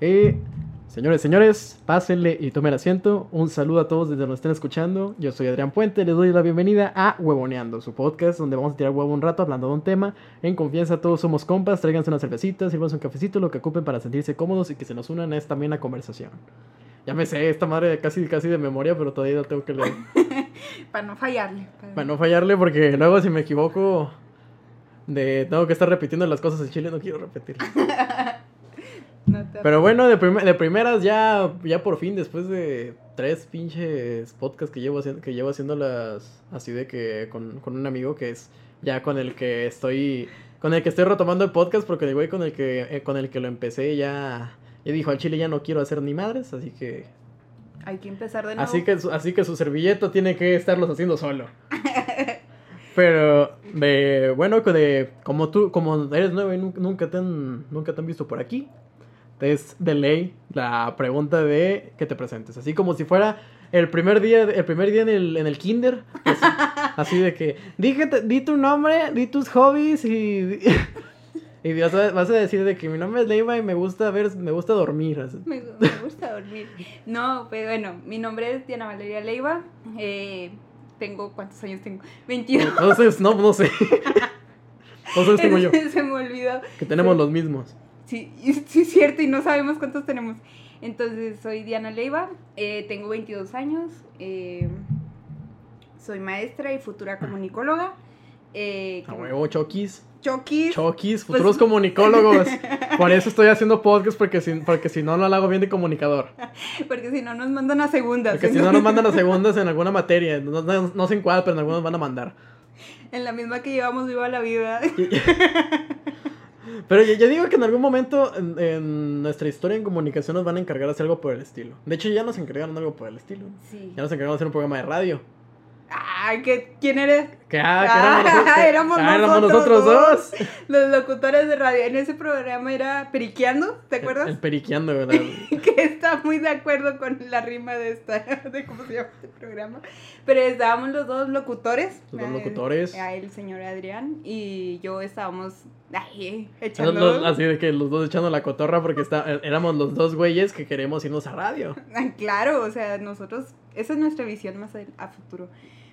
Eh, señores, señores, pásenle y tomen asiento. Un saludo a todos desde donde estén escuchando. Yo soy Adrián Puente, les doy la bienvenida a Huevoneando, su podcast donde vamos a tirar huevo un rato hablando de un tema. En confianza, todos somos compas, tráiganse una cervecita, sírvanse un cafecito, lo que ocupen para sentirse cómodos y que se nos unan es también la conversación. Ya me sé esta madre casi, casi de memoria, pero todavía la tengo que leer. para no fallarle. Para no fallarle, porque luego si me equivoco, de tengo que estar repitiendo las cosas en Chile, no quiero repetir. Pero bueno, de, de primeras ya, ya por fin, después de tres pinches podcasts que llevo, haciendo, que llevo haciéndolas así de que con, con un amigo que es ya con el que estoy con el que estoy retomando el podcast porque el güey con el que eh, con el que lo empecé ya ya dijo al chile ya no quiero hacer ni madres así que hay que empezar de nuevo. así que así que su servilleta tiene que estarlos haciendo solo. Pero de bueno de como tú como eres nuevo y nunca te nunca te han visto por aquí es de ley la pregunta de que te presentes. Así como si fuera el primer día, el primer día en el, en el kinder. Así, de que, di tu nombre, di tus hobbies y... Y vas a, vas a, decir de que mi nombre es Leiva y me gusta ver, me gusta dormir. Me, me, gusta dormir. No, pero bueno, mi nombre es Diana Valeria Leiva. Eh, tengo, ¿cuántos años tengo? 22. Entonces, no, no sé. ¿Cuántos tengo yo? Se me olvidó. Que tenemos los mismos. Sí, sí, es cierto, y no sabemos cuántos tenemos. Entonces, soy Diana Leiva, eh, tengo 22 años, eh, soy maestra y futura comunicóloga. Eh, a huevo, choquis. Choquis. Choquis, pues futuros comunicólogos. Por eso estoy haciendo podcast, porque si, porque si no, no lo hago bien de comunicador. Porque si no, nos mandan a segundas. Porque si no, nos mandan a segundas en alguna materia. No, no, sé en cuál, pero en algunos van a mandar. En la misma que llevamos viva la vida. Pero yo, digo que en algún momento en, nuestra historia en comunicación nos van a encargar de hacer algo por el estilo. De hecho, ya nos encargaron algo por el estilo. Sí. Ya nos encargaron de hacer un programa de radio. Ay, ¿qué, ¿quién eres? Que, ah, que éramos, ah, éramos, nosotros, dos. Los locutores de radio. En ese programa era Periqueando, ¿te acuerdas? El, Periqueando, ¿verdad? que está muy de acuerdo con la rima de esta, de cómo se llama este programa. Pero estábamos los dos locutores. Los dos locutores. el señor Adrián y yo estábamos ahí echando. así de que los dos echando la cotorra porque está, éramos los dos güeyes que queremos irnos a radio. claro, o sea, nosotros, esa es nuestra visión más a futuro.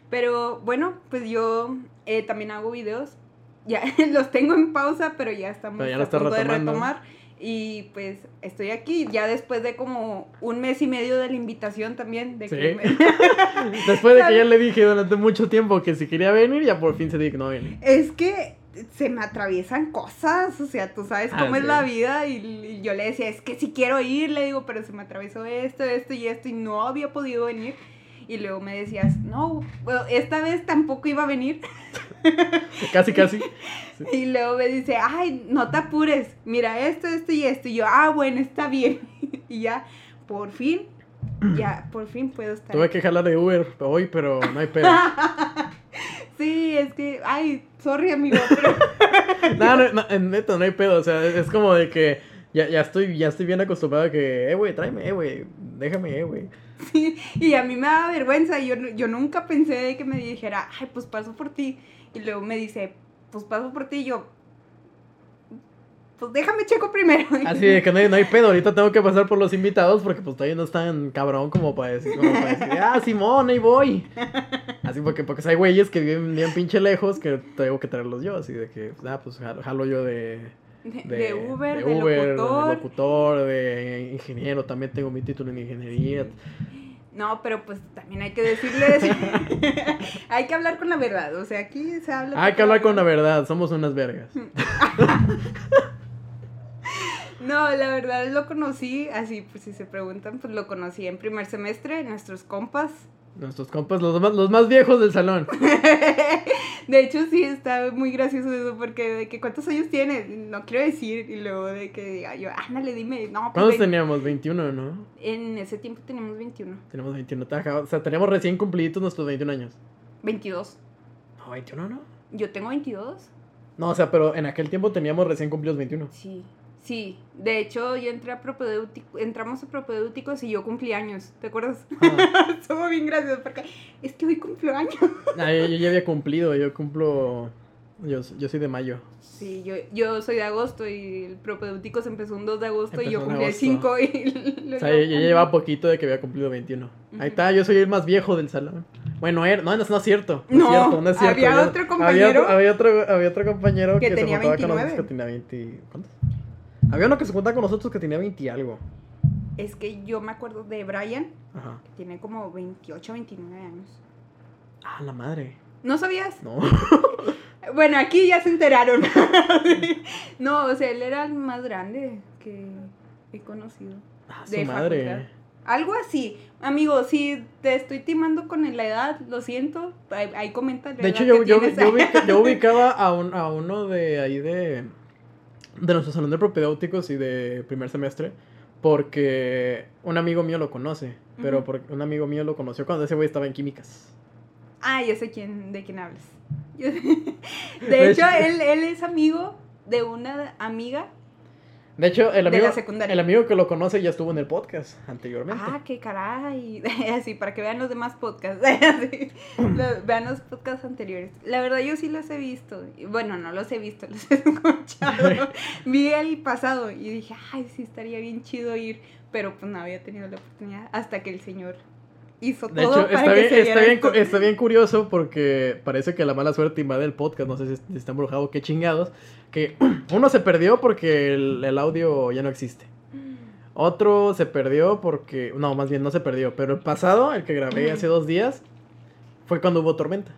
Pero bueno, pues yo eh, también hago videos. Ya los tengo en pausa, pero ya estamos a punto de retomar. Y pues estoy aquí ya después de como un mes y medio de la invitación también. De que después de que ya le dije durante mucho tiempo que si quería venir, ya por fin se no viene. Es que se me atraviesan cosas, o sea, tú sabes cómo ah, es la vida y, y, yo le decía, es que si quiero ir, le digo, pero se me atravesó esto, esto y esto y no había podido venir. Y luego me decías, no, esta vez tampoco iba a venir. casi, casi. Y luego me dice, ay, no te apures, mira esto, esto y esto. Y yo, ah, bueno, está bien. y ya, por fin, ya, por fin puedo estar. Tuve que jalar de Uber hoy, pero no hay pedo. sí, es que, ay, sorry, amigo, pero... no, no, no, en neto, no hay pedo, o sea, es como de que ya, ya, estoy, ya estoy bien acostumbrado a que, eh, güey, tráeme, eh, güey, déjame, eh, güey. Sí, y a mí me da vergüenza. Yo, yo nunca pensé que me dijera, ay, pues paso por ti. Y luego me dice, pues paso por ti. Y yo, pues déjame checo primero. Así de que no hay, no hay, pedo, ahorita tengo que pasar por los invitados porque pues todavía no están cabrón como para decir, como para decir ah, Simón, ahí voy. Así porque, porque hay güeyes que viven bien pinche lejos que tengo que traerlos yo, así de que, ah, pues jalo yo de... De, Uber, de, Uber, locutor. de locutor, de ingeniero, también tengo mi título en ingeniería. No, pero pues también hay que decirles, hay que hablar con la verdad, o sea, aquí se habla... Hay que hablar con la verdad, somos unas vergas. no, la verdad lo conocí, así pues si se preguntan, pues lo conocí en primer semestre, nuestros compas, Nuestros compas, los más, los más viejos del salón. de hecho, sí, está muy gracioso eso, porque de que cuántos años tiene, no quiero decir, y luego de que diga yo, ándale, dime, no. Pues ¿Cuántos teníamos? 21, ¿no? En ese tiempo teníamos 21. Tenemos 21, o sea, teníamos recién cumplidos nuestros 21 años. 22. No, 21 no. Yo tengo 22. No, o sea, pero en aquel tiempo teníamos recién cumplidos 21. Sí. Sí, de hecho yo entré a propedéutico, entramos a propedéuticos y yo cumplí años, ¿te acuerdas? Ah. Somos bien graciosos porque es que hoy cumplo años. ah, yo, ya había cumplido, yo cumplo Yo, yo soy de mayo. Sí, yo, yo soy de agosto y el propedéutico se empezó un 2 de agosto y yo cumplí el 5 y... O sea, yo, ya llevaba poquito de que había cumplido 21. Ahí está, yo soy el más viejo del salón. Bueno, er, no, no, no es cierto. No, es cierto, no es cierto. Había otro compañero. Había, otro, había otro compañero que, tenía se juntaba con nosotros que tenía 20. ¿Cuántos? Había uno que se juntaba con nosotros que tenía 20 y algo. Es que yo me acuerdo de Brian, Ajá. que tiene como 28, 29 años. Ah, la madre. ¿No sabías? No. bueno, aquí ya se enteraron. no, o sea, él era el más grande que he conocido. Ah, su madre. Algo así. Amigo, si te estoy timando con la edad, lo siento. Ahí, comenta. De hecho, yo, yo, yo, ubicaba a, un, a uno de ahí de, de nuestro salón de propedéuticos y de primer semestre. Porque un amigo mío lo conoce. Pero porque un amigo mío lo conoció cuando ese güey estaba en químicas. Ah, yo sé quién, de quién hablas. de hecho, él, él es amigo de una amiga de hecho, el amigo, el amigo que lo conoce ya estuvo en el podcast anteriormente. Ah, qué caray. Así, para que vean los demás podcasts. vean los podcasts anteriores. La verdad, yo sí los he visto. Bueno, no los he visto, los he escuchado. Vi el pasado y dije, ay, sí, estaría bien chido ir. Pero pues no había tenido la oportunidad hasta que el señor hizo de todo hecho, está, bien, está, bien, está bien curioso porque parece que la mala suerte invade el podcast. No sé si está embrujado, qué chingados. Que uno se perdió porque el, audio ya no existe. Otro se perdió porque. No, más bien no se perdió. Pero el pasado, el que grabé hace dos días, fue cuando hubo tormenta.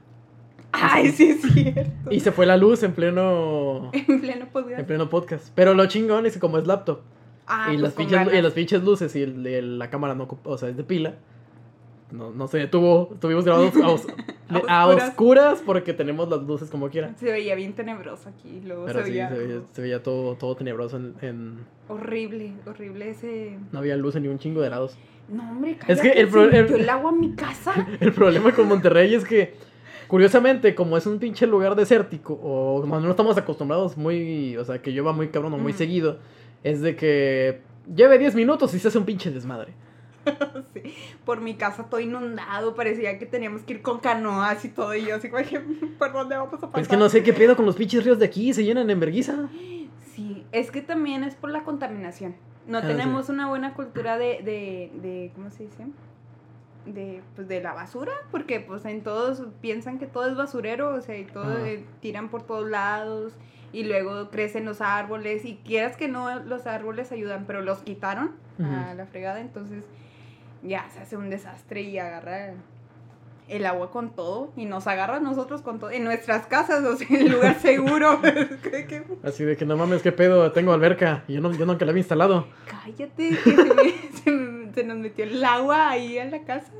Ay, sí es cierto. Y se fue la luz en pleno. En pleno podcast. En pleno podcast. Pero lo chingón es que como es laptop. Ah, y, pues las pinches, y las pinches luces y la cámara no, o sea, es de pila no, no se detuvo. Estuvimos grabados a, oscuras. porque tenemos las luces como quiera. Se veía bien tenebroso aquí. Luego Pero se, sí, veía... se, veía, todo, todo tenebroso en, Horrible, horrible ese... No había luz ni un chingo de helados. No, hombre, cállate, es que el, el, agua en mi casa. el problema con Monterrey es que, curiosamente, como es un pinche lugar desértico, o no, estamos acostumbrados muy... O sea, que llueva muy cabrón o muy seguido, es de que lleve 10 minutos y se hace un pinche desmadre. sí. Por mi casa todo inundado, parecía que teníamos que ir con canoas y todo, y yo así como ¿por dónde vamos a pasar? Es que no sé qué pedo con los pinches ríos de aquí, se llenan en verguiza. Sí, es que también es por la contaminación. No ah, tenemos una buena cultura de, de, de, ¿cómo se dice? De, pues, de la basura, porque pues en todos piensan que todo es basurero, o sea, y todo eh, tiran por todos lados y luego crecen los árboles y quieras que no los árboles ayudan, pero los quitaron a la fregada, entonces ya se hace un desastre y agarra el agua con todo y nos agarra a nosotros con todo en nuestras casas, o sea, en lugar seguro. Así de que no mames, qué pedo, tengo alberca y yo, no, yo nunca la había instalado. Cállate, se, se, nos metió el agua ahí en la casa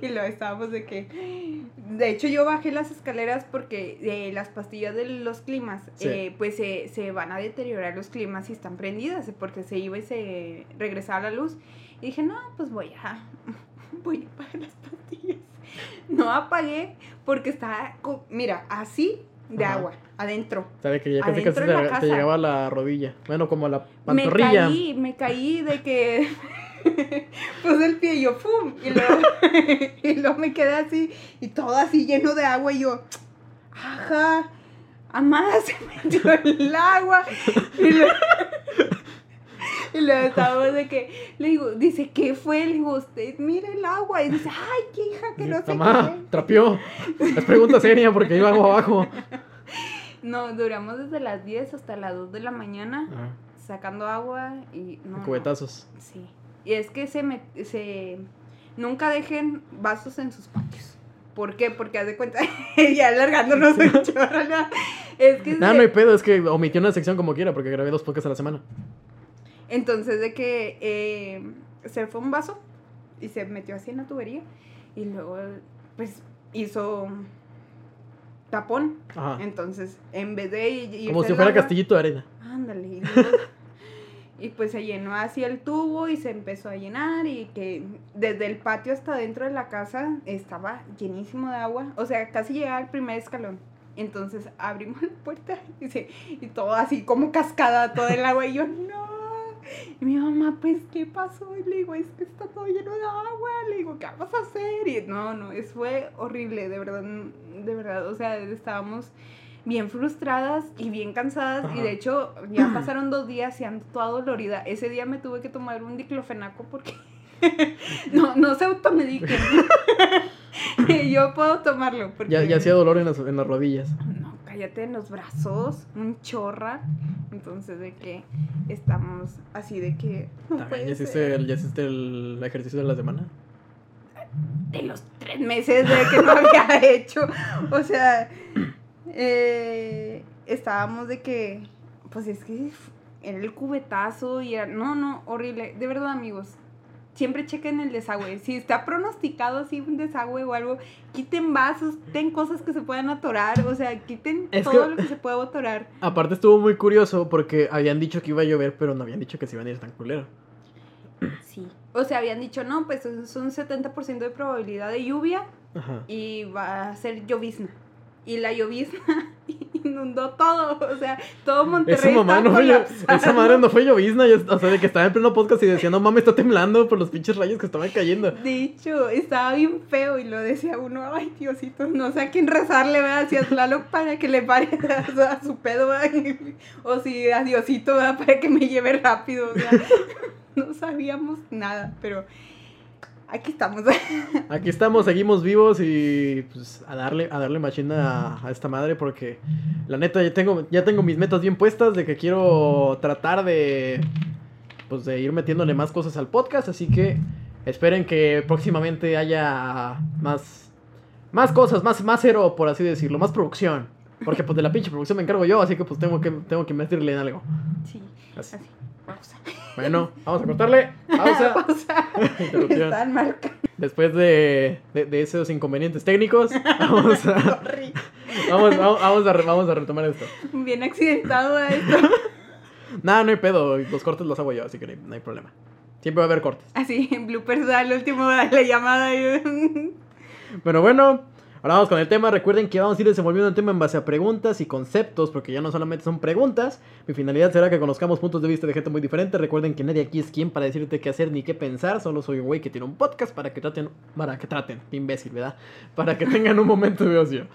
y lo estábamos de que... De hecho, yo bajé las escaleras porque eh, las pastillas de los climas, eh, pues se, se van a deteriorar los climas si están prendidas, porque se iba y se regresaba la luz. Y dije, no, pues voy a, voy a apagar las pastillas. No apagué porque estaba, mira, así de agua, adentro. ¿Sabe que ya casi, casi te, llegaba a la rodilla? Bueno, como a la pantorrilla. Me caí, me caí de que puse el pie y yo, ¡pum! Y luego, y luego me quedé así, y todo así lleno de agua, y yo, ¡ajá! más se metió el agua. Y luego, y luego estábamos de que, le digo, dice, ¿qué fue? Le digo, usted mira el agua. Y dice, ay, qué hija, que no sé Mamá, trapeó. Es pregunta seria porque iba agua abajo. No, duramos desde las 10 hasta las 2 de la mañana sacando agua y... No, Cubetazos. sí. Y es que se, me, se... Nunca dejen vasos en sus patios. ¿Por qué? Porque haz de cuenta, ya alargándonos un chorro, ¿no? Es que... No, no hay pedo, es que omitió una sección como quiera porque grabé dos podcasts a la semana. Entonces de que eh, se fue un vaso y se metió así en la tubería y luego pues hizo tapón. Entonces, en vez de Como si fuera castillito de arena. Ándale. Y, pues se llenó así el tubo y se empezó a llenar y que desde el patio hasta dentro de la casa estaba llenísimo de agua. O sea, casi llegaba al primer escalón. Entonces abrimos la puerta y, y todo así como cascada todo el agua y yo, no. Y mi mamá, pues, ¿qué pasó? Y le digo, es que está todo lleno de agua. Le digo, ¿qué vamos a hacer? Y no, no, eso fue horrible, de verdad, de verdad. O sea, estábamos bien frustradas y bien cansadas. Y de hecho, ya pasaron dos días y ando toda dolorida. Ese día me tuve que tomar un diclofenaco porque no, no se automediquen. Yo puedo tomarlo. Porque... Ya, ya hacía dolor en las, en las rodillas. No, cállate en los brazos, un chorra. Entonces, de que estamos así de que. ¿Ya hiciste, el, ¿Ya hiciste el ejercicio de la semana? De los tres meses de que no había hecho. O sea, eh, estábamos de que. Pues es que era el cubetazo y era. No, no, horrible. De verdad, amigos siempre chequen el desagüe. Si está pronosticado así un desagüe o algo, quiten vasos, quiten cosas que se puedan atorar, o sea, quiten todo lo que se pueda atorar. Aparte estuvo muy curioso porque habían dicho que iba a llover, pero no habían dicho que se iban a ir tan culero. Sí. O sea, habían dicho, no, pues es un 70% de probabilidad de lluvia y va a ser llovizna. Y la llovizna inundó todo, o sea, todo Monterrey. Esa mamá no fue, esa madre no fue llovizna, o sea, de que estaba en pleno podcast y decía, no mames, está temblando por los pinches rayos que estaban cayendo. De hecho, estaba bien feo y lo decía uno, ay, Diosito, no sé a quién rezarle, ¿verdad? Si a Tlaloc para que le pare a, su pedo, O si a Diosito, ¿verdad? Para que me lleve rápido, o sea, no sabíamos nada, pero aquí estamos. aquí estamos, seguimos vivos y pues a darle, a darle machina a, esta madre porque la neta ya tengo, ya tengo mis metas bien puestas de que quiero tratar de pues de ir metiéndole más cosas al podcast, así que esperen que próximamente haya más más cosas, más más cero por así decirlo, más producción. Porque pues de la pinche producción me encargo yo, así que pues tengo que tengo que meterle en algo. Sí. Así. Bueno, vamos a cortarle. Pausa. Pausa. Están Después de, de, esos inconvenientes técnicos, vamos a, vamos, vamos, a, vamos a retomar esto. Bien accidentado esto. Nada, no hay pedo. Los cortes los hago yo, así que no hay, problema. Siempre va a haber cortes. Así, en bloopers al último de la llamada. Pero bueno, Ahora vamos con el tema. Recuerden que vamos a ir desenvolviendo el tema en base a preguntas y conceptos, porque ya no solamente son preguntas. Mi finalidad será que conozcamos puntos de vista de gente muy diferente. Recuerden que nadie aquí es quien para decirte qué hacer ni qué pensar. Solo soy un güey que tiene un podcast para que traten, para que traten, imbécil, ¿verdad? Para que tengan un momento de ocio.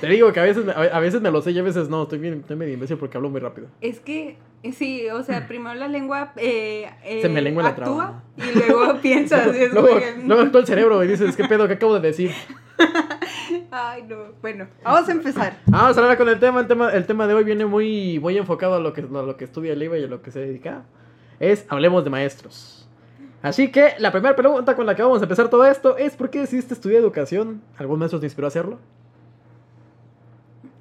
Te digo que a veces, a veces me lo sé y a veces no. Estoy, bien, estoy medio imbécil porque hablo muy rápido. Es que, sí, o sea, primero la lengua eh, eh, Se me lengua la actúa y luego piensas. luego, luego actúa el cerebro y dices, ¿qué pedo? ¿Qué acabo de decir? Ay, no. Bueno, vamos a empezar. Vamos a hablar con el tema. El tema, el tema de hoy viene muy, muy enfocado a lo que, a lo que estudia el IVA y a lo que se dedica. Es hablemos de maestros. Así que la primera pregunta con la que vamos a empezar todo esto es ¿por qué decidiste estudiar educación? ¿Algún maestro te inspiró a hacerlo?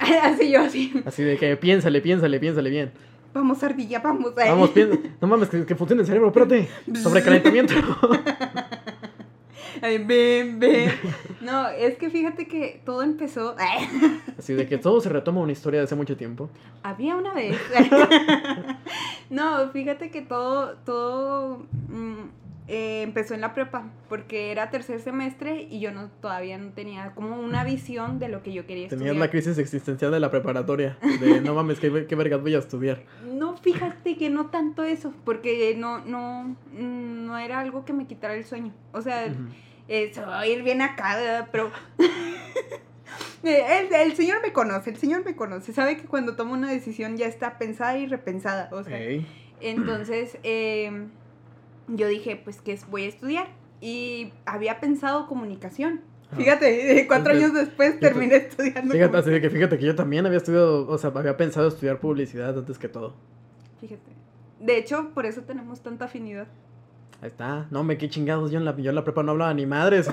Así yo, así. Así de que piénsale, piénsale, piénsale bien. Vamos, ardilla, vamos. a Vamos, piensa. No mames, que, que funcione el cerebro, espérate. Sobrecalentamiento. ven, ven. No, es que fíjate que todo empezó. Así de que todo se retoma una historia de hace mucho tiempo. Había una vez. No, fíjate que todo, todo mm, eh, empezó en la prepa, porque era tercer semestre y yo no todavía no tenía como una visión de lo que yo quería estudiar. Tenías la crisis existencial de la preparatoria, de no mames, ¿qué, qué vergas voy a estudiar? No, fíjate que no tanto eso, porque no, no, no era algo que me quitara el sueño. O sea, eh, se va a ir bien acá, pero... El, señor me conoce, el señor me conoce, sabe que cuando toma una decisión ya está pensada y repensada, o sea, entonces em, yo dije, pues que voy a estudiar y había pensado comunicación. Ah. Fíjate, cuatro años después terminé estudiando. Fíjate, así que fíjate que yo también había estudiado, o sea, había pensado estudiar publicidad antes que todo. Fíjate. De hecho, por eso tenemos tanta afinidad. Ahí está. No, me qué chingados. Yo en la, yo en la prepa no hablaba ni madres.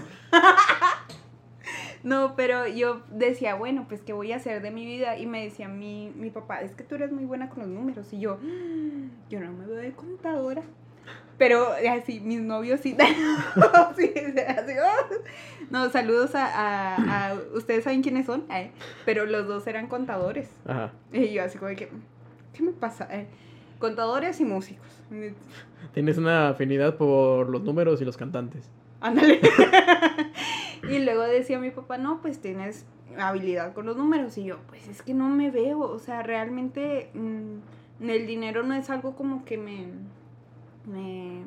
no, pero yo decía, bueno, pues, ¿qué voy a hacer de mi vida? Y me decía mi, mi papá, es que tú eres muy buena con los números. Y yo, yo no me veo de contadora. Pero así, mis novios sí. sí así, oh. No, saludos a, a, Ustedes saben quiénes son, eh, pero los dos eran contadores. Ajá. Y yo así como que, ¿qué me pasa? Eh, contadores y músicos. Tienes una afinidad por los números y los cantantes. Ándale. y luego decía mi papá, no, pues tienes habilidad con los números. Y yo, pues es que no me veo. O sea, realmente mm, el dinero no es algo como que me. Me.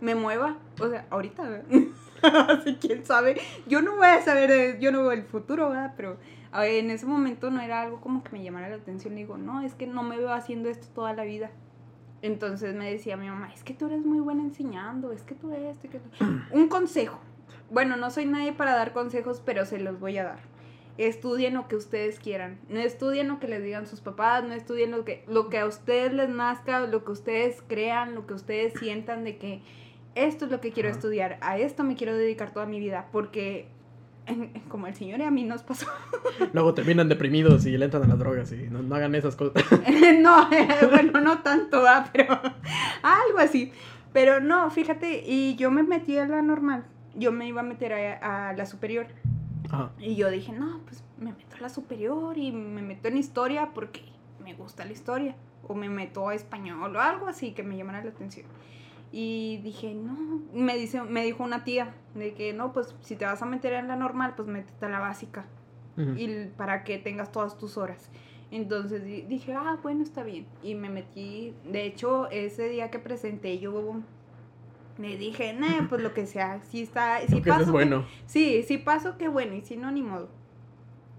me mueva. O sea, ahorita. Así, quién sabe. Yo no voy a saber, yo no veo el futuro, ¿verdad? Pero en ese momento no era algo como que me llamara la atención. Le digo, no, es que no me veo haciendo esto toda la vida. Entonces me decía mi mamá, es que tú eres muy buena enseñando, es que tú esto, que Un consejo. Bueno, no soy nadie para dar consejos, pero se los voy a dar. Estudien lo que ustedes quieran. No estudien lo que les digan sus papás, no estudien lo que, lo que a ustedes les nazca, lo que ustedes crean, lo que ustedes sientan de que esto es lo que quiero estudiar, a esto me quiero dedicar toda mi vida, porque como el señor y a mí nos pasó. Luego terminan deprimidos y le entran a las drogas y no, hagan esas cosas. no, bueno, no tanto, pero algo así. Pero no, fíjate, y yo me metí a la normal, yo me iba a meter a, la superior. Y yo dije, no, pues me meto a la superior y me meto en historia porque me gusta la historia. O me meto a español o algo así que me llamara la atención. Y dije, no, me, dice, me dijo una tía de que no, pues si te vas a meter en la normal, pues métete a la básica. Y para que tengas todas tus horas. Entonces dije, ah, bueno, está bien. Y me metí, de hecho, ese día que presenté yo me dije, no, pues lo que sea, si está, si paso. Es bueno. sí, si paso, qué bueno, y si no, ni modo.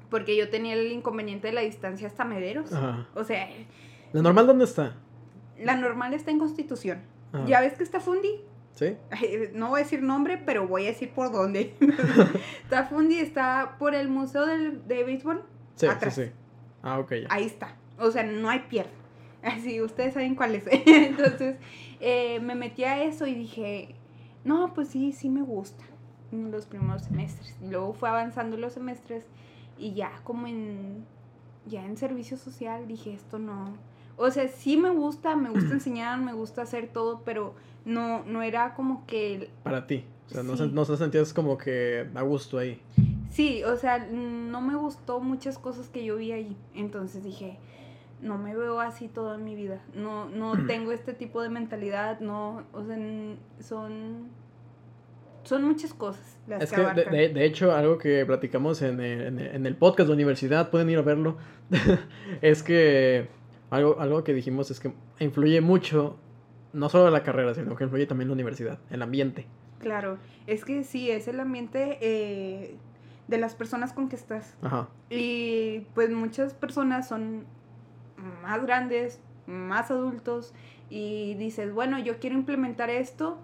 Porque yo tenía el inconveniente de la distancia hasta Mederos. O sea. ¿La normal dónde está? La normal está en Constitución. ¿Ya ves que está Fundi? Sí. No voy a decir nombre, pero voy a decir por dónde. está Fundi, está por el Museo del, de Béisbol. Sí, sí, sí. Ah, ok. Ahí está. O sea, no hay pierde. Así, ustedes saben cuál es. Entonces, eh, me metí a eso y dije, no, pues sí, sí me gusta. En los primeros semestres. Y luego fue avanzando los semestres y ya como en, ya en servicio social dije, esto no, o sea, sí me gusta, me gusta enseñar, me gusta hacer todo, pero no, no era como que... Para ti. O sea, no, no se sentías como que a gusto ahí. Sí, o sea, no me gustó muchas cosas que yo vi ahí. Entonces dije, no me veo así toda mi vida. No, no tengo este tipo de mentalidad, no, o sea, son son muchas cosas las es que, de, hecho, algo que platicamos en el, en el, podcast de universidad, pueden ir a verlo, es que algo, algo que dijimos es que influye mucho, no solo la carrera, sino que influye también la universidad, el ambiente. Claro, es que sí, es el ambiente eh, de las personas con que estás. Ajá. Y pues muchas personas son más grandes, más adultos, y dices, bueno, yo quiero implementar esto,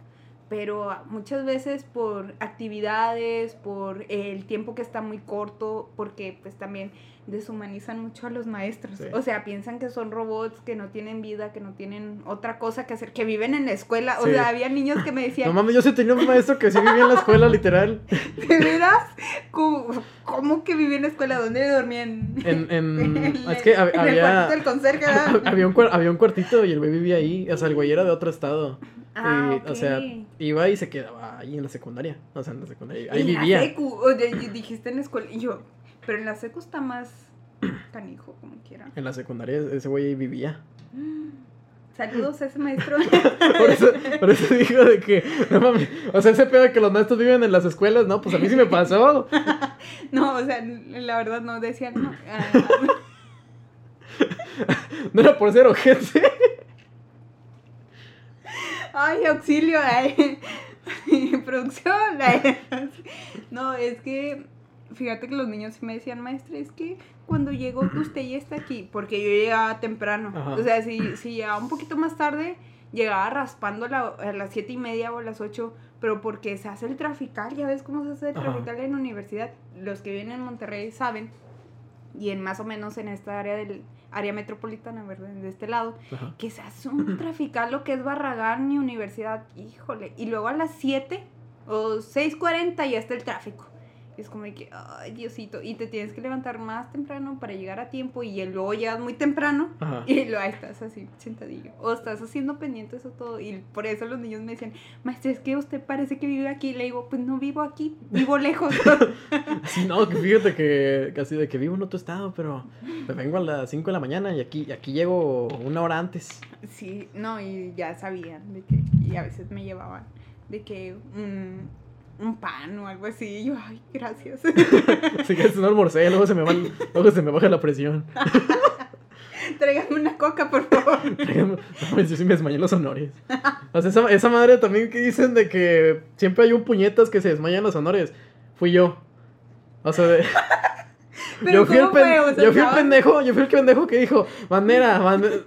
pero muchas veces por actividades, por el tiempo que está muy corto, porque pues también deshumanizan mucho a los maestros. O sea, piensan que son robots, que no tienen vida, que no tienen otra cosa que hacer, que viven en la escuela. O sea, había niños que me decían... No mames, yo sí tenía un maestro que sí vivía en la escuela, literal. ¿De veras? ¿Cómo, que vivía en la escuela? ¿Dónde dormían? En... en, es que había... el cuartito del conserje, había, un, había un cuartito y el güey vivía ahí. O sea, el güey era de otro estado. Ah, O sea, iba y se quedaba ahí en la secundaria. O sea, en la secundaria. Ahí vivía. Secu, o dijiste en la escuela. Y yo, pero en la secu está más canijo, como quiera. En la secundaria ese güey ahí vivía. Saludos a ese maestro. por, eso, por eso digo de que, no mames, o sea, ese pedo de que los maestros viven en las escuelas, no, pues a mí sí me pasó. no, o sea, la verdad no decían, no. no era por ser ojete. Ay, auxilio, ay. producción. No, es que fíjate que los niños me decían, maestra, es que cuando llegó usted ya está aquí, porque yo llegaba temprano. O sea, si, si llegaba un poquito más tarde, llegaba raspando a, las siete y media o a las ocho, pero porque se hace el trafical, ya ves cómo se hace el trafical en la universidad. Los que viven en Monterrey saben, y en más o menos en esta área del área metropolitana, ¿verdad? De este lado, que se hace un trafical lo que es Barragán y universidad, híjole, y luego a las 7 o 6.40 ya está el tráfico es como de que, ay, Diosito, y te tienes que levantar más temprano para llegar a tiempo y luego llegas muy temprano y luego estás así sentadillo. O estás haciendo pendiente eso todo. Y por eso los niños me decían, maestra, es que usted parece que vive aquí. le digo, pues no vivo aquí, vivo lejos. sí, no, fíjate que casi de que vivo en otro estado, pero me vengo a las 5 de la mañana y aquí, aquí llego una hora antes. Sí, no, y ya sabían de que, y a veces me llevaban de que un pan o algo así. Y yo, ay, gracias. Sí, que es un almorcé, luego se me, luego se me baja la presión. Tráigame una coca, por favor. No, yo sí me desmayé los honores. O sea, esa, esa madre también que dicen de que siempre hay un puñetas que se desmaya en los honores. Fui yo. O sea, de... Pero yo fui, el, ¿cómo pen- fue? O sea, yo fui el pendejo, yo fui el pendejo que dijo, bandera, bandera.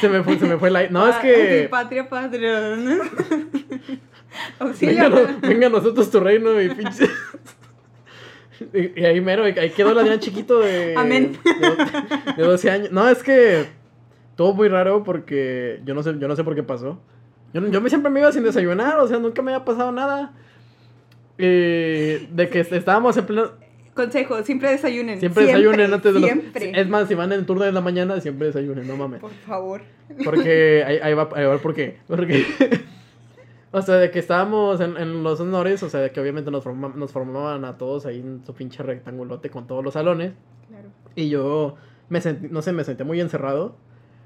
Se me fue, se me fue la... No, es Ah, que... sí, patria, patria. Venga, Auxilio. venga a nosotros tu reino y pinche... Y, y ahí mero, ahí quedó el Adrián chiquito de... Amén. De, de 12 años. No, es que... Todo muy raro porque yo no sé, yo no sé por qué pasó. Yo, yo me, siempre me iba sin desayunar, o sea, nunca me había pasado nada. Eh, de que estábamos en pleno... Consejo, siempre desayunen. Siempre, desayunen antes de los... Siempre. Es más, si van en turno de la mañana, siempre desayunen, no mames. Por favor. Porque ahí, ahí va, ahí va por qué. Porque, o sea, de que estábamos en, en los honores, o sea, de que obviamente nos, forma- nos formaban a todos ahí en su pinche rectangulote con todos los salones. Claro. Y yo, me sentí, no sé, me sentí muy encerrado.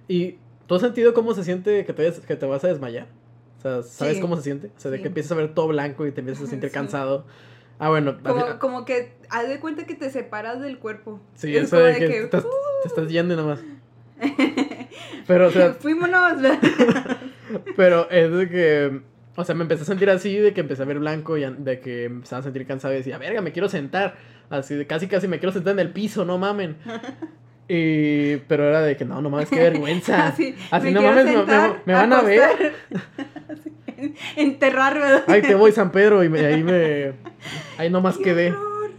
Y, ¿tú has sentido cómo se siente que te, que te vas a desmayar? O sea, ¿sabes Sí. cómo se siente? O sea, de Sí. que empiezas a ver todo blanco y te empiezas a sentir Sí. cansado. Ah, bueno. Como, como que haz de cuenta que te separas del cuerpo. sí, es eso como de de que, que, te, estás, "Uh". te estás yendo y nomás. Pero, o sea, Fuímonos. Pero es de que, o sea, me empecé a sentir así, de que empecé a ver blanco y de que empezaba a sentir cansado y decía, verga, me quiero sentar. Así de casi, casi me quiero sentar en el piso, no mamen. Y, pero era de que no, no mames, qué vergüenza. Así, no mames, me, sentar, me- me van a ver. Enterrar, ¿verdad? Ay, te voy, San Pedro, y me- ahí me. Ahí nomás ¡Qué quedé. horror!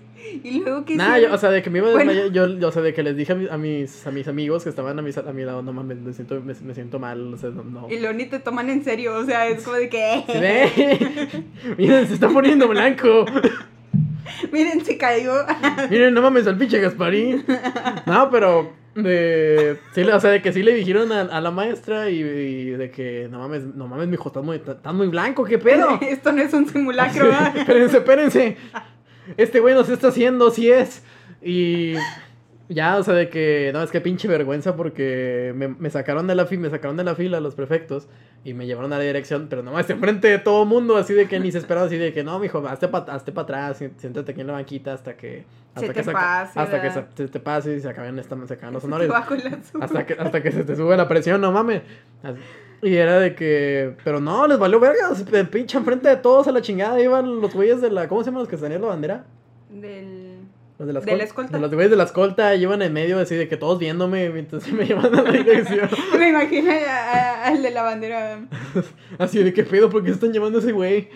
Y luego que Nada, yo- o sea, de que me iba a Bueno. desmayar, yo, o sea, de que les dije a, mi- a mis, a mis amigos que estaban a, mis, a mi lado, no mames, me siento, me, me siento mal, o sea, no. no. Y luego ni te toman en serio, o sea, es como de que... Sí, ve. Miren, se está poniendo blanco. Miren, se cayó. Miren, no mames al pinche Gasparín. No, pero de sí, o sea, de que sí le dijeron a, a la maestra y, y de que no mames, no mames, mijo, estás muy, estás muy blanco, ¿qué pedo? Esto no es un simulacro, ¿verdad? espérense, espérense. Este güey no se está haciendo, sí es. Y ya, o sea, de que, no, es que pinche vergüenza porque me, me sacaron de la fila, me sacaron de la fila los prefectos y me llevaron a la dirección, pero nomás enfrente de todo mundo, así de que ni se esperaba, así de que, no, mijo, hazte para pa atrás, si- siéntate aquí en la banquita hasta que... Se Hasta te que se, pase, hasta que se, se te pase y se esta, se acaban los Te honores. Hasta que, hasta que se te sube la presión, no mames. Así. Y era de que. Pero no, les valió verga. se- Pinche enfrente de todos a la chingada. Iban los güeyes de la. ¿Cómo se llaman los que tenían la bandera? Del... Los de la ¿De la escolta. escolta? Los güeyes de la escolta iban en medio así de que todos viéndome. Entonces me llevan a la dirección. Me imagino al de la bandera. Así de que pedo, ¿por qué están llevando a ese güey?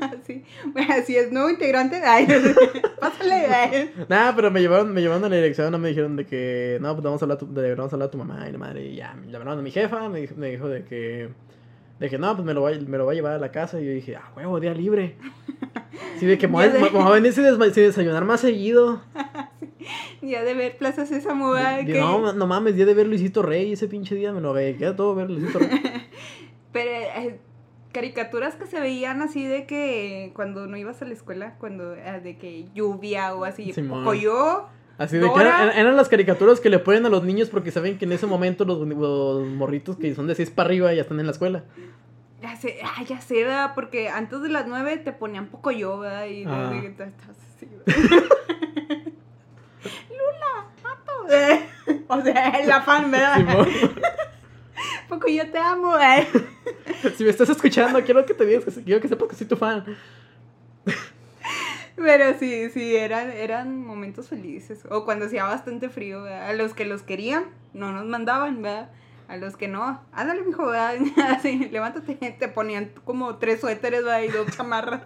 Así. Bueno, así es, nuevo integrante. Ay, pásale. ay. Nada, pero me llevaron, me llevaron a la dirección. No me dijeron de que. No, pues vamos a hablar, a tu, de, vamos a, hablar a tu mamá y la madre. Y ya, me llamaron a mi jefa. Me dijo, me dijo de que. De que no, pues me lo, va, me lo va a llevar a la casa. Y yo dije, ah, huevo, día libre. Sí, de que voy a- venir sin, desayunar más seguido. Ya de ver Plaza Sésamo, que- No, no mames, día de ver Luisito Rey. Ese pinche día me lo. Queda todo ver Luisito Rey. Pero eh, caricaturas que se veían así de que cuando no ibas a la escuela, cuando eh, de que lluvia o así, Simón. yo Así de que eran, eran las caricaturas que le ponen a los niños porque saben que en ese momento los, los morritos que son de 6 para arriba ya están en la escuela. Ya sé, ah, ya sé, ¿verdad? Porque antes de las 9 te ponían poco yo, ¿verdad? Y Ah. de estás así. Lula, mato. o sea, la fan, ¿verdad? Poco yo te amo, ¿verdad? si me estás escuchando, quiero que te digas que quiero que sepas que soy tu fan. Pero sí, sí, eran, eran momentos felices. O cuando hacía bastante frío, ¿verdad? A los que los querían, no nos mandaban, ¿verdad? A los que no, ándale, mijo, ¿verdad? Así, levántate, te ponían como tres suéteres, ¿verdad? Y dos chamarras.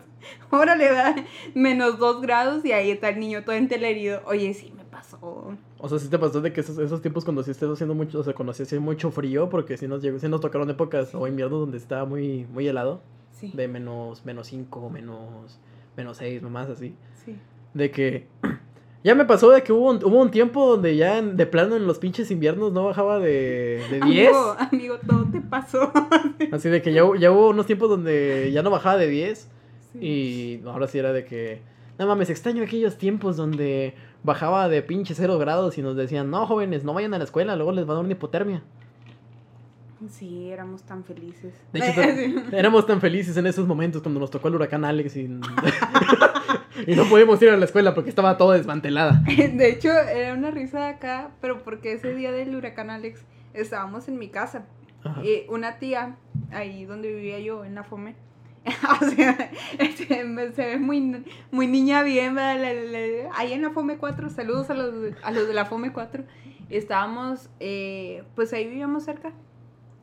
Órale, ¿verdad? Menos dos grados y ahí está el niño todo entelerido. Oye, sí, me pasó. O sea, sí te pasó de que esos, esos tiempos cuando sí estés haciendo mucho, o sea, cuando sí hacía mucho frío, porque sí nos llegó, sí nos tocaron épocas o inviernos donde estaba muy, muy helado, Sí, de menos, menos 5, menos, menos 6, nomás así. sí. De que ya me pasó de que hubo un, hubo un tiempo donde ya en- de plano en los pinches inviernos no bajaba de, de 10. Amigo, amigo, todo te pasó. Así de que ya, ya hubo unos tiempos donde ya no bajaba de 10. Sí. Y ahora sí era de que. No mames, extraño aquellos tiempos donde bajaba de pinche 0 grados y nos decían, no jóvenes, no vayan a la escuela, luego les va a dar una hipotermia. Sí, éramos tan felices. De hecho, Sí. éramos tan felices en esos momentos cuando nos tocó el huracán Alex y. y no pudimos ir a la escuela porque estaba todo desmantelada. De hecho, era una risa de acá, pero porque ese día del huracán Alex estábamos en mi casa. Y una tía, ahí donde vivía yo, en la FOME, o sea, se, ve muy, muy niña bien, ahí en la FOME 4, saludos a los, a los de la FOME 4, estábamos, eh, pues ahí vivíamos cerca,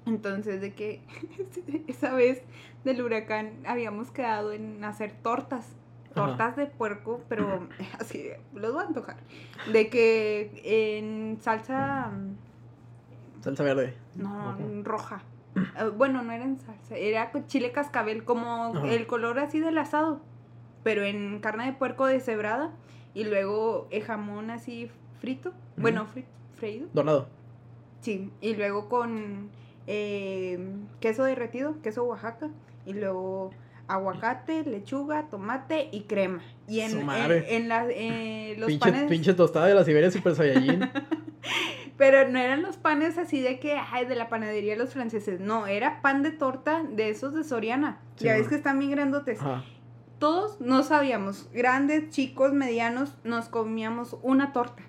entonces de que esa vez del huracán habíamos quedado en hacer tortas, tortas de puerco, pero así, los voy a antojar, de que en salsa... Salsa verde. No, roja. Eh, bueno, no era en salsa, era chile cascabel, como el color así del asado, pero en carne de puerco deshebrada y luego el jamón así frito, bueno, freído. Dorado. Sí, y luego con eh, queso derretido, queso Oaxaca, y luego aguacate, lechuga, tomate y crema. Y en, en, la, eh, los pinche, panes... Pinche tostada de la Siberia Super Saiyajin. Pero no eran los panes así de que, ay, de la panadería de los franceses. No, era pan de torta de esos de Soriana. ya ves que están bien grandotes. Todos no sabíamos, grandes, chicos, medianos, nos comíamos una torta.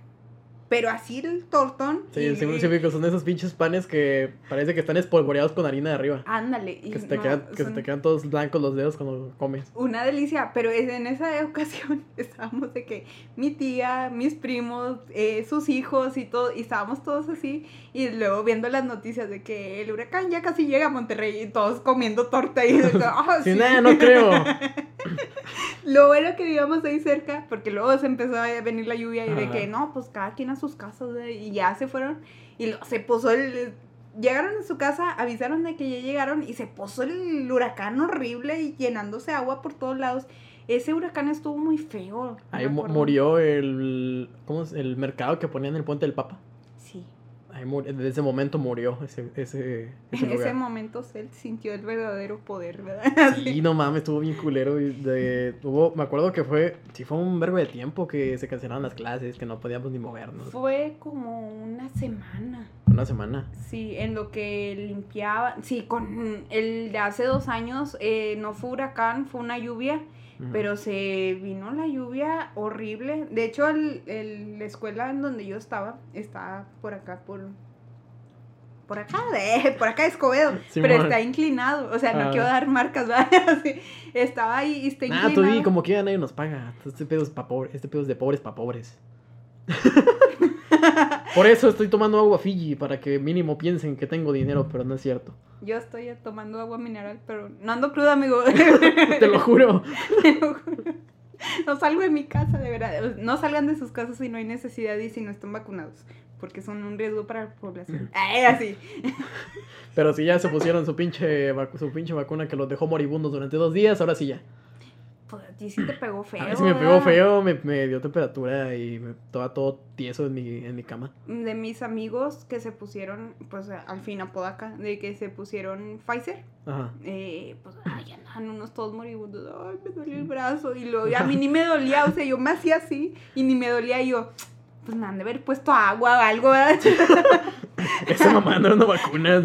Pero así el tortón. Sí, sí, son esos pinches panes que parece que están espolvoreados con harina de arriba. Ándale. Que, se te, quedan, que se te quedan todos blancos los dedos cuando comes. Una delicia, pero en esa ocasión estábamos de que mi tía, mis primos, eh, sus hijos y todo, y estábamos todos así, y luego viendo las noticias de que el huracán ya casi llega a Monterrey y todos comiendo torta y... Ah, sí, nada, no creo. Lo bueno que vivíamos ahí cerca, porque luego se empezó a venir la lluvia y de que no, pues cada quien a sus casas, y ya se fueron. Y se puso el. Llegaron a su casa, avisaron de que ya llegaron y se puso el huracán horrible y llenándose agua por todos lados. Ese huracán estuvo muy feo. Ahí murió el. ¿Cómo es? El mercado que ponían en el puente del Papa desde ese momento murió ese, ese, En ese momento él sintió el verdadero poder, ¿verdad? Sí, no mames, estuvo bien culero. De, tuvo, me acuerdo que fue, sí fue un verbo de tiempo que se cancelaron las clases, que no podíamos ni movernos. Fue como una semana. Una semana. Sí, en lo que limpiaba, sí, con el de hace dos años, eh, no fue huracán, fue una lluvia pero se vino la lluvia horrible. De hecho, el, la escuela en donde yo estaba está por acá, por por acá, de, por acá Escobedo, pero está inclinado, o sea, no ah. quiero dar marcas, ¿verdad? estaba ahí y está inclinado. Ah, tú como que nadie nos paga, este pedo es, pa pobre, este pedo es de pobres para pobres. Por eso estoy tomando agua Fiji, para que mínimo piensen que tengo dinero, pero no es cierto. Yo estoy tomando agua mineral, pero no ando cruda, amigo. Te lo juro. No salgo de mi casa, de verdad. No salgan de sus casas si no hay necesidad y si no están vacunados, porque son un riesgo para la población. así. Pero si ya se pusieron su pinche, su pinche vacuna que los dejó moribundos durante dos días, ahora sí ya. Pues a ti sí te pegó feo. A mí sí me pegó feo, me, me dio temperatura y me estaba todo tieso en mi, en mi cama. De mis amigos que se pusieron, pues al fin a Podaca, de que se pusieron Pfizer. Ajá. Eh, pues, ay, andaban unos todos moribundos. Ay, me dolió el brazo. Y luego, a mí ni me dolía, o sea, yo me hacía así y ni me dolía. Y yo, pues me han de haber puesto agua o algo, ¿verdad? Esa mamá no dando vacunas.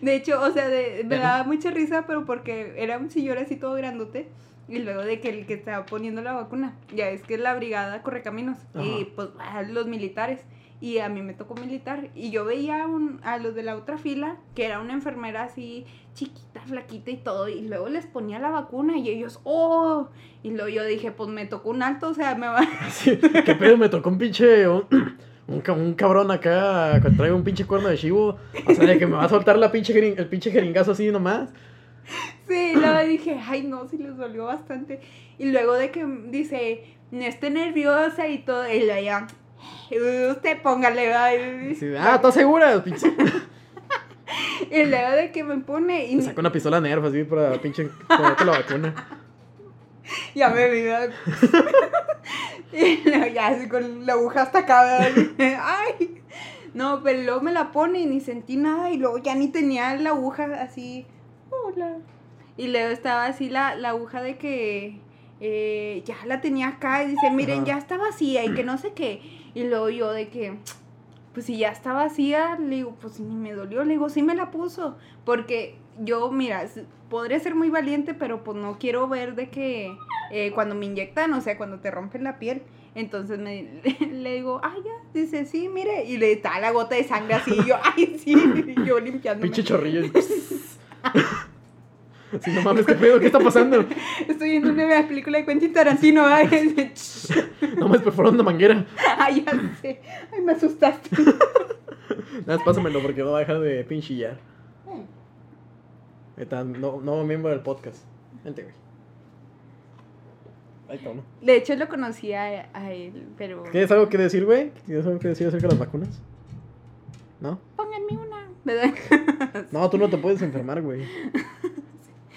De hecho, o sea, de, me daba mucha risa, pero porque era un señor así todo grandote. Y luego de que el que estaba poniendo la vacuna, ya es que es la brigada corre caminos y pues los militares. Y a mí me tocó militar. Y yo veía un, a los de la otra fila, que era una enfermera así chiquita, flaquita y todo. Y luego les ponía la vacuna y ellos, ¡oh! Y luego yo dije, pues me tocó un alto, o sea, me va. ¿Qué pedo? Me tocó un pinche. Un, un, cabrón acá que trae un pinche cuerno de chivo. O sea, de que me va a soltar la pinche el pinche jeringazo así nomás. Sí, luego dije, ay no, sí les dolió bastante. Y luego de que dice, no esté nerviosa y todo, y luego ya, usted póngale, ah, ¿estás segura? y luego de que me pone... Y... saca una pistola nerf así para pinche ponerte la vacuna. Ya me vi, y luego ya así con la aguja hasta acá, ay. No, pero luego me la pone y ni sentí nada y luego ya ni tenía la aguja así hola. Y luego estaba así la, aguja de que eh, ya la tenía acá y dice, miren, ya está vacía y que no sé qué. Y luego yo de que, pues si ya está vacía, le digo, pues ni me dolió, le digo, sí me la puso, porque yo, mira, podría ser muy valiente, pero pues no quiero ver de que eh, cuando me inyectan, o sea, cuando te rompen la piel, entonces me, le, digo, ay, ya, dice, sí, mire, y le da la gota de sangre así, y yo, ay, sí, y yo limpiando. Pinche chorrillo. Sí, no mames, ¿qué pedo? ¿Qué está pasando? Estoy viendo una película de Quentin Tarantino. Ay, no me perforó una manguera. Ay, ya sé. Ay, me asustaste. Nada, pásamelo porque no va a dejar de pinchillar. Está, no, no miembro del podcast. Vente, güey. Ahí está, ¿no? De hecho, lo conocí a, a, él, pero. ¿Tienes algo que decir, güey? ¿Tienes algo que decir acerca de las vacunas? ¿No? Pónganme una, ¿verdad? no, tú no te puedes enfermar, güey.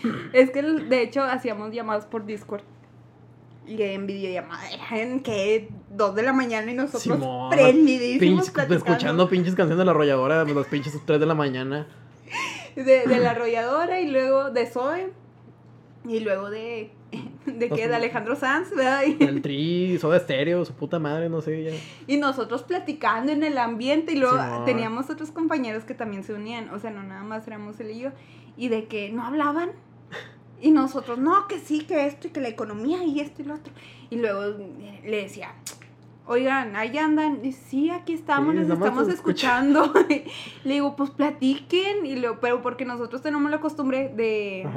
es que de hecho hacíamos llamadas por Discord. Y en videollamada eran que dos de la mañana y nosotros prendidísimos escuchando pinches canciones de la arrolladora de los pinches tres de la mañana. De, de la arrolladora y luego de Zoe. Y luego de. ¿De qué? De Alejandro Sanz, ¿verdad? El tri, Soda Estéreo, su puta madre, no sé. Ya. Y nosotros platicando en el ambiente. Y luego teníamos otros compañeros que también se unían. O sea, no nada más éramos él y yo. Y de que no hablaban. Y nosotros, no, que sí, que esto y que la economía y esto y lo otro. Y luego le decía, oigan, ahí andan. Y, sí, aquí estamos, les estamos escuchando. le digo, pues platiquen. Y lo, pero porque nosotros tenemos la costumbre de,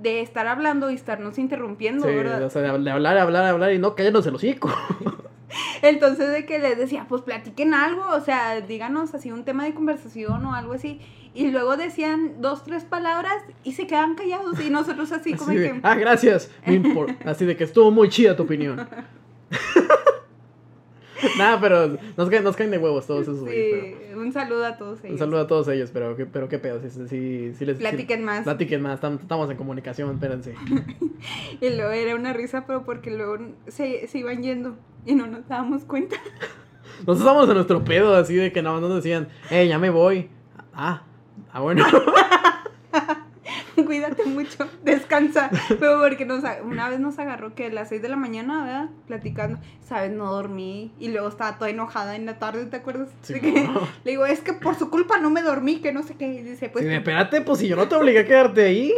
de estar hablando y estarnos interrumpiendo, ¿verdad? O sea, de hablar, hablar, hablar y no cállenos el hocico. Entonces de que les decía, pues platiquen algo, o sea, díganos así un tema de conversación o algo así. Y luego decían dos, tres palabras y se quedan callados y nosotros así, como que... Ah, gracias. así de que estuvo muy chida tu opinión. Nada, pero nos caen, nos caen de huevos todos esos Sí, un saludo a todos ellos. Un saludo a todos ellos, pero, pero qué pedo, si, si, les... Platiquen más. Platiquen más, estamos en comunicación, espérense. y luego era una risa, pero porque luego se, se iban yendo y no nos dábamos cuenta. Nosotros estábamos en nuestro pedo, así de que nada más nos decían, hey, ya me voy. Ah, ah, bueno. Cuídate mucho, descansa. Pero porque nos, una vez nos agarró que a las 6 de la mañana, ¿verdad? Platicando, ¿sabes? No dormí. Y luego estaba toda enojada en la tarde, ¿te acuerdas? Sí, Le digo, es que por su culpa no me dormí, que no sé qué. Y dice, pues. Sí, espérate, pues si yo no te obligué a quedarte ahí.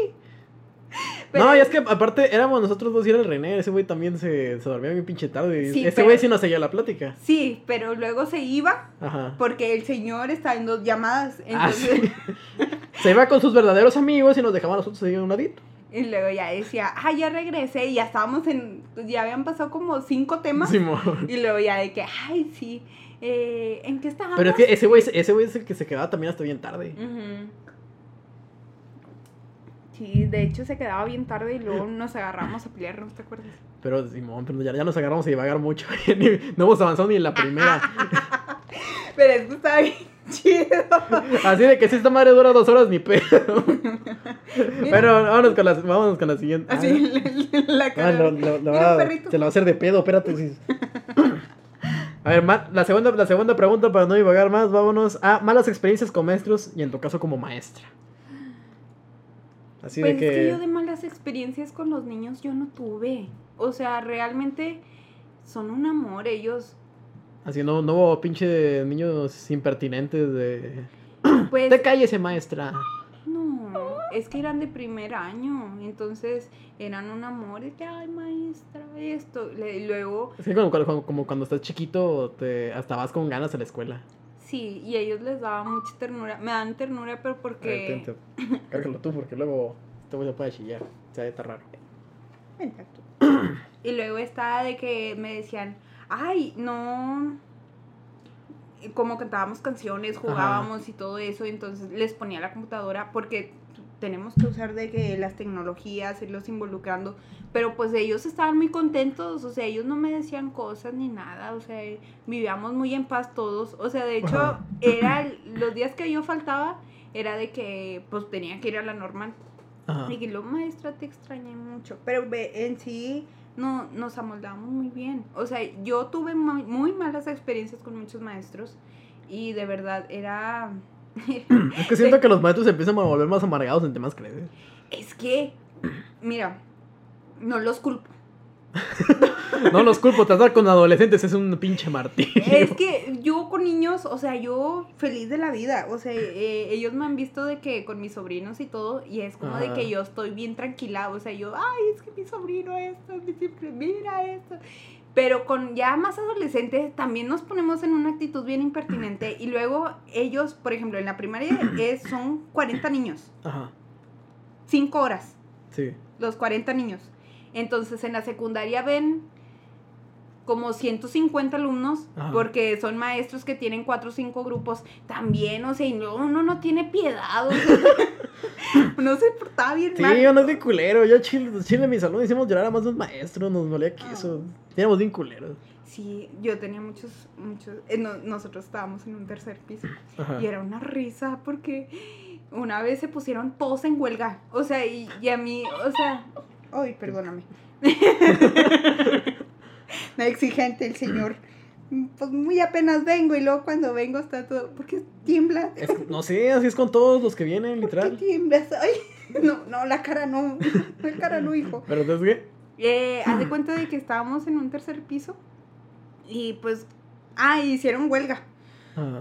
No, y es que aparte éramos nosotros dos y era el René. Ese güey también se, se dormía bien pinche tarde. ese güey sí nos seguía la plática. Sí, pero luego se iba. Ajá. Porque el señor está en dos llamadas. Ah, se iba con sus verdaderos amigos y nos dejaba a nosotros seguir un ladito. Y luego ya decía, ah, ya regresé y ya estábamos en, ya habían pasado como cinco temas. Y luego ya de que, ay, sí, eh, ¿en qué estábamos? Pero es que ese güey, ese güey es el que se quedaba también hasta bien tarde. Sí, de hecho se quedaba bien tarde y luego nos agarramos a pelear, ¿no te acuerdas? Pero Simón, pero ya, ya nos agarramos a divagar mucho. no hemos avanzado ni en la primera. pero esto está bien chido. Así de que si esta madre dura dos horas, ni pedo. pero vámonos con, la, vámonos con la siguiente. Así, ah, la cara. Ah, va, se lo va a hacer de pedo, espérate. A ver, la segunda, la segunda pregunta para no divagar más, vámonos a malas experiencias con maestros y en tu caso como maestra. Así pues de que... Es que yo de malas experiencias con los niños yo no tuve. O sea, realmente son un amor ellos. Así no, no hubo pinche niños impertinentes de... Pues... Te cállese, maestra. No, es que eran de primer año, entonces eran un amor de que, ay, maestra, esto. Y luego... Es que como, como, cuando estás chiquito, te, hasta vas con ganas a la escuela. Sí, y a ellos les daba mucha ternura. Me dan ternura, pero porque. Cárgalo tú, porque luego este güey se puede chillar. Se va a estar raro. Exacto. y luego estaba de que me decían, ay, no. Como cantábamos canciones, jugábamos y todo eso, entonces les ponía la computadora porque tenemos que usar de que las tecnologías, irlos involucrando, pero pues ellos estaban muy contentos, o sea, ellos no me decían cosas ni nada, o sea, vivíamos muy en paz todos, o sea, de hecho, era los días que yo faltaba, era de que pues tenía que ir a la normal. Y que lo maestra te extrañé mucho, pero en sí no nos amoldábamos muy bien. O sea, yo tuve muy, muy malas experiencias con muchos maestros y de verdad era es que siento que los maestros se empiezan a volver más amargados en temas crees. Es que, mira, no los culpo. no los culpo, tratar con adolescentes es un pinche martillo. Es que yo con niños, o sea, yo feliz de la vida. O sea, eh, ellos me han visto de que con mis sobrinos y todo, y es como de que yo estoy bien tranquila. O sea, yo, ay, es que mi sobrino esto, mira esto. Pero con ya más adolescentes también nos ponemos en una actitud bien impertinente. Y luego ellos, por ejemplo, en la primaria es, son 40 niños. Ajá. 5 horas. Sí. Los 40 niños. Entonces en la secundaria ven como 150 alumnos, porque son maestros que tienen cuatro o cinco grupos también, o sea, y no, uno no tiene piedad, o sea, uno se portaba bien sí, mal. Sí, uno es de culero, yo chile, chile en mi salón hicimos llorar a más de un maestro, nos molía queso, ah. éramos bien culeros. Sí, yo tenía muchos, muchos, eh, nosotros estábamos en un tercer piso, y era una risa, porque una vez se pusieron todos en huelga, o sea, y, y a mí, o sea, ay, perdóname. no exigente el señor. Pues muy apenas vengo y luego cuando vengo está todo. ¿Por qué tiembla? no sé, así es con todos los que vienen, literal. ¿Por qué tiemblas? Ay, no, no, la cara no. La cara no, hijo. ¿Pero entonces qué? Eh, haz de cuenta de que estábamos en un tercer piso y pues. Ah, hicieron huelga.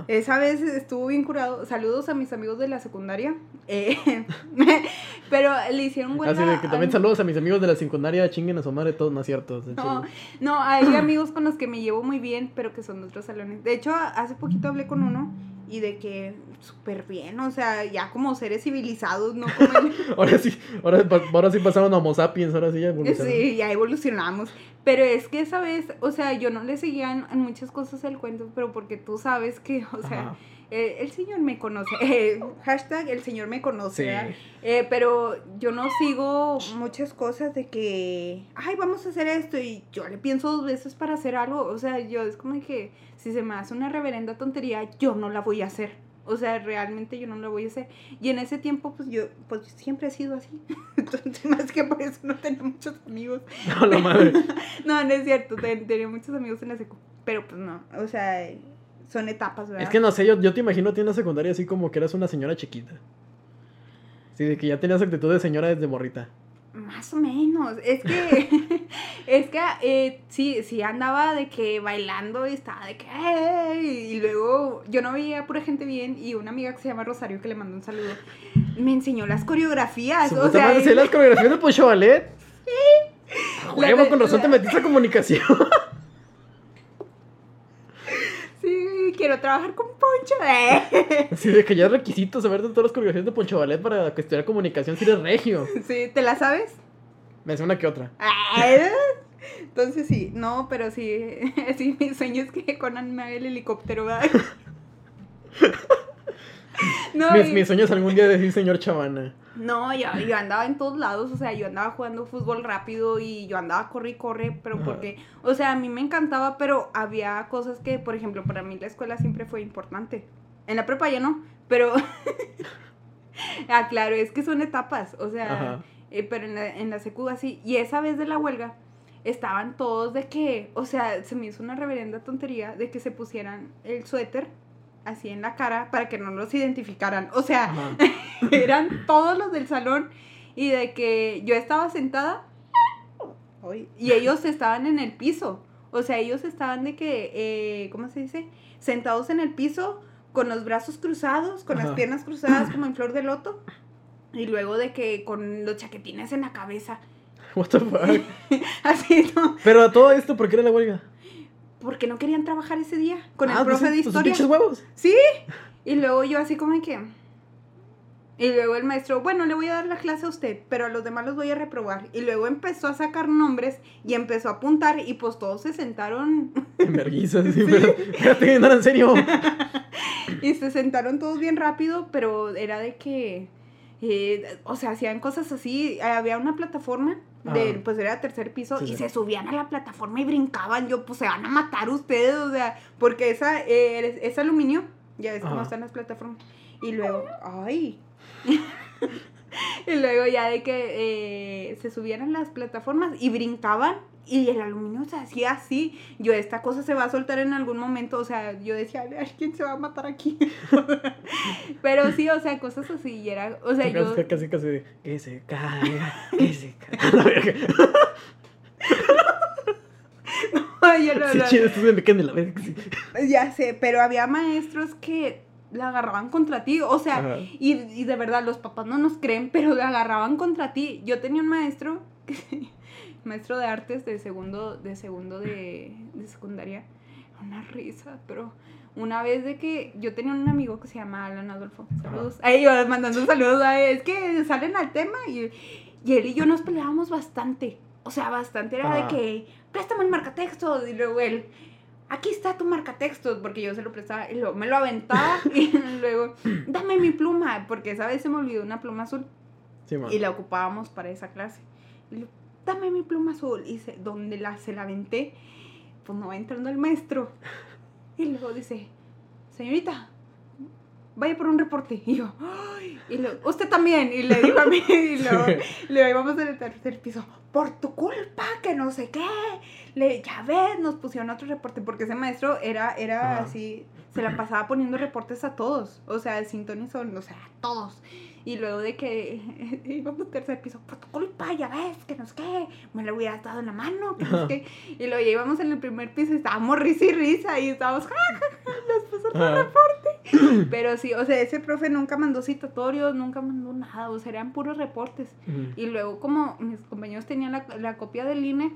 Esa vez estuvo bien curado. Saludos a mis amigos de la secundaria. Eh, pero le hicieron huelga. Así de que también saludos a mis amigos de la secundaria. Chinguen a su madre todos, no es cierto. No, no, hay amigos con los que me llevo muy bien, pero que son de otros salones. De hecho, hace poquito hablé con uno y de que súper bien, o sea, ya como seres civilizados, ¿no? ahora sí, ahora, ahora sí pasaron a Homo sapiens, ahora sí ya evolucionamos. Sí, ya evolucionamos. Pero es que esa vez, o sea, yo no le seguía en, muchas cosas el cuento, pero porque tú sabes que, o sea, eh, el señor me conoce. Eh, hashtag el señor me conoce. Eh, pero yo no sigo muchas cosas de que, ay, vamos a hacer esto y yo le pienso dos veces para hacer algo. O sea, yo es como que si se me hace una reverenda tontería, yo no la voy a hacer. O sea, realmente yo no la voy a hacer. Y en ese tiempo, pues yo pues siempre he sido así. Entonces, más que por eso no tenía muchos amigos. No, la madre. no, no es cierto. Tenía muchos amigos en la secu. Pero pues no. O sea, son etapas, ¿verdad? Es que no sé, yo, yo te imagino a ti en la secundaria así como que eras una señora chiquita. Sí, de que ya tenías actitud de señora desde morrita. Más o menos. Es que, es que eh, sí, sí andaba de que bailando y estaba de que, y luego yo no veía pura gente bien y una amiga que se llama Rosario que le mandó un saludo, me enseñó las coreografías. O sea, las coreografías de Poncho Ballet? Sí. Huevo, con razón te metiste a comunicación. quiero trabajar con Poncho. Eh. Sí, de que ya es requisito saber de todas las coreografías de Poncho Ballet para que estudiar comunicación si eres regio. Sí, ¿te la sabes? Me hace una que otra. Entonces sí, no, pero sí, sí, mi sueño es que Conan me haga el helicóptero, ¿verdad? no, mis, sueños algún día decir señor Chavana. No, yo, yo, andaba en todos lados, o sea, yo andaba jugando fútbol rápido y yo andaba corre y corre, pero porque, o sea, a mí me encantaba, pero había cosas que, por ejemplo, para mí la escuela siempre fue importante. En la prepa ya no, pero, ah, claro, es que son etapas, o sea, eh, pero en la, en la secu así, y esa vez de la huelga, estaban todos de que, o sea, se me hizo una reverenda tontería de que se pusieran el suéter así en la cara para que no los identificaran. O sea, eran todos los del salón y de que yo estaba sentada y ellos estaban en el piso. O sea, ellos estaban de que, eh, ¿cómo se dice? Sentados en el piso con los brazos cruzados, con las piernas cruzadas como en flor de loto. Y luego de que con los chaquetines en la cabeza. What the fuck? Así, ¿no? Pero a todo esto, ¿por qué era la huelga? Porque no querían trabajar ese día con el ah, profe de historia. Pues huevos. Sí. Y luego yo así como que y luego el maestro, bueno, le voy a dar la clase a usted, pero a los demás los voy a reprobar. Y luego empezó a sacar nombres y empezó a apuntar y pues todos se sentaron. En sí, pero no, en serio. y se sentaron todos bien rápido, pero era de que, eh, o sea, hacían cosas así. Había una plataforma pues era tercer piso, y se subían a la plataforma y brincaban. Yo, pues se van a matar ustedes, o sea, porque esa, eh, es aluminio, ya ves cómo están las plataformas. Y luego, ay. y luego ya de que eh, se subían a las plataformas y brincaban y el aluminio se hacía así. Yo, esta cosa se va a soltar en algún momento. O sea, yo decía, ¿quién se va a matar aquí? Pero sí, o sea, cosas así. Y era, o sea, yo. Casi, casi, que se caiga, que se caiga. yo no, Sí, no. chido, estos me quedan de la verga. sí. Ya sé, pero había maestros que la agarraban contra ti, o sea, y, y de verdad los papás no nos creen, pero la agarraban contra ti. Yo tenía un maestro, que- maestro de artes de segundo, de segundo de, de secundaria, una risa, pero una vez de que yo tenía un amigo que se llama Alan Adolfo, saludos, ahí yo mandando saludos, a él, es que salen al tema y, y él y yo nos peleábamos bastante, o sea, bastante, era de que, préstame el marcatexto, y luego él, aquí está tu marcatexto, porque yo se lo prestaba, y luego me lo aventaba, y luego, dame mi pluma, porque esa vez se me olvidó una pluma azul, Sí, y la ocupábamos para esa clase. Y dame mi pluma azul. Y se, donde la, se la aventé, pues no va entrando el maestro. Y luego dice, señorita, vaya por un reporte. Y yo, "Ay", y usted también. Y le digo a mí, y luego, le íbamos en el tercer piso, por tu culpa, que no sé qué. Le, ya ves, nos pusieron otro reporte, porque ese maestro era, era así, se la pasaba poniendo reportes a todos, o sea, sin ton y son, o sea, a todos. Y luego de que íbamos tercer piso, por tu culpa, ya ves, que no sé qué, me lo hubieras dado en la mano, que no sé qué. Y luego ya íbamos en el primer piso y estábamos risa y risa y estábamos, ja, ja, ja, nos Ajá. reporte. Pero sí, o sea, ese profe nunca mandó citatorios, nunca mandó nada, o sea, eran puros reportes. Y luego como mis compañeros tenían la, la copia del INE,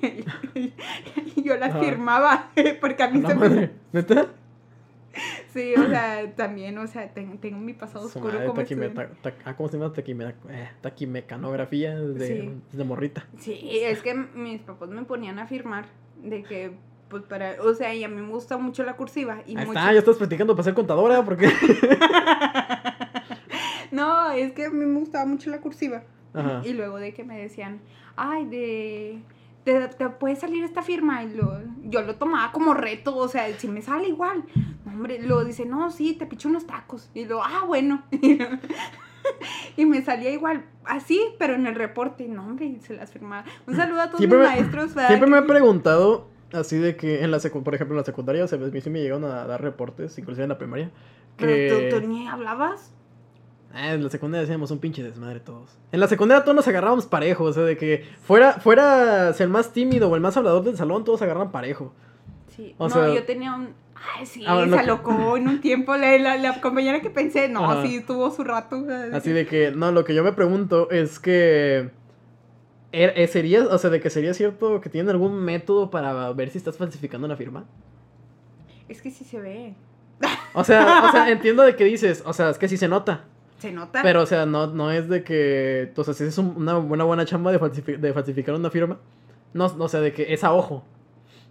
y yo la firmaba, porque a mí se me... madre. ¿Neta? Sí, o sea, también, o sea, ten- tengo mi pasado Su oscuro madre, como taquime- estudiante. ta- ta- ah, ¿Cómo se llama? Taquime- eh, taquimecanografía de, Sí. de morrita. Sí, es que mis papás me ponían a firmar de que, pues para, o sea, y a mí me gusta mucho la cursiva. Y Ahí mucho- está, ya estás practicando para ser contadora, porque... No, es que a mí me gustaba mucho la cursiva. Ajá. Y luego de que me decían, ay, de... Te, te puede salir esta firma y lo, yo lo tomaba como reto, o sea, si me sale igual, hombre, lo dice, no, sí, te picho unos tacos, y lo, ah, bueno, y me salía igual, así, pero en el reporte, no, hombre, se las firmaba. Un saludo a todos Siempre mis me- maestros, ¿verdad? Siempre me he Que- preguntado, así de que en la secu- por ejemplo, en la secundaria, o sea, a mí sí me llegaron a dar reportes, inclusive en la primaria, Pero tú, tú ni hablabas. Ah, en la secundaria hacíamos un pinche desmadre todos. En la secundaria todos nos agarrábamos parejo, o sea, de que fuera, fuera el más tímido o el más hablador del salón, todos agarran parejo. Sí, O no, sea- yo tenía un... Ay, sí, Ah, se que- alocó en un tiempo la, la, la compañera que pensé, no, Ajá. sí, tuvo su rato. Así de que, no, lo que yo me pregunto es que... er- ¿Sería, o sea, de que sería cierto que tienen algún método para ver si estás falsificando una firma? Es que sí se ve. O sea, o sea, entiendo de que dices, o sea, es que sí se nota. Se nota. Pero, o sea, no, no es de que. O sea, si es un- una buena, buena chamba de, falsifi- de falsificar una firma. No, no, o sea, de que es a ojo.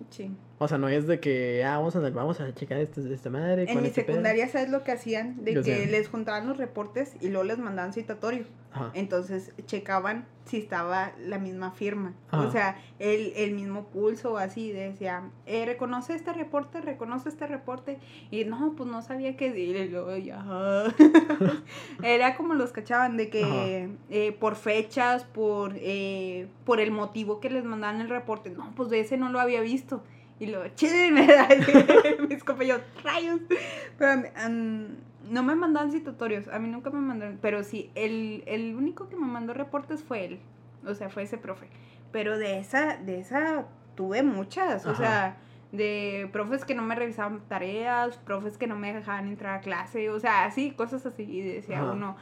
Sí. O sea, no es de que, ah, vamos a, vamos a checar esta, esta madre. En mi este pedo. secundaria, ¿sabes lo que hacían? De Yo que sé. les juntaban los reportes y luego les mandaban citatorio. Ajá. Entonces checaban si estaba la misma firma. Ajá. O sea, el, el mismo pulso o así. Decía, eh, reconoce este reporte, reconoce este reporte. Y no, pues no sabía qué decir. Era como los cachaban de que eh, por fechas, por, eh, por el motivo que les mandaban el reporte. No, pues de ese no lo había visto. Y lo, chile, me da mis compañeros, rayos. Pero am, no me mandaban citatorios, a mí nunca me mandaron, pero sí, el, el único que me mandó reportes fue él, o sea, fue ese profe. Pero de esa, de esa tuve muchas, o sea, de profes que no me revisaban tareas, profes que no me dejaban entrar a clase, o sea, así, cosas así, y decía Ajá. uno,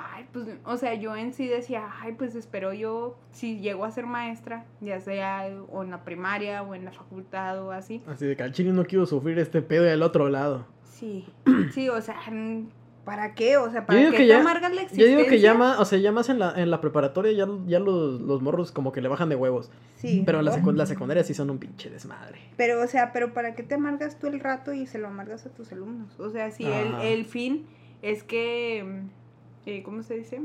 ay, pues, o sea, yo en sí decía, ay, pues espero yo, si llego a ser maestra, ya sea o en la primaria o en la facultad o así, Así de que al chile no quiero sufrir este pedo del otro lado. Sí, sí, o sea, ¿para qué? O sea, Yo ¿para qué que te ya- amargas la Yo existencia? digo que ya más, o sea, ya más en la, en la preparatoria ya, ya los, los morros como que le bajan de huevos. Sí, Pero en la, secu- la secundaria sí son un pinche desmadre. Pero, o sea, pero ¿para qué te amargas tú el rato y se lo amargas a tus alumnos? O sea, si el, el fin es que, eh, ¿cómo se dice?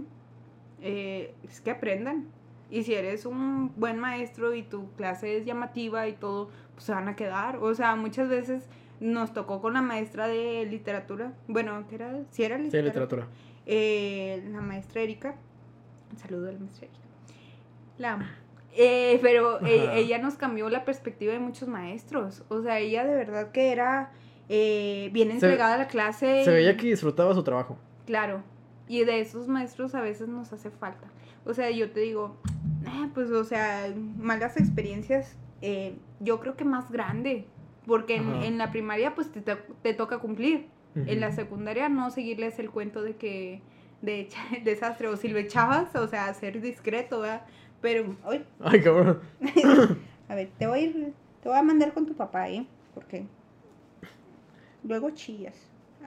Eh, es que aprendan. Y si eres un buen maestro y tu clase es llamativa y todo, pues se van a quedar. O sea, muchas veces nos tocó con la maestra de literatura. Bueno, ¿qué era? Si era Sí, literatura. literatura. eh, la maestra Erika. Un saludo a la maestra Erika. La amo. Eh, pero Ajá. ella nos cambió la perspectiva de muchos maestros. O sea, ella de verdad que era eh, bien Se- entregada a la clase. Se veía que disfrutaba su trabajo. Claro. Y de esos maestros a veces nos hace falta. O sea, yo te digo, "Ah, pues, o sea, malas experiencias. eh, yo creo que más grande, porque en, en la primaria pues te, to- te toca cumplir. En la secundaria no seguirles el cuento de que de desastre o si lo echabas, o sea, ser discreto, ¿verdad? Pero, ay, Ay, cabrón. a ver, te voy a ir, te voy a mandar con tu papá, ¿eh? Porque luego chillas.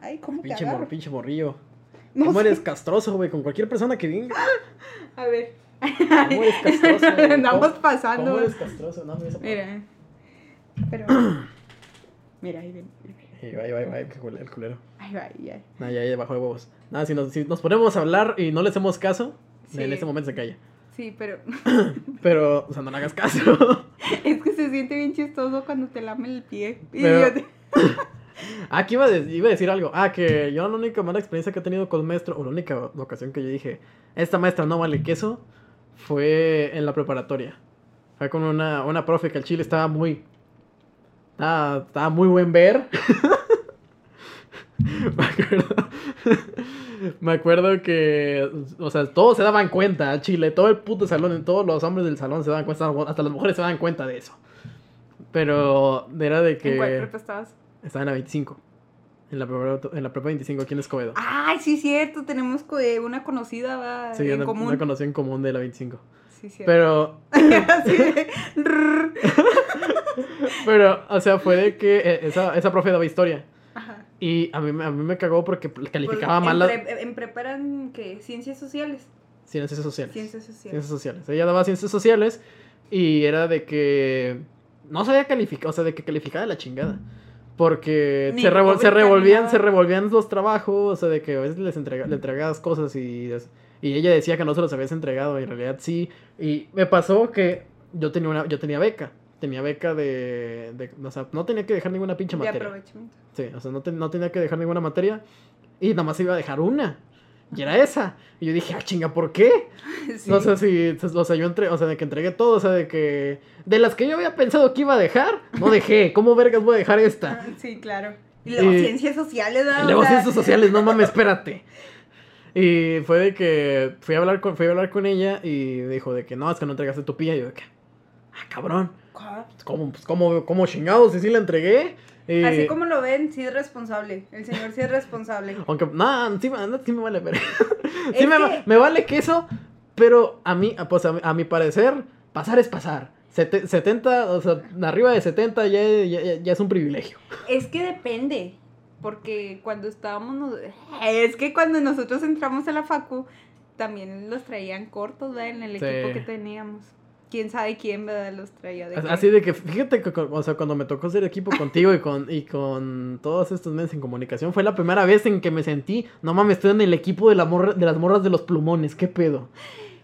Ay, ¿cómo te Pinche, agarro? mor, pinche morrillo. No ¿Cómo sé. eres castroso, güey? Con cualquier persona que venga. A ver. ¿Cómo eres castroso? güey? Andamos ¿Cómo- pasando. ¿Cómo eres castroso? No, me Mira. Pero. Mira, ahí ven. Y va, ahí va, ahí va, el culero. Ahí va, ahí va. No, ya, ya bajó de huevos. Nada, si nos, si nos ponemos a hablar y no le hacemos caso, Sí. en este momento se calla. Sí, pero Pero, o sea, no le hagas caso. es que se siente bien chistoso cuando te lame el pie. Y Pero- yo te- Ah, que iba a, iba a decir algo. Ah, que yo la única mala experiencia que he tenido con maestro, o la única ocasión que yo dije, esta maestra no vale queso, fue en la preparatoria. Fue con una, una profe que el chile estaba muy... Estaba, estaba muy buen ver. Me acuerdo. Me acuerdo que, o sea, todos se daban cuenta, al chile, todo el puto salón, todos los hombres del salón se daban cuenta, hasta las mujeres se daban cuenta de eso. Pero era de que... ¿En cuál prepa estabas? Estaba en la 25. En la prepa, en la prepa 25 aquí en Escobedo. Ay, sí, cierto. Tenemos eh, una conocida va, sí, en una, común. una conocida en común de la 25. Sí, cierto. Pero, pero, o sea, fue de que eh, esa, esa profe daba historia. Ajá. Y a mí, me- a mí me cagó porque calificaba Pues, mal en, las pre- en prepa eran, ¿qué? Ciencias sociales. ciencias sociales. Ciencias sociales. Ciencias sociales. Ella daba ciencias sociales y era de que no sabía calificar, o sea, de que calificaba de la chingada. Porque se, revol- se revolvían, nada. se revolvían los trabajos, o sea, de que a veces les entrega- le entregabas cosas y, y ella decía que no se los habías entregado y en realidad sí. Y me pasó que yo tenía una, yo tenía beca. Tenía beca de, de- o sea, no tenía que dejar ninguna pinche De materia. aprovechamiento. Sí, o sea, no, te- no tenía que dejar ninguna materia. Y nada más iba a dejar una. Y era esa. Y yo dije, ah, chinga, ¿por qué? Sí. No sé si, o sea, yo entre, o sea, de que entregué todo, o sea, de que, de las que yo había pensado que iba a dejar, no dejé. ¿Cómo vergas voy a dejar esta? Sí, claro. Y luego Y- ciencias sociales, ¿verdad? Y luego ciencias sociales, no mames, espérate. Y fue de que fui a hablar con, fui a hablar con ella y dijo de que no, es que no entregaste tu pilla. Y yo de que, ah, cabrón, pues, ¿cómo, pues, cómo, cómo chingados? Y sí la entregué. Así como lo ven, sí es responsable. El señor sí es responsable. Aunque, no, sí, me- sí me vale, pero... Sí me, que- me vale queso, pero a mí, pues a, mi- a mi parecer, pasar es pasar. Sete- 70, o sea, arriba de 70 ya, ya, ya es un privilegio. Es que depende. Porque cuando estábamos. nos- Es que cuando nosotros entramos a la Facu, también los traían cortos, ¿verdad? En el Sí. equipo que teníamos. Quién sabe quién, ¿verdad? Los traía de. que- Así de que, fíjate, que, o sea, cuando me tocó hacer equipo contigo y con, y con todos estos meses en comunicación, fue la primera vez en que me sentí, no mames, estoy en el equipo de, la morra- de las morras de los plumones, ¿qué pedo?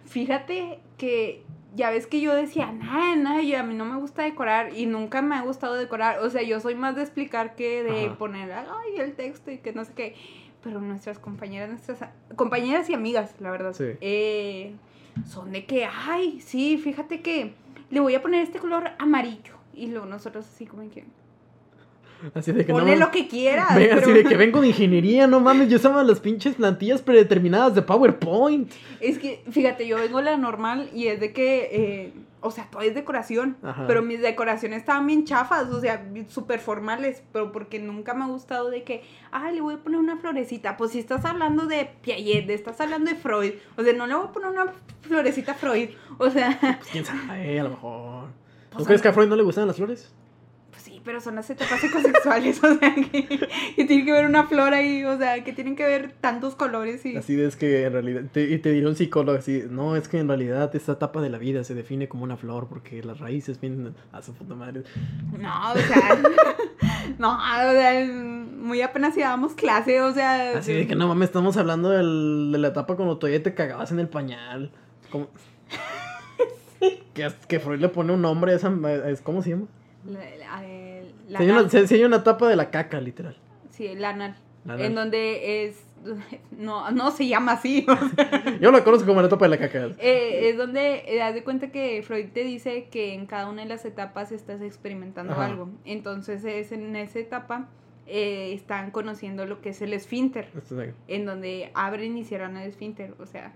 Fíjate que ya ves que yo decía, nada, nada, yo a mí no me gusta decorar y nunca me ha gustado decorar. O sea, yo soy más de explicar que de Ajá. poner, ay, el texto y que no sé qué. Pero nuestras compañeras, nuestras compañeras y amigas, la verdad, Sí. eh, son de que, ay, sí, fíjate que le voy a poner este color amarillo. Y luego nosotros así como que, Así de que ponle no lo que quieras. Ve, así de que vengo de ingeniería, no mames, yo usaba las pinches plantillas predeterminadas de PowerPoint. Es que, fíjate, yo vengo la normal y es de que, eh, o sea, todo es decoración, Ajá. pero mis decoraciones estaban bien chafas, o sea, súper formales, pero porque nunca me ha gustado de que, ay, le voy a poner una florecita. Pues si estás hablando de Piaget, estás hablando de Freud, o sea, no le voy a poner una florecita a Freud, o sea, Pues quién sabe, a lo mejor. ¿Tú Pues, crees que a a- Freud no le gustan las flores? Sí, pero son las etapas psicosexuales, o sea, que, que tiene que ver una flor ahí, o sea, que tienen que ver tantos colores y... Así es que en realidad, te, y te dirá un psicólogo así, no, es que en realidad esta etapa de la vida se define como una flor porque las raíces vienen a su puta madre. No, o sea, no, o sea, muy apenas llevábamos clase, o sea... Así de que no mames, estamos hablando del- de la etapa cuando todavía te cagabas en el pañal. Como... que, que Freud le pone un nombre a esa, es, ¿cómo se llama? La, la- el- la Sí hay, una, etapa de la caca, literal. Sí, el anal. La anal. En donde es... No, no se llama así. o sea, Yo la conozco como la etapa de la caca. eh, es donde eh, haz de cuenta que Freud te dice que en cada una de las etapas estás experimentando Ajá. algo. Entonces es en esa etapa eh, están conociendo lo que es el esfínter. Es En donde abren y cierran el esfínter. O sea...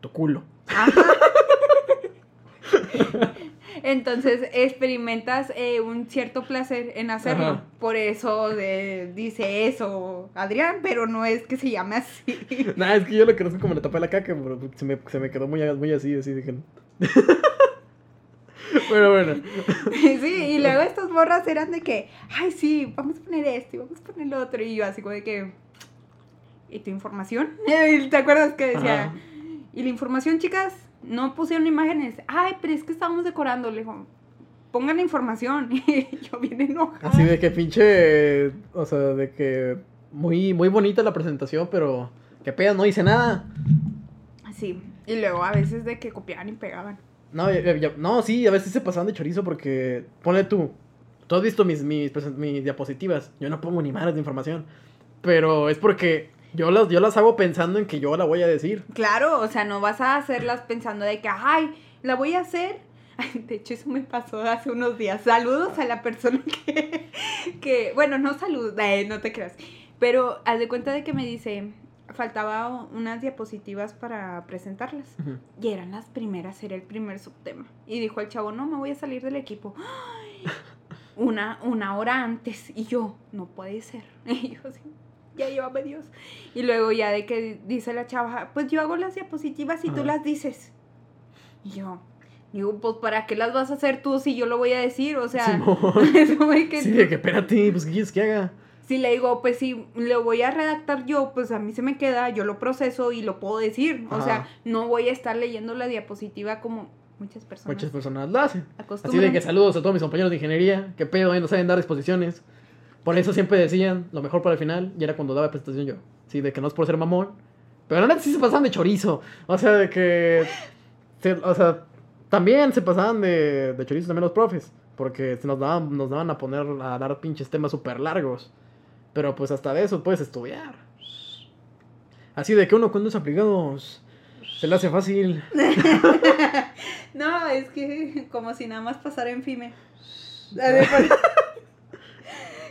tu culo. Ajá. Entonces experimentas eh, un cierto placer en hacerlo. Por eso dice eso Adrián, pero no es que se llame así. Nada, es que yo lo conozco como le tapé la caca, pero se me, se me quedó muy, muy así, así dije. bueno, bueno. sí, y luego estas borras eran de que, ay, sí, vamos a poner esto y vamos a poner lo otro. Y yo así como de que, ¿y tu información? ¿Te acuerdas que decía? ¿Y la información, chicas? No pusieron imágenes. Ay, pero es que estábamos decorando. Le dijo, pongan la información. Y yo bien enojada. Así de que pinche, o sea, de que muy, muy bonita la presentación, pero que pedo, no hice nada. Sí, y luego a veces de que copiaban y pegaban. No, no, sí, a veces se pasaban de chorizo porque, ponle tú, tú has visto mis, mis, mis diapositivas, yo no pongo ni madres de información, pero es porque yo las, yo las hago pensando en que yo la voy a decir. Claro, o sea, no vas a hacerlas pensando de que, ay, la voy a hacer. de hecho, eso me pasó hace unos días. Saludos a la persona que, que bueno, no saludos, eh, no te creas. Pero haz de cuenta de que me dice, faltaba unas diapositivas para presentarlas. Y eran las primeras, era el primer subtema. Y dijo el chavo, no, me voy a salir del equipo. Una, una hora antes. Y yo, no puede ser. Y yo así, ya llévame Dios. Y luego ya de que dice la chava, pues yo hago las diapositivas y tú las dices. Y yo, digo, pues ¿para qué las vas a hacer tú si yo lo voy a decir? O sea, que... Sí, de que espérate, pues ¿qué quieres que haga? si le digo, pues si lo voy a redactar yo, pues a mí se me queda, yo lo proceso y lo puedo decir. O sea, no voy a estar leyendo la diapositiva como muchas personas. Muchas personas lo hacen. Así de que saludos a todos mis compañeros de ingeniería, que pedo, no saben dar exposiciones. Por eso siempre decían lo mejor para el final, y era cuando daba presentación yo. Sí, de que no es por ser mamón. Pero la neta sí se pasaban de chorizo. O sea, de que. o sea, también se pasaban de, de chorizo también los profes. Porque se nos daban, nos daban a poner a dar pinches temas súper largos. Pero pues hasta de eso puedes estudiar. Así de que uno con dos aplicados se le hace fácil. no, es que como si nada más pasara en FIME.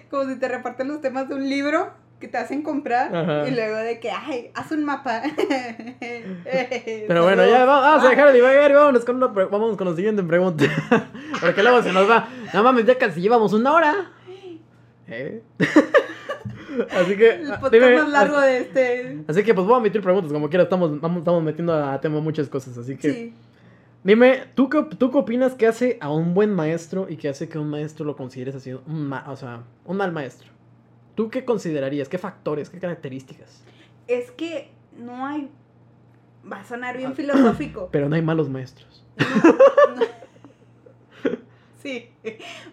como si te reparten los temas de un libro que te hacen comprar y luego de que, ay, haz un mapa. Pero bueno, ya vamos a dejar de divagar y vámonos con, vamos con la siguiente pregunta. Porque luego se nos va. No mames, ya casi llevamos una hora. ¿Eh? Así que. El podcast más largo de este. Así que, pues voy a meter preguntas. Como quiera, estamos, estamos metiendo a tema muchas cosas. Así que. Dime, ¿tú qué, ¿tú qué opinas que hace a un buen maestro y que hace que un maestro lo consideres así, un, o sea, un mal maestro? ¿Tú qué considerarías? ¿Qué factores? ¿Qué características? Es que no hay. Va a sonar bien ah. filosófico. Pero no hay malos maestros. Sí.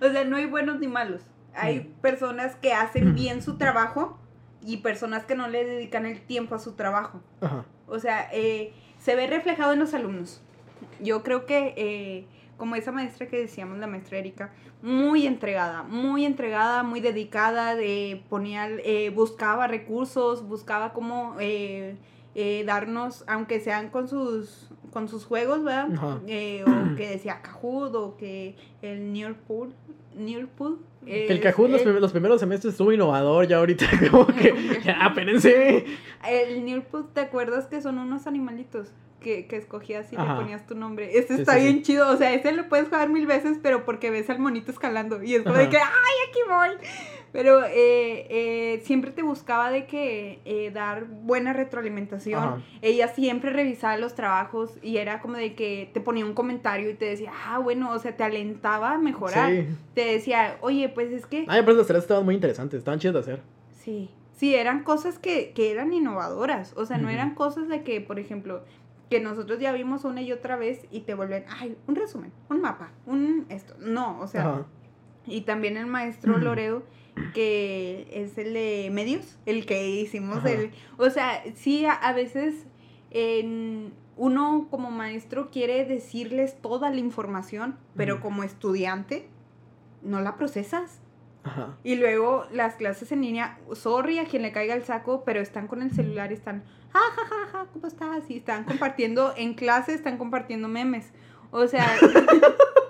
O sea, no hay buenos ni malos. Hay mm. personas que hacen mm. bien su trabajo y personas que no le dedican el tiempo a su trabajo. O sea, eh, se ve reflejado en los alumnos. Yo creo que, eh, como esa maestra que decíamos, la maestra Erika, muy entregada, muy entregada, muy dedicada, de, ponía, eh, buscaba recursos, buscaba cómo darnos, aunque sean con sus con sus juegos, ¿verdad? o que decía Kahoot o que el Nearpool, Nearpool que el Kahoot los, los, primeros semestres estuvo innovador, ya ahorita como que, ya, espérense. El Nearput, ¿te acuerdas que son unos animalitos? Que, que escogías y le ponías tu nombre. Este está bien chido, o sea, ese lo puedes jugar mil veces, pero porque ves al monito escalando y es como de que, ¡ay, aquí voy! Pero eh, eh, siempre te buscaba de que eh, dar buena retroalimentación. Ella siempre revisaba los trabajos y era como de que te ponía un comentario y te decía, ah, bueno, o sea, te alentaba a mejorar. Te decía, oye, pues es que... Ay, pero las tareas estaban muy interesantes, estaban chidas de hacer. Sí, sí, eran cosas que, que eran innovadoras. O sea, no eran cosas de que, por ejemplo, que nosotros ya vimos una y otra vez y te vuelven, ay, un resumen, un mapa, un esto. No, o sea... Y también el maestro Loredo que es el de medios, el que hicimos el... O sea, sí, a, veces uno como maestro quiere decirles toda la información, pero como estudiante no la procesas. Y luego las clases en línea, sorry a quien le caiga el saco, pero están con el celular y están, ja, ja, ja, ja, ¿cómo estás? Y están compartiendo en clase, están compartiendo memes. O sea,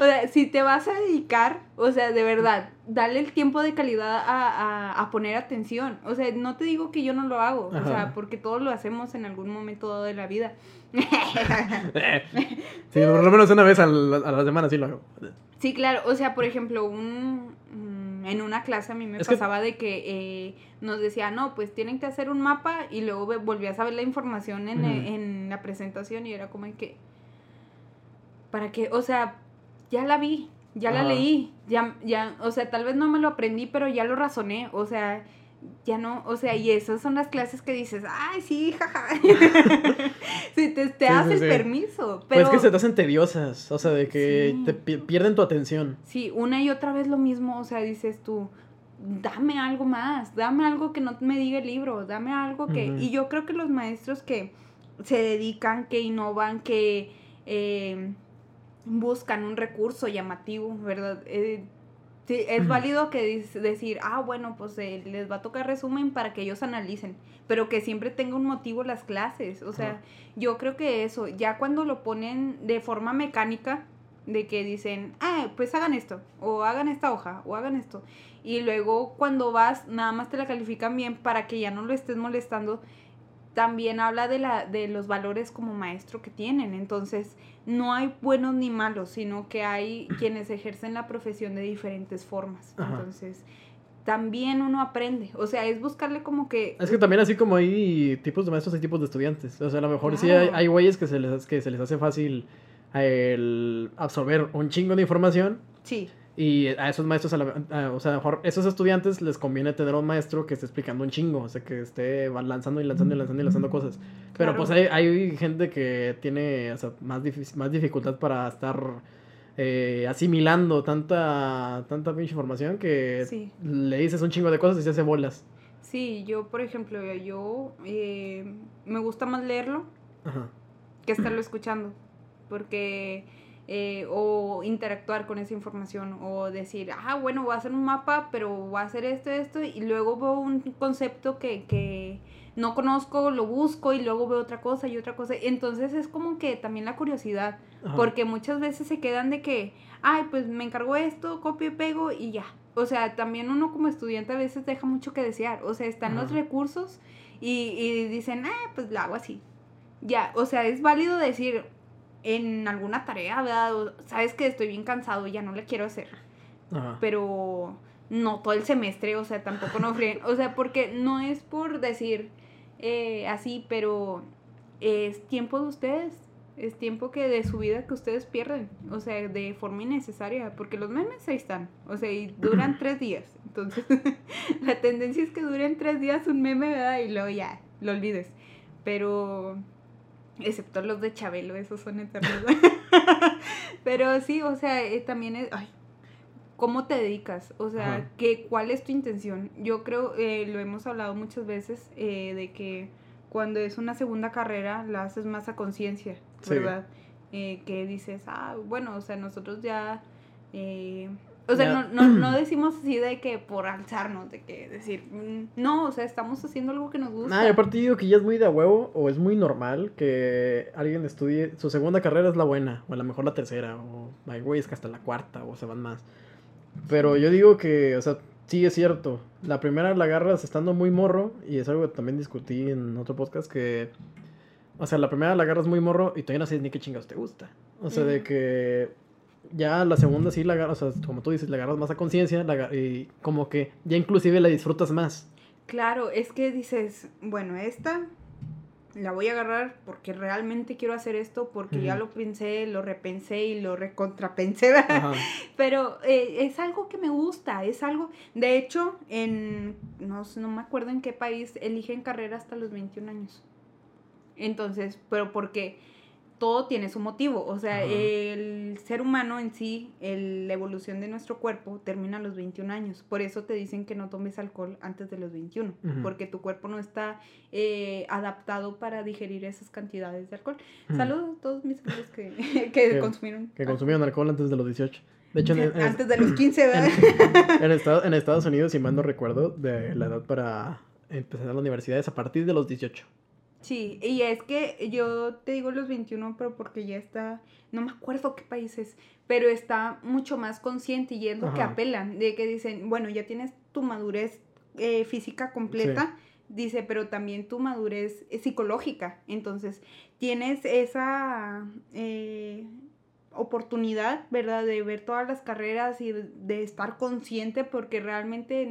O sea, si te vas a dedicar, o sea, de verdad, dale el tiempo de calidad a, a, a poner atención. O sea, no te digo que yo no lo hago, o sea, porque todos lo hacemos en algún momento dado de la vida. sí, por lo menos una vez a la, a la semana sí lo hago. Sí, claro, o sea, por ejemplo, un, mm, en una clase a mí me pasaba de que eh, nos decía, no, pues tienen que hacer un mapa y luego volvías a ver la información en, en la presentación y era como que, ¿para qué? O sea, ya la vi, ya la leí, ya, ya, o sea, tal vez no me lo aprendí, pero ya lo razoné, o sea, ya no, o sea, y esas son las clases que dices, ay, sí, jaja. sí, te, te das el permiso. Pero... Pues que se te hacen tediosas, o sea, de que te pierden tu atención. Sí, una y otra vez lo mismo, o sea, dices tú, dame algo más, dame algo que no me diga el libro, dame algo que... Y yo creo que los maestros que se dedican, que innovan, que... Eh, buscan un recurso llamativo, ¿verdad? Eh, sí, es válido que decir, ah, bueno, pues eh, les va a tocar resumen para que ellos analicen, pero que siempre tenga un motivo las clases. O sea, yo creo que eso, ya cuando lo ponen de forma mecánica, de que dicen, ah, pues hagan esto, o hagan esta hoja, o hagan esto. Y luego cuando vas, nada más te la califican bien para que ya no lo estés molestando. También habla de, la, de los valores como maestro que tienen. Entonces, no hay buenos ni malos, sino que hay quienes ejercen la profesión de diferentes formas. Entonces, también uno aprende. O sea, es buscarle como que... Es que también así como hay tipos de maestros, hay tipos de estudiantes. O sea, a lo mejor sí hay, hay güeyes que se, les, que se les hace fácil el absorber un chingo de información. Sí. Y a esos maestros, o sea, a mejor esos estudiantes les conviene tener un maestro que esté explicando un chingo, o sea, que esté lanzando y lanzando y lanzando y lanzando cosas. Pero pues hay, hay, gente que tiene o sea, más, más dificultad para estar eh, asimilando tanta, tanta pinche información que le dices un chingo de cosas y se hace bolas. Sí, yo, por ejemplo, yo eh, me gusta más leerlo que estarlo escuchando, porque eh, o interactuar con esa información o decir, ah, bueno, voy a hacer un mapa, pero voy a hacer esto, esto, y luego veo un concepto que, que no conozco, lo busco y luego veo otra cosa y otra cosa. Entonces es como que también la curiosidad, porque muchas veces se quedan de que, ay, pues me encargo esto, copio y pego y ya. O sea, también uno como estudiante a veces deja mucho que desear. O sea, están los recursos y, y dicen, ah, pues lo hago así. Ya, o sea, es válido decir, en alguna tarea, ¿verdad? sabes que estoy bien cansado y ya no le quiero hacer. Pero no todo el semestre, o sea, tampoco no O sea, porque no es por decir eh, así, pero es tiempo de ustedes. Es tiempo que de su vida que ustedes pierden. O sea, de forma innecesaria. Porque los memes ahí están. O sea, y duran tres días. Entonces, la tendencia es que duren tres días un meme, ¿verdad? Y luego ya, lo olvides. Pero Excepto los de Chabelo, esos son eternos. Pero sí, o sea, eh, también es... Ay, ¿Cómo te dedicas? O sea, que, ¿cuál es tu intención? Yo creo, eh, lo hemos hablado muchas veces, eh, de que cuando es una segunda carrera la haces más a conciencia, ¿verdad? que dices, ah, bueno, o sea, nosotros ya o sea, no, no, no, decimos así de que por alzarnos, de que decir, mm, no, o sea, estamos haciendo algo que nos gusta. Nah, y aparte digo que ya es muy de huevo o es muy normal que alguien estudie, su segunda carrera es la buena, o a lo mejor la tercera, o hay güeyes que hasta la cuarta, o se van más. Pero yo digo que, o sea, sí es cierto, la primera la agarras estando muy morro, y es algo que también discutí en otro podcast, que, o sea, la primera la agarras muy morro y todavía no sabes ni qué chingados te gusta. O sea, de que ya la segunda sí la agarras, o sea, como tú dices, la agarras más a conciencia y como que ya inclusive la disfrutas más. Claro, es que dices, bueno, esta la voy a agarrar porque realmente quiero hacer esto, porque ya lo pensé, lo repensé y lo recontrapensé, pero eh, es algo que me gusta, es algo, de hecho, en, no, no me acuerdo en qué país eligen carrera hasta los 21 años. Entonces, pero porque todo tiene su motivo. O sea, el ser humano en sí, la evolución de nuestro cuerpo termina a los 21 años. Por eso te dicen que no tomes alcohol antes de los 21, porque tu cuerpo no está eh, adaptado para digerir esas cantidades de alcohol. Saludos a todos mis amigos que, que, consumieron. Que consumieron alcohol antes de los 18. De hecho, antes de los 15, ¿verdad? En, en, Estados Unidos, si mal no recuerdo, de la edad para empezar la universidad es a partir de los 18. Sí, y es que yo te digo los 21, pero porque ya está, no me acuerdo qué países, pero está mucho más consciente y es lo que apelan, de que dicen, bueno, ya tienes tu madurez eh, física completa, dice, pero también tu madurez psicológica, entonces tienes esa... Eh, oportunidad, ¿verdad? De ver todas las carreras y de, estar consciente porque realmente en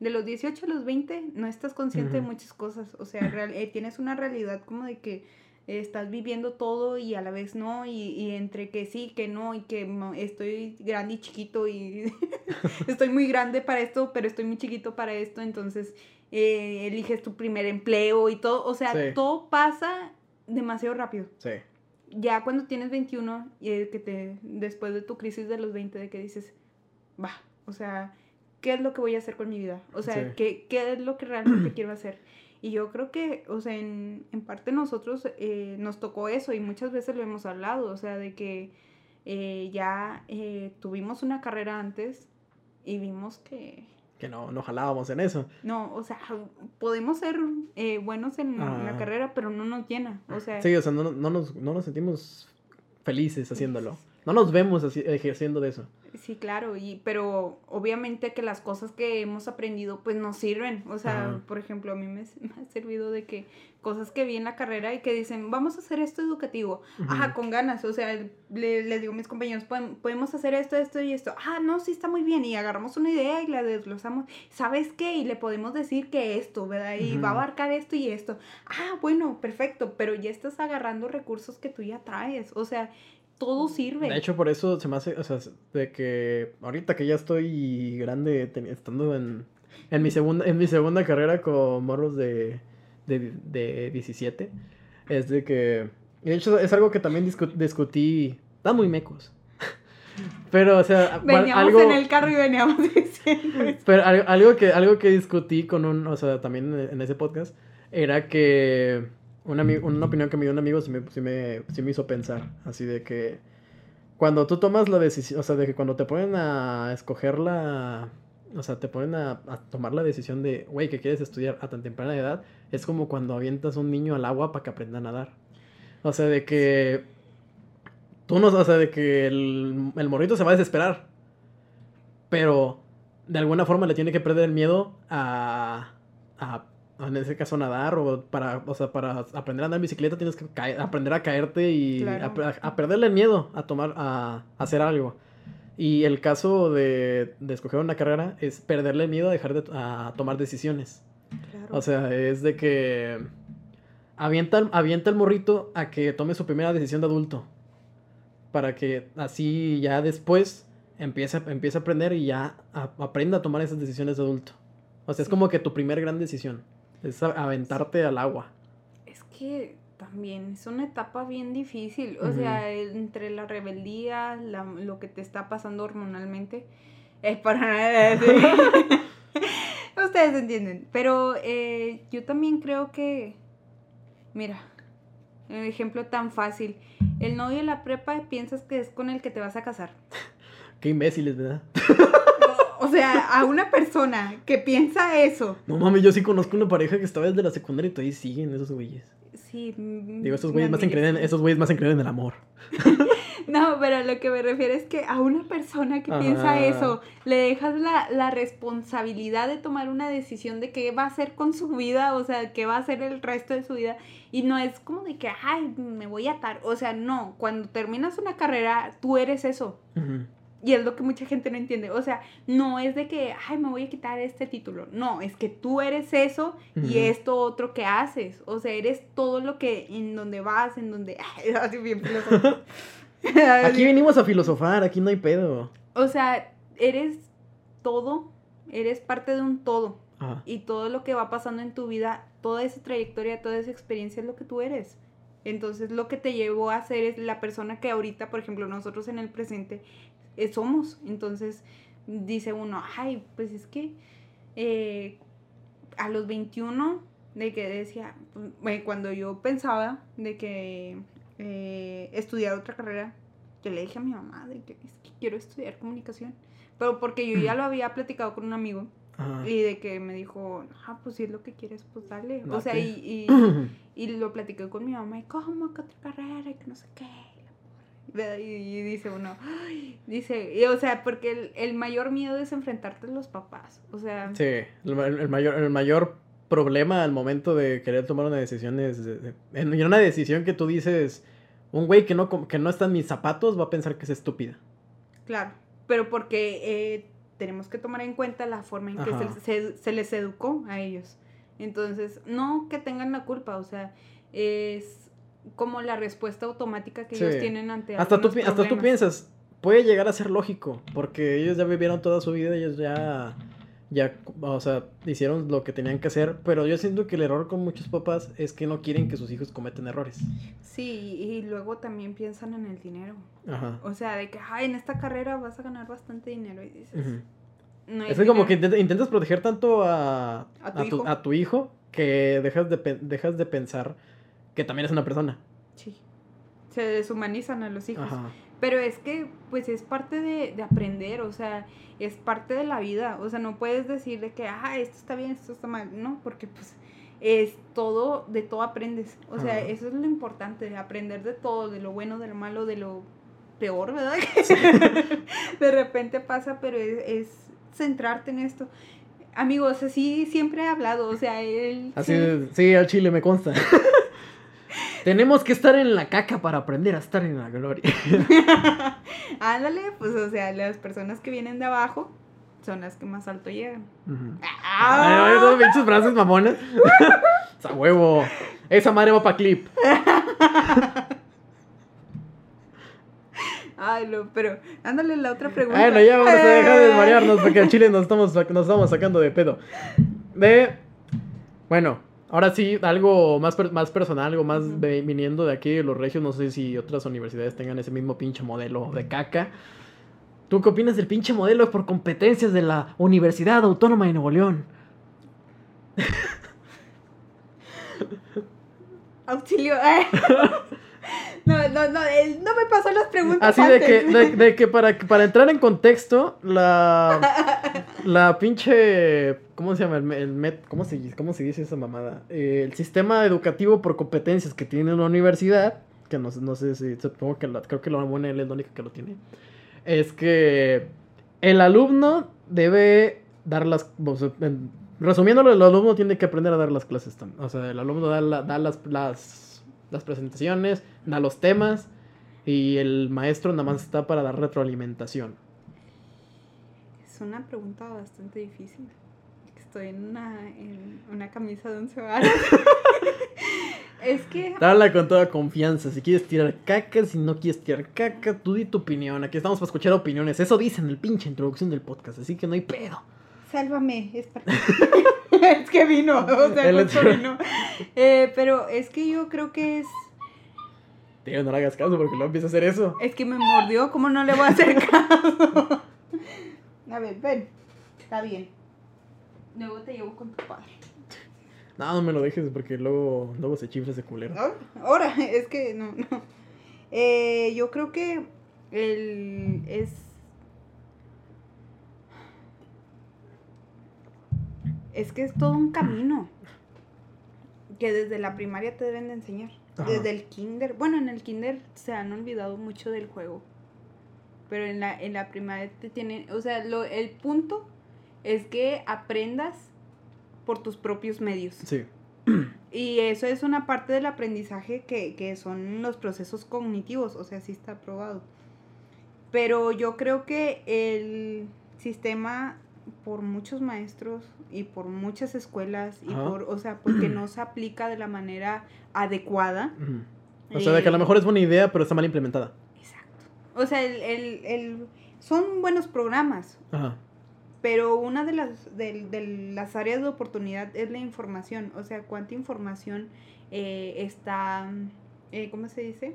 de los 18 a los 20 no estás consciente de muchas cosas, o sea, eh, tienes una realidad como de que estás viviendo todo y a la vez no, y, entre que sí, que no, y que estoy grande y chiquito y estoy muy grande para esto, pero estoy muy chiquito para esto, entonces eh, eliges tu primer empleo y todo, o sea, todo pasa demasiado rápido. Sí ya cuando tienes 21 y que te después de tu crisis de los 20 de que dices, va, o sea, ¿qué es lo que voy a hacer con mi vida? O sea, ¿qué, ¿qué, es lo que realmente quiero hacer? Y yo creo que, o sea, en, en parte nosotros eh, nos tocó eso y muchas veces lo hemos hablado, o sea, de que eh, ya eh, tuvimos una carrera antes y vimos que que no, no jalábamos en eso. No, o sea, podemos ser eh, buenos en la ah. carrera, pero no nos llena, o sea... Sí, o sea, no, no, nos, no nos sentimos felices haciéndolo. No nos vemos así, ejerciendo de eso. Sí, claro, y, pero obviamente que las cosas que hemos aprendido pues nos sirven. O sea, por ejemplo, a mí me, ha servido de que cosas que vi en la carrera y que dicen, vamos a hacer esto educativo. Ajá, con ganas. O sea, le, les digo a mis compañeros, podemos hacer esto, esto y esto. Ah, no, sí está muy bien. Y agarramos una idea y la desglosamos. ¿Sabes qué? Y le podemos decir que esto, ¿verdad? Y va a abarcar esto y esto. Ah, bueno, perfecto. Pero ya estás agarrando recursos que tú ya traes. O sea, todo sirve. De hecho, por eso se me hace, o sea, de que ahorita que ya estoy grande, estando en, en, mi segunda, en mi segunda carrera con morros de, de, de 17, es de que, de hecho, es algo que también discutí, están muy mecos. Pero, o sea, veníamos en el carro y veníamos diciendo. Pero algo que, algo que discutí con un, o sea, también en ese podcast, era que una, una opinión que me dio un amigo sí me, sí me, sí me hizo pensar, así de que cuando tú tomas la decisión, o sea, de que cuando te ponen a escoger la, o sea, te ponen a, a tomar la decisión de, güey, que quieres estudiar a tan temprana edad, es como cuando avientas un niño al agua para que aprenda a nadar. O sea, de que tú no, o sea, de que el, el morrito se va a desesperar, pero de alguna forma le tiene que perder el miedo a, a en ese caso nadar o para, o sea, para aprender a andar en bicicleta tienes que aprender a caerte y a, perderle el miedo a tomar, a, hacer algo. Y el caso de, de, escoger una carrera es perderle el miedo a dejar de a tomar decisiones. O sea, es de que avienta, avienta el morrito a que tome su primera decisión de adulto. Para que así ya después empiece, empiece a aprender y ya aprenda a tomar esas decisiones de adulto. O sea, es como que tu primer gran decisión. Es aventarte al agua. Es que también es una etapa bien difícil. O sea, entre la rebeldía, lo que te está pasando hormonalmente, es para nada Ustedes entienden. Pero eh, yo también creo que, mira, un ejemplo tan fácil. El novio de la prepa piensas que es con el que te vas a casar. Qué imbéciles, ¿verdad? O sea, a una persona que piensa eso. No mames, yo sí conozco una pareja que estaba desde la secundaria y todavía siguen esos güeyes. Sí. Digo, esos güeyes más se creen, esos güeyes más se creen en el amor. no, pero lo que me refiero es que a una persona que piensa eso, le dejas la, la, responsabilidad de tomar una decisión de qué va a hacer con su vida, o sea, qué va a hacer el resto de su vida. Y no es como de que, ay, me voy a atar. O sea, no, cuando terminas una carrera, tú eres eso. Y es lo que mucha gente no entiende. O sea, no es de que, ay, me voy a quitar este título. No, es que tú eres eso y esto otro que haces. O sea, eres todo lo que, en donde vas, en donde... así bien Aquí venimos a filosofar, aquí no hay pedo. O sea, eres todo, eres parte de un todo. Y todo lo que va pasando en tu vida, toda esa trayectoria, toda esa experiencia es lo que tú eres. Entonces lo que te llevó a ser es la persona que ahorita, por ejemplo, nosotros en el presente somos. Entonces dice uno, ay, pues es que eh, a los 21, de que decía, pues, cuando yo pensaba de que eh, estudiar otra carrera, yo le dije a mi mamá de que, es que quiero estudiar comunicación. Pero porque yo ya lo había platicado con un amigo Y de que me dijo, ah, pues si es lo que quieres, pues dale. O sea, y, y, lo platiqué con mi mamá, y cómo, que otra carrera, y que no sé qué. Y, dice uno, dice, y, o sea, porque el, el, mayor miedo es enfrentarte a los papás. O sea. Sí, el, mayor, el mayor problema al momento de querer tomar una decisión es. en una decisión que tú dices, un güey que no, que no está en mis zapatos va a pensar que es estúpida. Claro, pero porque eh, tenemos que tomar en cuenta la forma en que se, se, les educó a ellos. Entonces, no que tengan la culpa, o sea, es como la respuesta automática que ellos tienen ante hasta tú Hasta tú piensas, puede llegar a ser lógico, porque ellos ya vivieron toda su vida, ellos ya ya, o sea, hicieron lo que tenían que hacer, pero yo siento que el error con muchos papás es que no quieren que sus hijos cometen errores. Sí, y luego también piensan en el dinero. Ajá. O sea, de que, ay, en esta carrera vas a ganar bastante dinero y dices... es como que intentas proteger tanto a, ¿A, tu, hijo? que dejas de, dejas de pensar que también es una persona. Sí. Se deshumanizan a los hijos. Ajá. Pero es que, pues, es parte de, de, aprender, o sea, es parte de la vida. O sea, no puedes decir de que, ah, esto está bien, esto está mal. No, porque, pues, es todo, de todo aprendes. O sea, eso es lo importante, aprender de todo, de lo bueno, de lo malo, de lo peor, ¿verdad? de repente pasa, pero es, centrarte en esto. Amigos, así siempre he hablado, o sea, él... Así, sí, sí al chile me consta. Tenemos que estar en la caca para aprender a estar en la gloria. Ándale, pues o sea, las personas que vienen de abajo son las que más alto llegan. ¡Ah! Ay, esos pinches frases mamones. Esa huevo. Esa madre va para clip. Ay, no, pero ándale la otra pregunta. Bueno, ya vamos a dejar de desvariarnos porque en Chile nos estamos, nos estamos sacando de pedo. De. Bueno, Ahora sí, algo más, más personal, algo más viniendo de aquí de los regios. No sé si otras universidades tengan ese mismo pinche modelo de caca. ¿Tú qué opinas del pinche modelo por competencias de la Universidad Autónoma de Nuevo León? Auxilio. No, no, no, no me pasó las preguntas. Así de que, de, que para, para entrar en contexto, la, la pinche, ¿cómo se llama? El, met, ¿cómo, se, ¿Cómo se dice esa mamada? Eh, el sistema educativo por competencias que tiene una universidad, que no, no sé si, supongo que la, creo que la UNL es la única que lo tiene, es que el alumno debe dar las, resumiéndolo, el alumno tiene que aprender a dar las clases también. O sea, el alumno da, da las, las las presentaciones, da los temas y el maestro nada más está para dar retroalimentación. Es una pregunta bastante difícil. Estoy en una, en una camisa de once varas. es que... Dale con toda confianza. Si quieres tirar caca, si no quieres tirar caca, tú di tu opinión. Aquí estamos para escuchar opiniones. Eso dice en el pinche introducción del podcast, así que no hay pedo. Sálvame, es para es que vino, o sea, vino. Eh, pero es que yo creo que es. Tío, no le hagas caso porque no empieza a hacer eso. Es que me mordió, ¿cómo no le voy a hacer caso? a ver, ven. Está bien. Luego te llevo con tu padre. No, no me lo dejes porque luego, luego se chifla ese culero. Ahora, es que no, no. Eh, yo creo que el, es es que es todo un camino que desde la primaria te deben de enseñar. Desde el kinder. Bueno, en el kinder se han olvidado mucho del juego. Pero en la, en la primaria te tienen... O sea, lo, el punto es que aprendas por tus propios medios. Sí. Y eso es una parte del aprendizaje que, que son los procesos cognitivos. O sea, sí está probado. Pero yo creo que el sistema por muchos maestros y por muchas escuelas y por, o sea, porque no se aplica de la manera adecuada. O sea, de que a lo mejor es buena idea, pero está mal implementada. Exacto. O sea, el, el, el son buenos programas. Ajá. Pero una de las, de, de, las áreas de oportunidad es la información. O sea, cuánta información eh, está, eh, ¿cómo se dice?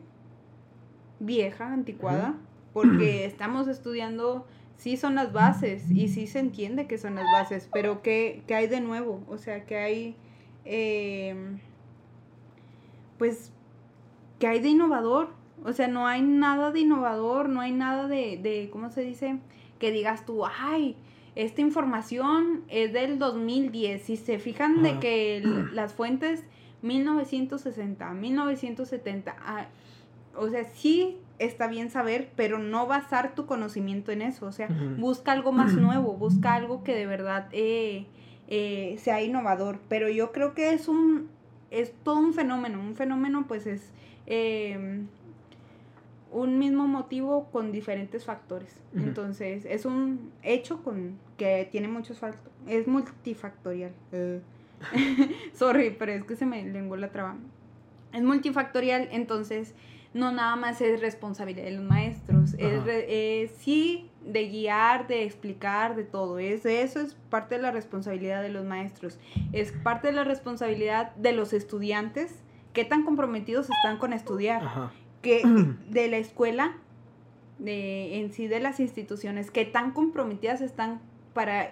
Vieja, anticuada. Porque estamos estudiando sí son las bases y sí se entiende que son las bases, pero ¿qué, hay de nuevo? O sea, que hay, eh, pues, ¿qué hay de innovador? O sea, no hay nada de innovador, no hay nada de, de ¿cómo se dice? Que digas tú, ay, esta información es del 2010. Si se fijan de que las fuentes 1960, 1970, ah, o sea, sí está bien saber, pero no basar tu conocimiento en eso. O sea, busca algo más nuevo, busca algo que de verdad eh, eh, sea innovador. Pero yo creo que es un, es todo un fenómeno. Un fenómeno pues es em, un mismo motivo con diferentes factores. Entonces, es un hecho con que tiene muchos factores. Es multifactorial. Eh. Sorry, pero es que se me lenguó la traba. Es multifactorial, entonces no nada más es responsabilidad de los maestros, es, sí de guiar, de explicar, de todo. Es, eso es parte de la responsabilidad de los maestros. Es parte de la responsabilidad de los estudiantes, qué tan comprometidos están con estudiar, que de la escuela, de, en sí de las instituciones, qué tan comprometidas están para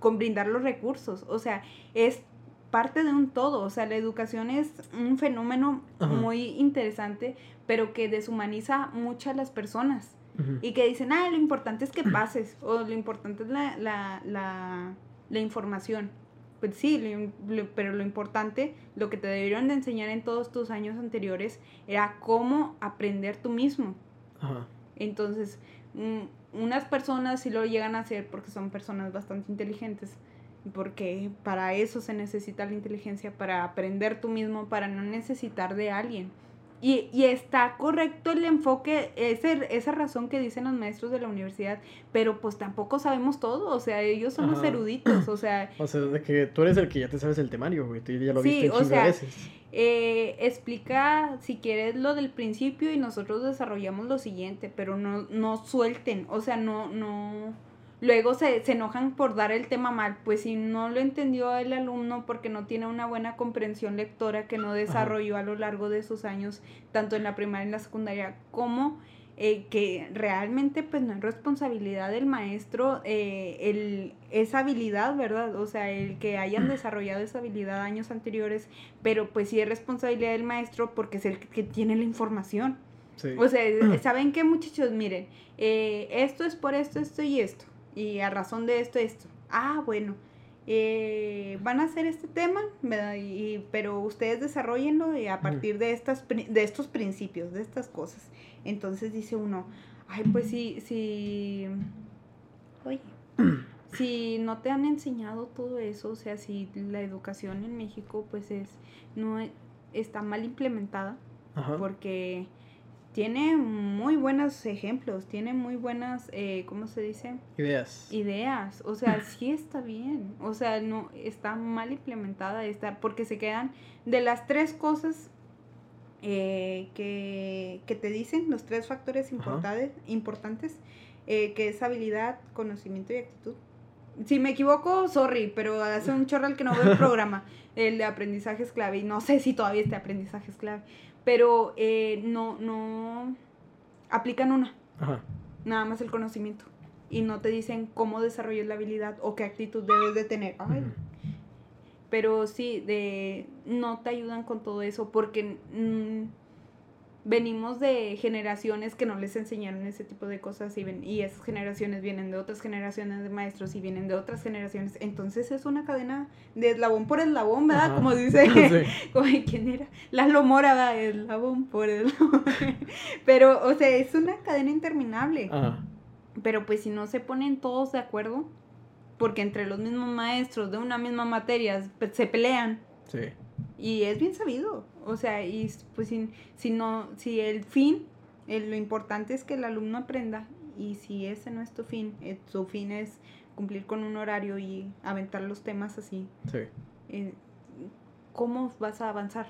con brindar los recursos. O sea, es parte de un todo. O sea, la educación es un fenómeno muy interesante, pero que deshumaniza mucho a las personas. Y que dicen, ah, lo importante es que pases, o lo importante es la, la, la, la información. Pues sí, pero lo importante, lo que te debieron de enseñar en todos tus años anteriores, era cómo aprender tú mismo. Entonces, mm, unas personas sí lo llegan a hacer porque son personas bastante inteligentes, porque para eso se necesita la inteligencia, para aprender tú mismo, para no necesitar de alguien. Y, y está correcto el enfoque, ese, esa razón que dicen los maestros de la universidad, pero pues tampoco sabemos todo, o sea, ellos son los eruditos, o sea... O sea, de que tú eres el que ya te sabes el temario, güey, tú ya lo sí, viste o sea, veces. Eh, explica si quieres lo del principio y nosotros desarrollamos lo siguiente, pero no, no suelten, o sea, no, no luego se, se, enojan por dar el tema mal, pues si no lo entendió el alumno porque no tiene una buena comprensión lectora que no desarrolló a lo largo de sus años, tanto en la primaria y en la secundaria, como eh, que realmente pues no es responsabilidad del maestro eh, el, esa habilidad, ¿verdad? O sea, el que hayan desarrollado esa habilidad años anteriores, pero pues sí es responsabilidad del maestro porque es el que tiene la información. O sea, ¿saben qué muchachos? Miren, eh, esto es por esto, esto y esto y a razón de esto, esto. Ah, bueno, eh, van a hacer este tema, Y, pero ustedes desarrollenlo a partir de, estas, de estos principios, de estas cosas. Entonces dice uno, ay, pues sí, sí, oye, si no te han enseñado todo eso, o sea, si la educación en México pues es, no está mal implementada, porque tiene muy buenos ejemplos, tiene muy buenas, eh, ¿cómo se dice? Ideas. Ideas, o sea, sí está bien, o sea, no está mal implementada, está, porque se quedan de las tres cosas eh, que, que, te dicen, los tres factores importantes, importantes eh, que es habilidad, conocimiento y actitud. Si me equivoco, sorry, pero hace un chorral que no veo el programa, el de aprendizaje es clave, y no sé si todavía este aprendizaje es clave pero eh, no, no aplican una. Nada más el conocimiento. Y no te dicen cómo desarrollar la habilidad o qué actitud debes de tener. Pero sí, de, no te ayudan con todo eso porque mm, venimos de generaciones que no les enseñaron ese tipo de cosas y, ven, y esas generaciones vienen de otras generaciones de maestros y vienen de otras generaciones. Entonces es una cadena de eslabón por eslabón, ¿verdad? Como dice, como, ¿quién era? La lomora, ¿verdad? Eslabón por eslabón. Pero, o sea, es una cadena interminable. Pero pues si no se ponen todos de acuerdo, porque entre los mismos maestros de una misma materia se pelean. Sí. Y es bien sabido. O sea, y pues si, si no, si el fin, lo importante es que el alumno aprenda y si ese no es tu fin, eh, tu fin es cumplir con un horario y aventar los temas así. Sí. Eh, ¿Cómo vas a avanzar?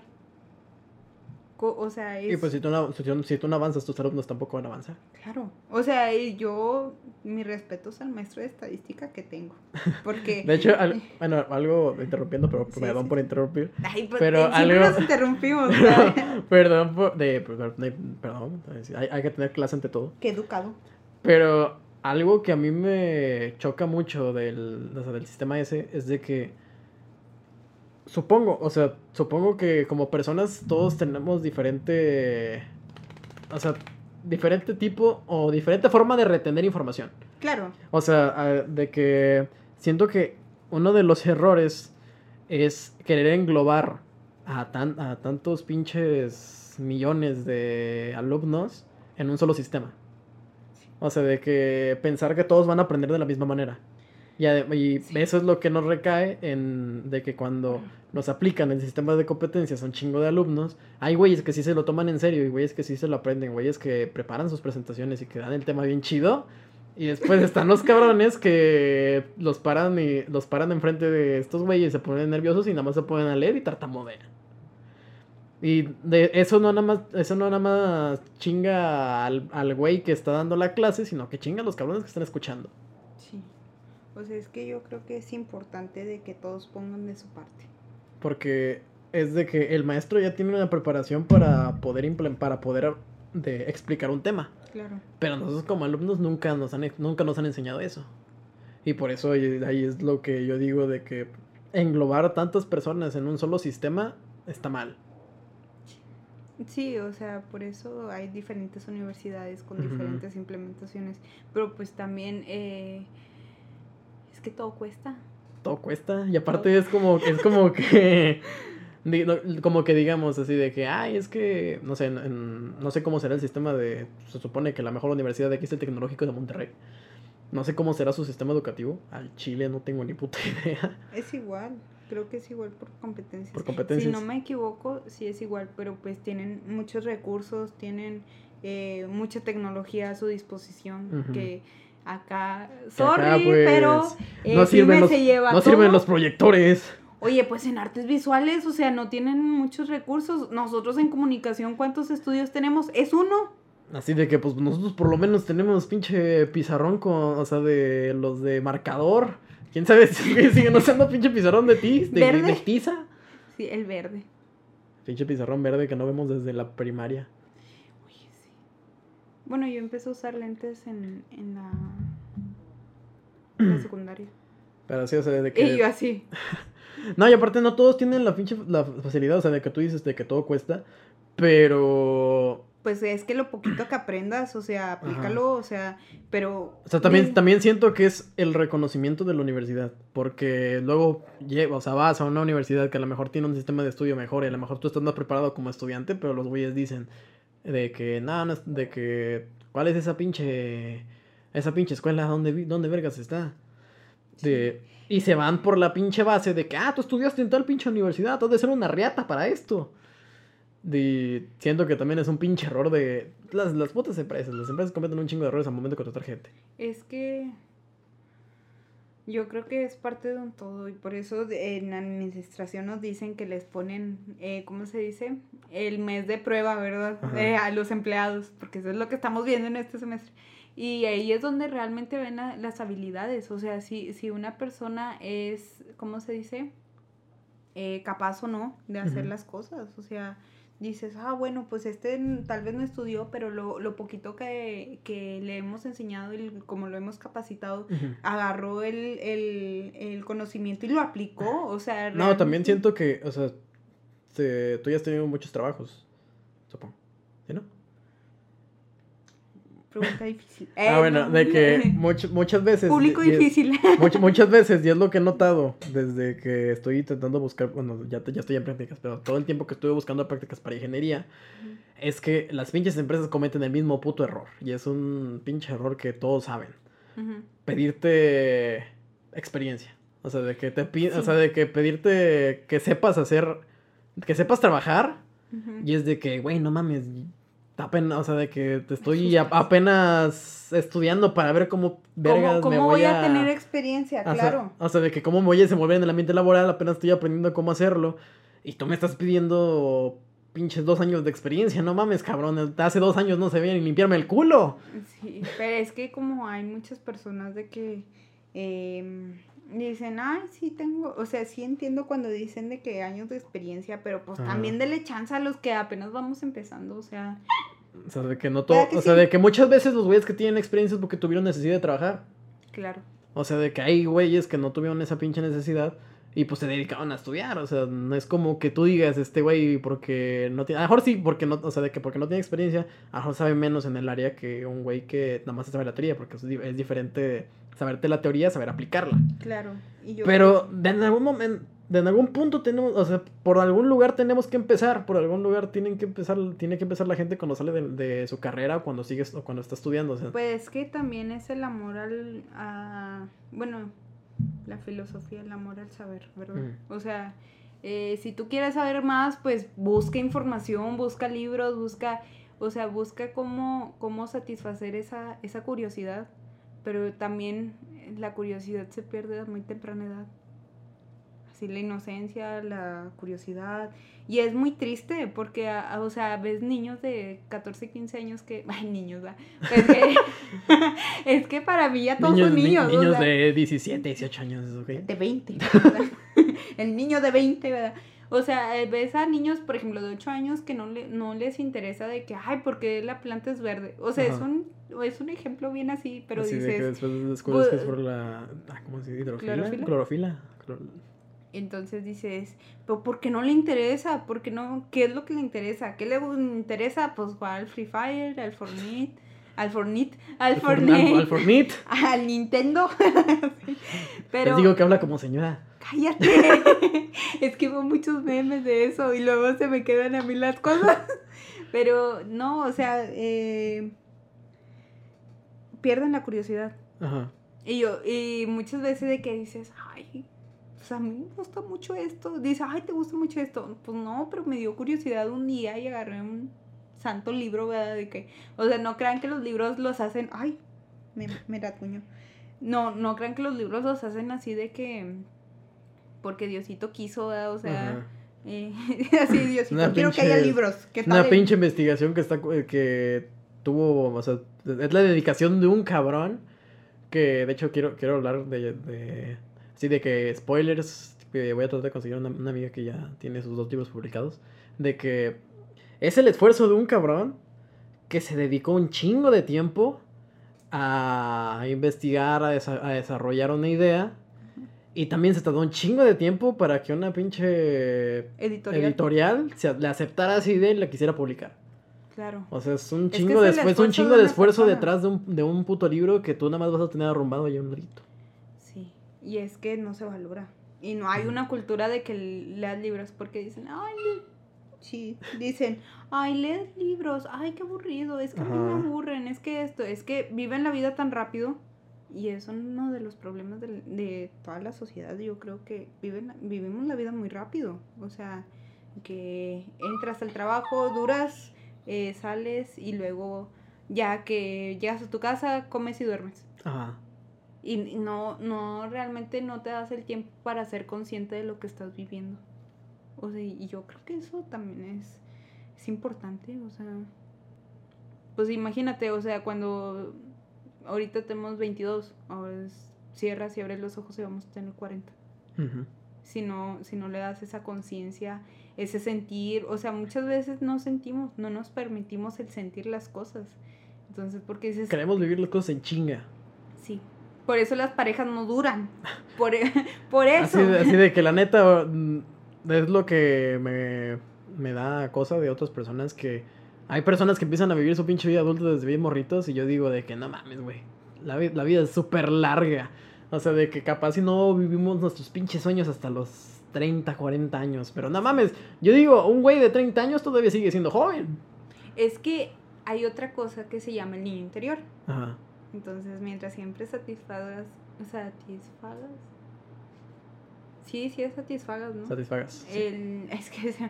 O sea, Y pues si tú, no, si, tú no avanzas, tus alumnos tampoco van a avanzar. Claro. O sea, yo, mi respeto es al maestro de estadística que tengo. Porque... de hecho, bueno, algo interrumpiendo, pero perdón por interrumpir. Ay, pues, pero algo... nos interrumpimos. perdón por... De, perdón, perdón hay, hay que tener clase ante todo. Qué educado. Pero algo que a mí me choca mucho del, del sistema ese es de que Supongo, o sea, supongo que como personas todos tenemos diferente. O sea, diferente tipo o diferente forma de retener información. Claro. O sea, de que siento que uno de los errores es querer englobar a, tan, a tantos pinches millones de alumnos en un solo sistema. O sea, de que pensar que todos van a aprender de la misma manera. Y, y eso es lo que nos recae en de que cuando nos aplican el sistema de competencias a un chingo de alumnos, hay güeyes que sí se lo toman en serio y güeyes que sí se lo aprenden, güeyes que preparan sus presentaciones y que dan el tema bien chido. Y después están los cabrones que los paran y los paran enfrente de estos güeyes se ponen nerviosos y nada más se ponen a leer y tartamudean. Y de eso no nada más, eso no nada más chinga al, al güey que está dando la clase, sino que chinga a los cabrones que están escuchando. Pues es que yo creo que es importante de que todos pongan de su parte. Porque es de que el maestro ya tiene una preparación para poder para poder de explicar un tema. Claro. Pero nosotros como alumnos nunca nos han nunca nos han enseñado eso. Y por eso ahí es lo que yo digo de que englobar tantas personas en un solo sistema está mal. Sí, o sea, por eso hay diferentes universidades con diferentes implementaciones, pero pues también eh, es que todo cuesta. Todo cuesta y aparte es como es como que como que digamos así de que ay es que no sé no sé cómo será el sistema de se supone que la mejor universidad de aquí es el tecnológico de Monterrey no sé cómo será su sistema educativo al Chile no tengo ni puta idea es igual creo que es igual por competencias. Por competencias. Si no me equivoco, sí es igual, pero pues tienen muchos recursos, tienen eh, mucha tecnología a su disposición que acá, sorry, pues, pero eh, no, sirven los, no sirven los proyectores. Oye, pues en artes visuales, o sea, no tienen muchos recursos. Nosotros en comunicación, ¿cuántos estudios tenemos? Es uno. Así de que, pues nosotros por lo menos tenemos pinche pizarrón con, o sea, de los de marcador ¿Quién sabe si siguen usando pinche pizarrón de tiz? De, ¿Verde? tiza? Sí, el verde. Pinche pizarrón verde que no vemos desde la primaria. Bueno, yo empecé a usar lentes en, en la, en la secundaria. Pero sí, o sea, de que... Y yo así. no, y aparte no todos tienen la pinche la facilidad, o sea, de que tú dices de que todo cuesta, pero pues es que lo poquito que aprendas, o sea, aplícalo, o sea, pero... O sea, también, también siento que es el reconocimiento de la universidad, porque luego, o sea, vas a una universidad que a lo mejor tiene un sistema de estudio mejor y a lo mejor tú estás más preparado como estudiante, pero los güeyes dicen de que, nada, no, de que, ¿cuál es esa pinche, esa pinche escuela? ¿Dónde, dónde vergas está? De, y se van por la pinche base de que, ah, tú estudiaste en tal pinche universidad, tú de ser una riata para esto. De, siento que también es un pinche error de las, las putas empresas. Las empresas cometen un chingo de errores al momento de contratar gente. Es que yo creo que es parte de un todo y por eso en administración nos dicen que les ponen, eh, ¿cómo se dice? El mes de prueba, ¿verdad? Eh, a los empleados, porque eso es lo que estamos viendo en este semestre. Y ahí es donde realmente ven las habilidades. O sea, si, si una persona es, ¿cómo se dice? Eh, capaz o no de hacer las cosas. O sea, dices, ah, bueno, pues este tal vez no estudió, pero lo, lo poquito que, que, le hemos enseñado y como lo hemos capacitado, agarró el, el, el, conocimiento y lo aplicó, o sea... No, también siento que, o sea, tú ya has tenido muchos trabajos, supongo, ¿sí no? Pregunta difícil. ah, bueno, de que muchas veces. Público difícil. muchas veces, y es lo que he notado desde que estoy intentando buscar, bueno, ya, ya estoy en prácticas, pero todo el tiempo que estuve buscando prácticas para ingeniería, es que las pinches empresas cometen el mismo puto error. Y es un pinche error que todos saben. Pedirte experiencia. O sea, de que te o sea, de que pedirte que sepas hacer, que sepas trabajar. Y es de que, güey, no mames, apenas, o sea, de que te estoy apenas estudiando para ver cómo vergas ¿Cómo, voy, a... tener experiencia, claro. o sea, de que cómo voy a desenvolver en el ambiente laboral, apenas estoy aprendiendo cómo hacerlo. Y tú me estás pidiendo pinches dos años de experiencia, no mames, cabrón. Hace dos años no se ni limpiarme el culo. Sí, pero es que como hay muchas personas de que em, dicen, ay, sí tengo, o sea, sí entiendo cuando dicen de que años de experiencia, pero pues también dele chance a los que apenas vamos empezando, o sea. O sea, de que no todo, o sea, de que muchas veces los güeyes que tienen experiencia es porque tuvieron necesidad de trabajar. Claro. O sea, de que hay güeyes que no tuvieron esa pinche necesidad Y pues se dedicaban a estudiar, o sea, no es como que tú digas, este güey, porque no tiene, a lo mejor sí, porque no, o sea, de que porque no tiene experiencia, a lo mejor sabe menos en el área que un güey que nada más sabe la teoría, porque es, diferente saberte la teoría, saber aplicarla. Claro. Pero de en algún momento, de en algún punto tenemos, o sea, por algún lugar tenemos que empezar, por algún lugar tienen que empezar, tiene que empezar la gente cuando sale de, su carrera o cuando sigue o cuando está estudiando. Pues que también es el amor al, a, bueno, la filosofía, el amor al saber, ¿verdad? O sea, eh, si tú quieres saber más, pues busca información, busca libros, busca, o sea, busca cómo, cómo satisfacer esa, esa curiosidad, pero también la curiosidad se pierde a muy temprana edad la inocencia, la curiosidad. Y es muy triste porque, o sea, ves niños de 14, 15 años que... Ay, niños, ¿verdad? Es que, es que para mí ya todos son niños. niños de 17, 18 años, ¿ok? De 20. El niño de 20, ¿verdad? O sea, ves a niños, por ejemplo, de 8 años que no, le, no les interesa de que, ay, porque la planta es verde. O sea, es un, es un ejemplo bien así, pero dices... De que después descubres que es por la... Ah, ¿Cómo se dice? ¿Hidrofila? ¿Clorofila? Clorofila. Entonces dices, pero ¿por qué no le interesa? ¿Por qué no? ¿Qué es lo que le interesa? ¿Qué le interesa? Pues jugar al Free Fire, al Fortnite, al Fortnite, al Fortnite, al, Fortnite, al Nintendo. pero digo que habla como señora. Cállate. es que veo muchos memes de eso y luego se me quedan a mí las cosas. pero no, o sea, eh, pierden la curiosidad. Ajá. Y yo, y muchas veces de que dices, ay, pues a mí me gusta mucho esto. Dice, ay, ¿te gusta mucho esto? Pues no, pero me dio curiosidad un día y agarré un santo libro, ¿verdad? De que, o sea, no crean que los libros los hacen, ay, me, me tuño. No, no crean que los libros los hacen así de que, porque Diosito quiso, ¿verdad? O sea... Eh, así, Diosito, quiero que haya libros. ¿Qué tal una pinche investigación que está que tuvo, o sea, es la dedicación de un cabrón que de hecho quiero, quiero hablar de Sí, de que spoilers, voy a tratar de conseguir una, amiga que ya tiene sus dos libros publicados, de que es el esfuerzo de un cabrón que se dedicó un chingo de tiempo a investigar, a, desarrollar una idea. Y también se tardó un chingo de tiempo para que una pinche editorial, le aceptara esa idea y la quisiera publicar. Claro. O sea, es un chingo, de, un chingo de, esfuerzo detrás de un, de un puto libro que tú nada más vas a tener arrumbado ahí un grito. Y es que no se valora. Y no hay una cultura de que leas libros porque dicen, ay, sí, dicen, ay, lees libros, ay, qué aburrido, es que a mí me aburren, es que esto, es que viven la vida tan rápido. Y eso es uno de los problemas de, de toda la sociedad. Yo creo que viven, vivimos la vida muy rápido. O sea, que entras al trabajo, duras, eh, sales y luego ya que llegas a tu casa, comes y duermes. Ajá y no, no, realmente no te das el tiempo para ser consciente de lo que estás viviendo. O sea, y yo creo que eso también es, es importante, o sea, pues imagínate, o sea, cuando ahorita tenemos 22, ahora cierras y abres los ojos y vamos a tener 40. si, no, si no le das esa conciencia, ese sentir, o sea, muchas veces no sentimos, no nos permitimos el sentir las cosas. Entonces, porque dices... Queremos vivir las cosas en chinga. Sí, por eso las parejas no duran. Por, e, por eso. Así, de que la neta mm, es lo que me, me da cosa de otras personas que... Hay personas que empiezan a vivir su pinche vida adulta desde bien morritos y yo digo de que no mames, güey. La, la vida es súper larga. O sea, de que capaz si no vivimos nuestros pinches sueños hasta los 30, 40 años. Pero no mames, yo digo, un güey de 30 años todavía sigue siendo joven. Es que hay otra cosa que se llama el niño interior. Ajá. Entonces, mientras siempre satisfagas, satisfagas. Sí, sí es satisfagas, ¿no? Satisfagas. El, es que se,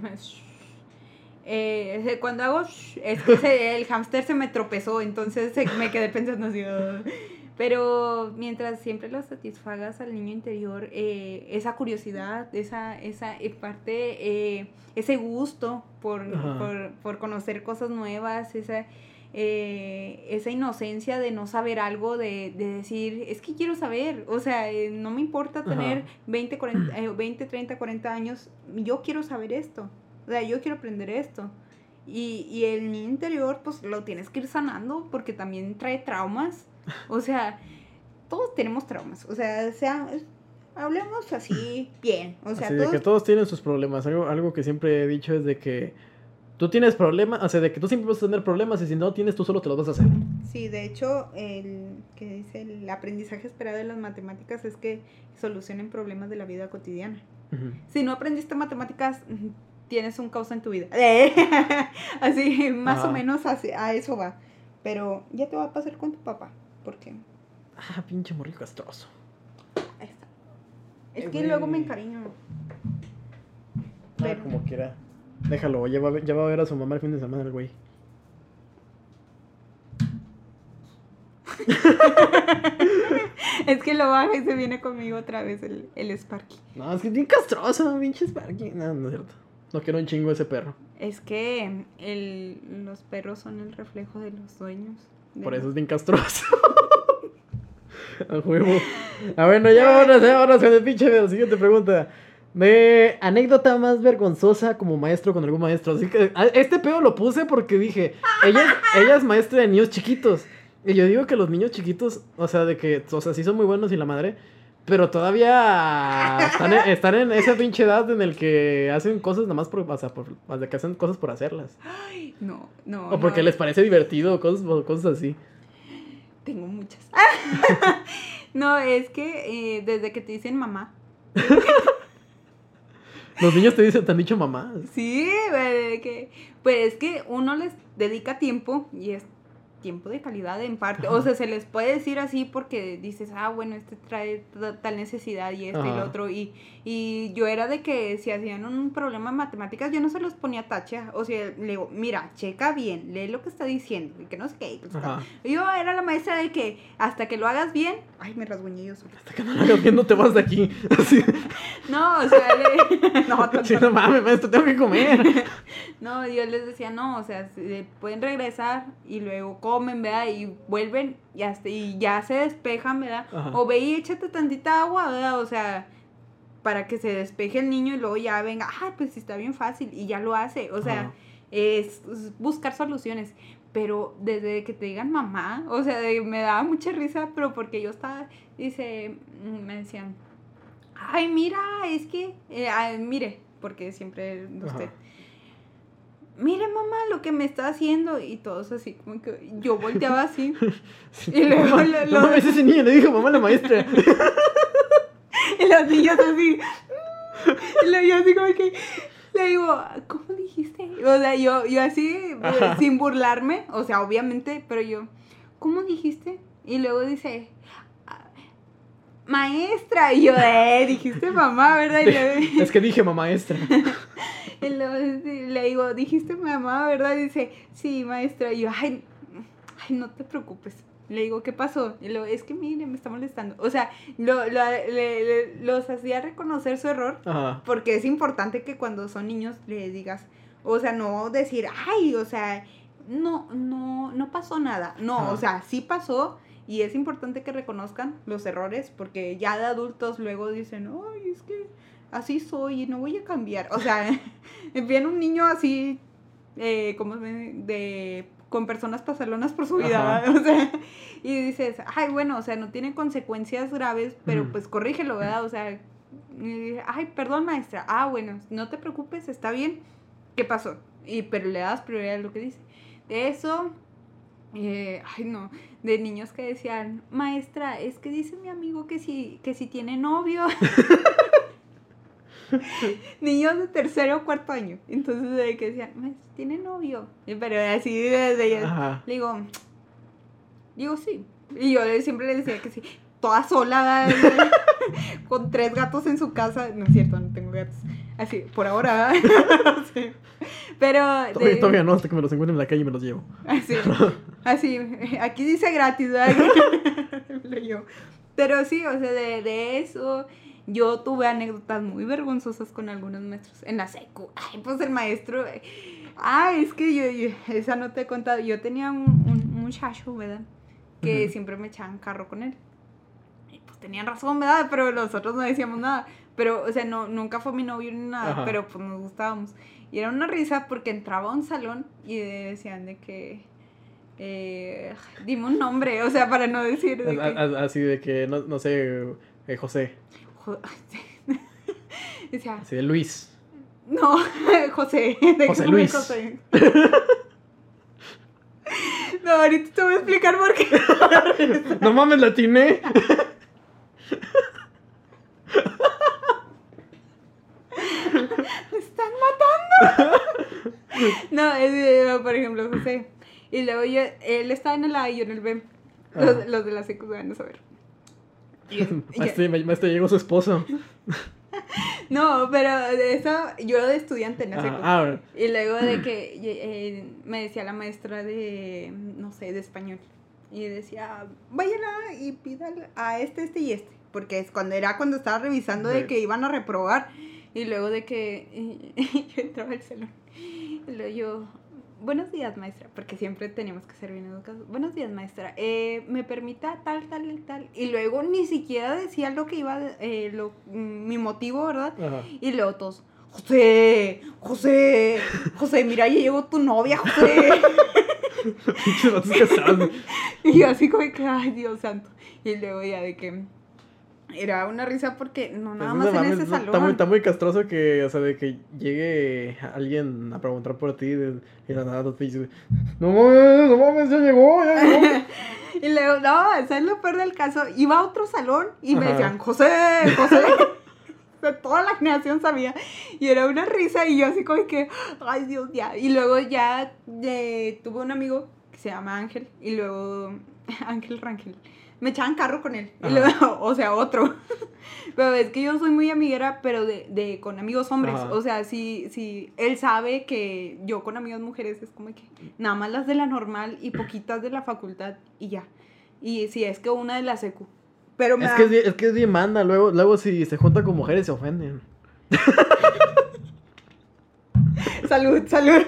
me... Eh, cuando hago es que el hámster se me tropezó, entonces me quedé pensando así. Pero mientras siempre lo satisfagas al niño interior, eh, esa curiosidad, esa, esa eh, parte, ese gusto por, por, por, conocer cosas nuevas, esa, eh, esa inocencia de no saber algo, de, decir, es que quiero saber, o sea, eh, no me importa tener 20, 40, 20, 30, 40 años, yo quiero saber esto, o sea, yo quiero aprender esto. Y, y el niño interior, pues lo tienes que ir sanando porque también trae traumas, o sea, todos tenemos traumas, o sea, sea hablemos así bien. O sea, así de que todos tienen sus problemas. Algo, algo que siempre he dicho es de que tú tienes problemas, o sea, de que tú siempre vas a tener problemas y si no tienes, tú solo te los vas a hacer. Sí, de hecho, el que dice el aprendizaje esperado de las matemáticas es que solucionen problemas de la vida cotidiana. Si no aprendiste matemáticas, tienes un causa en tu vida. así, más o menos a eso va. Pero ya te va a pasar con tu papá. ¿Por qué? Ah, pinche morrillo castroso. Ahí está. Es que luego me encariño. Ah, como quiera. Déjalo, ya va, ya va a ver a su mamá el fin de semana el güey. es que lo baja y se viene conmigo otra vez el, el Sparky. No, es que es bien castroso, pinche Sparky. No, no es cierto. No quiero un chingo ese perro. Es que el, los perros son el reflejo de los dueños. Por eso es bien castroso. A juego. A ver, no, ya vámonos, ya vámonos con el pinche video. Siguiente pregunta. De anécdota más vergonzosa como maestro con algún maestro. Así que este pedo lo puse porque dije, ella, ella es maestra de niños chiquitos. Y yo digo que los niños chiquitos, o sea, de que, o sea, sí son muy buenos y la madre, pero todavía están en, esa pinche edad en el que hacen cosas nada más por, o sea, por, de que hacen cosas por hacerlas. Ay, no, no. O porque les parece divertido, cosas, cosas así. Tengo muchas. no, es que eh, desde que te dicen mamá. Los niños te dicen, te han dicho mamá. Sí, que, pues es que uno les dedica tiempo y es tiempo de calidad en parte. O sea, se les puede decir así porque dices, ah, bueno, este trae tal necesidad y este y el otro. Y, y yo era de que si hacían un problema en matemáticas, yo no se los ponía tacha. O sea, le digo, mira, checa bien, lee lo que está diciendo, y que no sé qué. Yo era la maestra de que hasta que lo hagas bien, ay, me rasguñé yo Hasta que no lo hagas bien, no te vas de aquí. No, o sea, le... no, no mames, maestro, tengo que comer. no, yo les decía, no, o sea, pueden regresar y luego comen, ¿verdad? Y vuelven y, hasta, y ya se despejan, ¿verdad? O ve y échate tantita agua, ¿verdad? O sea, para que se despeje el niño y luego ya venga, ah, pues está bien fácil y ya lo hace. O sea, es, buscar soluciones. Pero desde que te digan mamá, o sea, me daba mucha risa, pero porque yo estaba, dice, mm, me decían, ay, mira, es que, eh, mire, porque siempre usted. Mire, mamá, lo que me está haciendo. Y todos así, como que yo volteaba así. y luego. No, ese niño le dijo mamá la maestra. y los niños así. Y yo así como que. Le digo, ¿cómo dijiste? O sea, yo, yo así, eh, sin burlarme, o sea, obviamente, pero yo, ¿cómo dijiste? Y luego dice, maestra. Y yo, eh, dijiste mamá, ¿verdad? es que dije mamá maestra. le digo, dijiste mamá, ¿verdad? Y dice, sí, maestra. Y yo, ay, ay, no te preocupes. Le digo, ¿qué pasó? Y es que mire, me está molestando. O sea, lo, lo, le, los hacía reconocer su error. Porque es importante que cuando son niños le digas, o sea, no decir, ay, o sea, no, no, no pasó nada. No, o sea, sí pasó y es importante que reconozcan los errores porque ya de adultos luego dicen, ay, es que así soy y no voy a cambiar. O sea, viene un niño así, eh, como de, con personas pasalonas por su vida, o sea, y dices, ay, bueno, o sea, no tiene consecuencias graves, pero pues corrígelo, ¿verdad? O sea, ay, perdón, maestra. Ah, bueno, no te preocupes, está bien. ¿Qué pasó? Y, pero le das prioridad a lo que dice. De eso, eh, ay no, de niños que decían, maestra, es que dice mi amigo que si, que si tiene novio. niños de tercero o cuarto año. Entonces, de que decían, tiene novio. Pero así desde ya, le digo, digo sí. Y yo siempre le decía que sí, toda sola, con tres gatos en su casa. No es cierto, no tengo gatos. Así, por ahora. Pero. Todavía, no, hasta que me los encuentre en la calle y me los llevo. Así. así. Aquí dice gratis, Pero sí, o sea, de, de, eso. Yo tuve anécdotas muy vergonzosas con algunos maestros. En la secu. Ay, pues el maestro. Ay, es que yo, esa no te he contado. Yo tenía un, un muchacho, ¿verdad? Que siempre me echaban carro con él. Y pues tenían razón, ¿verdad? Pero nosotros no decíamos nada. Pero, o sea, no, nunca fue mi novio ni nada, pero pues nos gustábamos. Y era una risa porque entraba a un salón y decían de que... Eh, dime un nombre, o sea, para no decir... Así de que, no, no sé, eh, José. Decía, Sí, de Luis. no, José. de José Luis. José. No, ahorita te voy a explicar por qué. No mames, la atiné. ¡Me están matando! No, es, eh, por ejemplo, José. Y luego yo, él estaba en el A y yo en el B. Los de la secu van a saber. Y- y- Maestro, maestro, llegó su esposo. no, pero de eso, yo de estudiante en la secu. Ah, ah, Y luego de que eh, me decía la maestra de, no sé, de español. Y decía, váyala y pídale a este, este y este. Porque es cuando era cuando estaba revisando de que iban a reprobar. Y luego de que yo entraba al salón. Y luego yo, buenos días, maestra. Porque siempre teníamos que ser bien educados. Buenos días, maestra. Eh, ¿Me permita tal, tal y tal? Y luego ni siquiera decía lo que iba, eh, lo, mi motivo, ¿verdad? Ajá. Y luego todos, José, José, José, mira, ya llegó tu novia, José. Y yo así como que, ay, Dios santo. Y luego ya de que era una risa porque no nada Pues, más no en ese no, salón. Está muy, está muy castroso que, o sea, de que llegue alguien a preguntar por ti de- y la nada te dice, no mames, no mames, ya llegó, ya llegó. Y luego, no, eso es lo peor del caso. Iba a otro salón y me Ajá. decían, José, José. Toda la generación sabía. Y era una risa y yo así como que, ay Dios, ya. Y luego ya eh, tuve un amigo que se llama Ángel y luego Ángel Rangel. Me echaban carro con él. Luego, o sea, otro. Pero es que yo soy muy amiguera, pero de, de con amigos hombres. Ajá. O sea, si, si él sabe que yo con amigas mujeres es como que nada más las de la normal y poquitas de la facultad y ya. Y si es que una de la secu. Pero me Es da- que es, es que es bien manda, luego, luego si se junta con mujeres se ofenden. Salud, salud.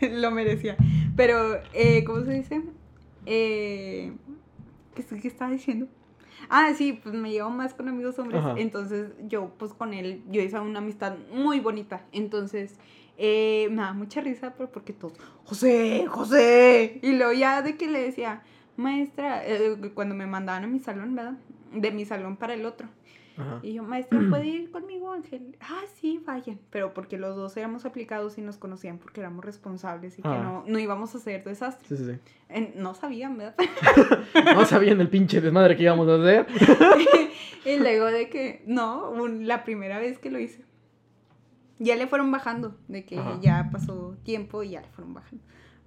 Lo merecía. Pero, eh, ¿cómo se dice? Eh, ¿qué, qué estaba diciendo? Ah, sí, pues me llevo más con amigos hombres. Ajá. Entonces, yo, pues con él, yo hice una amistad muy bonita. Entonces, eh, me da mucha risa, pero porque todos, José, José. Y luego ya de que le decía, maestra, eh, cuando me mandaban a mi salón, ¿verdad? De mi salón para el otro. Ajá. Y yo, maestra, ¿puede ir conmigo, Ángel? Ah, sí, vayan. Pero porque los dos éramos aplicados y nos conocían porque éramos responsables y que Ah. no, no íbamos a hacer desastre. Sí, sí, sí. No sabían, ¿verdad? No sabían el pinche desmadre que íbamos a hacer. y luego de que, no, un- la primera vez que lo hice. Ya le fueron bajando, de que Ajá. ya pasó tiempo y ya le fueron bajando.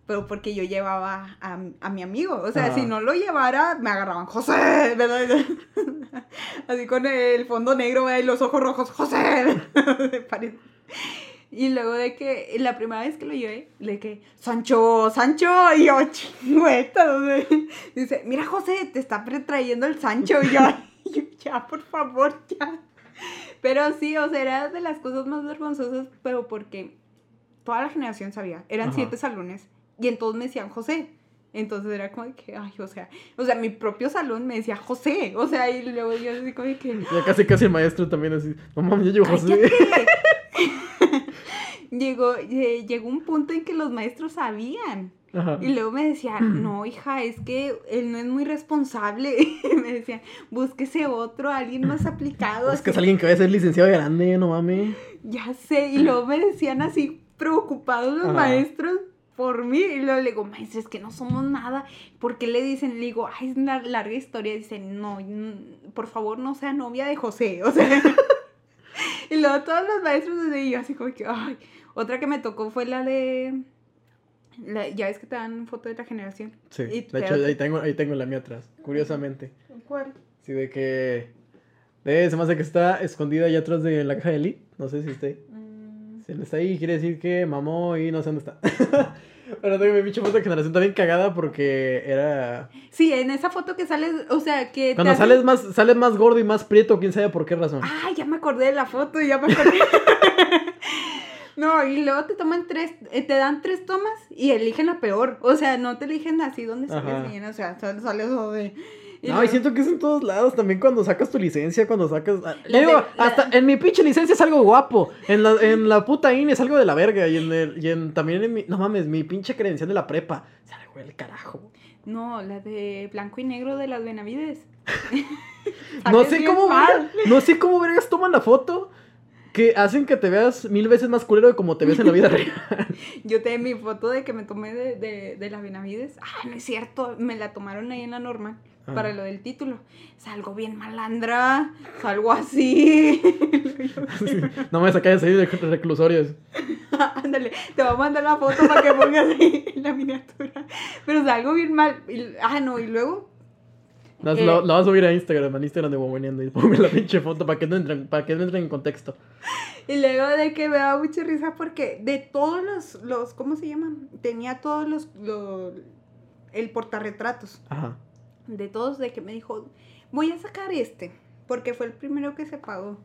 Pero porque yo llevaba a, a mi amigo. O sea, si no lo llevara, me agarraban, José, ¿verdad? Así con el fondo negro ¿verdad? y los ojos rojos, José. Y luego de que la primera vez que lo llevé, de que, Sancho, Sancho, y yo, chingüeta, dice, mira José, te está pre- trayendo el Sancho, y yo, ya, por favor, ya. Pero sí, o sea, era de las cosas más vergonzosas, pero porque toda la generación sabía, eran Ajá. siete salones, y en todos me decían José. Entonces era como de que, ay, o sea, o sea, mi propio salón me decía José, o sea, y luego yo así como de que, Ya casi casi el maestro también así. No mames, ya llegó José. llegó, lle- llegó un punto en que los maestros sabían. Ajá. Y luego me decían, no, hija, es que él no es muy responsable. me decían, búsquese otro, alguien más aplicado. Es que es así". alguien que va a ser licenciado grande, no mames. Ya sé, y luego me decían así, preocupados los Ajá. maestros por mí. Y luego le digo, maestra, es que no somos nada. ¿Por qué le dicen? Le digo, ay, es una larga historia. Dicen, no, por favor, no sea novia de José. O sea. y luego todos los maestros desde ahí, yo así como que, ay. Otra que me tocó fue la de. la- ya ves que te dan foto de la generación. Sí, Y de hecho ahí tengo, ahí tengo la mía atrás, curiosamente. ¿Cuál? Sí, de que... De, se me hace que está escondida allá atrás de la caja de Elite. No sé si esté. Si está ahí, quiere decir que mamó y no sé dónde está. Pero tengo mi pinche foto de generación también cagada porque era... Sí, en esa foto que sales, o sea, que. Cuando sales más, sales más gordo y más prieto, quién sabe por qué razón. Ah, ya me acordé de la foto, ya me acordé. no, y luego te toman tres, eh, te dan tres tomas y eligen la peor. O sea, no te eligen así donde sales bien, o sea, sal- sales o de. Y No, y siento que es en todos lados, también cuando sacas tu licencia, cuando sacas... ah, La yo digo, de- la- hasta en mi pinche licencia es algo guapo, en la, en la puta INE es algo de la verga, y en el, y en, también en mi... No mames, mi pinche credencial de la prepa, sale fue el carajo. No, la de blanco y negro de las Benavides. no sé cómo mal. no sé cómo vergas toman la foto que hacen que te veas mil veces más culero de como te ves en la vida real. Yo tengo mi foto de que me tomé de, de, de las Benavides. Ah, no es cierto, me la tomaron ahí en la norma para lo del título. Salgo bien malandra, salgo así. no me sacáis ahí de reclusorios. Ándale, te voy a mandar la foto para que pongas ahí en la miniatura. Pero salgo bien mal. ah, no, y luego lo, lo, vas a subir a Instagram, al Instagram de Boboneando y ponme la pinche foto para que no entren, para que no entren en contexto. Y luego de que me da mucha risa porque de todos los, los ¿cómo se llaman? Tenía todos los, los el portarretratos. Ajá. De todos, de que me dijo, voy a sacar este, porque fue el primero que se pagó.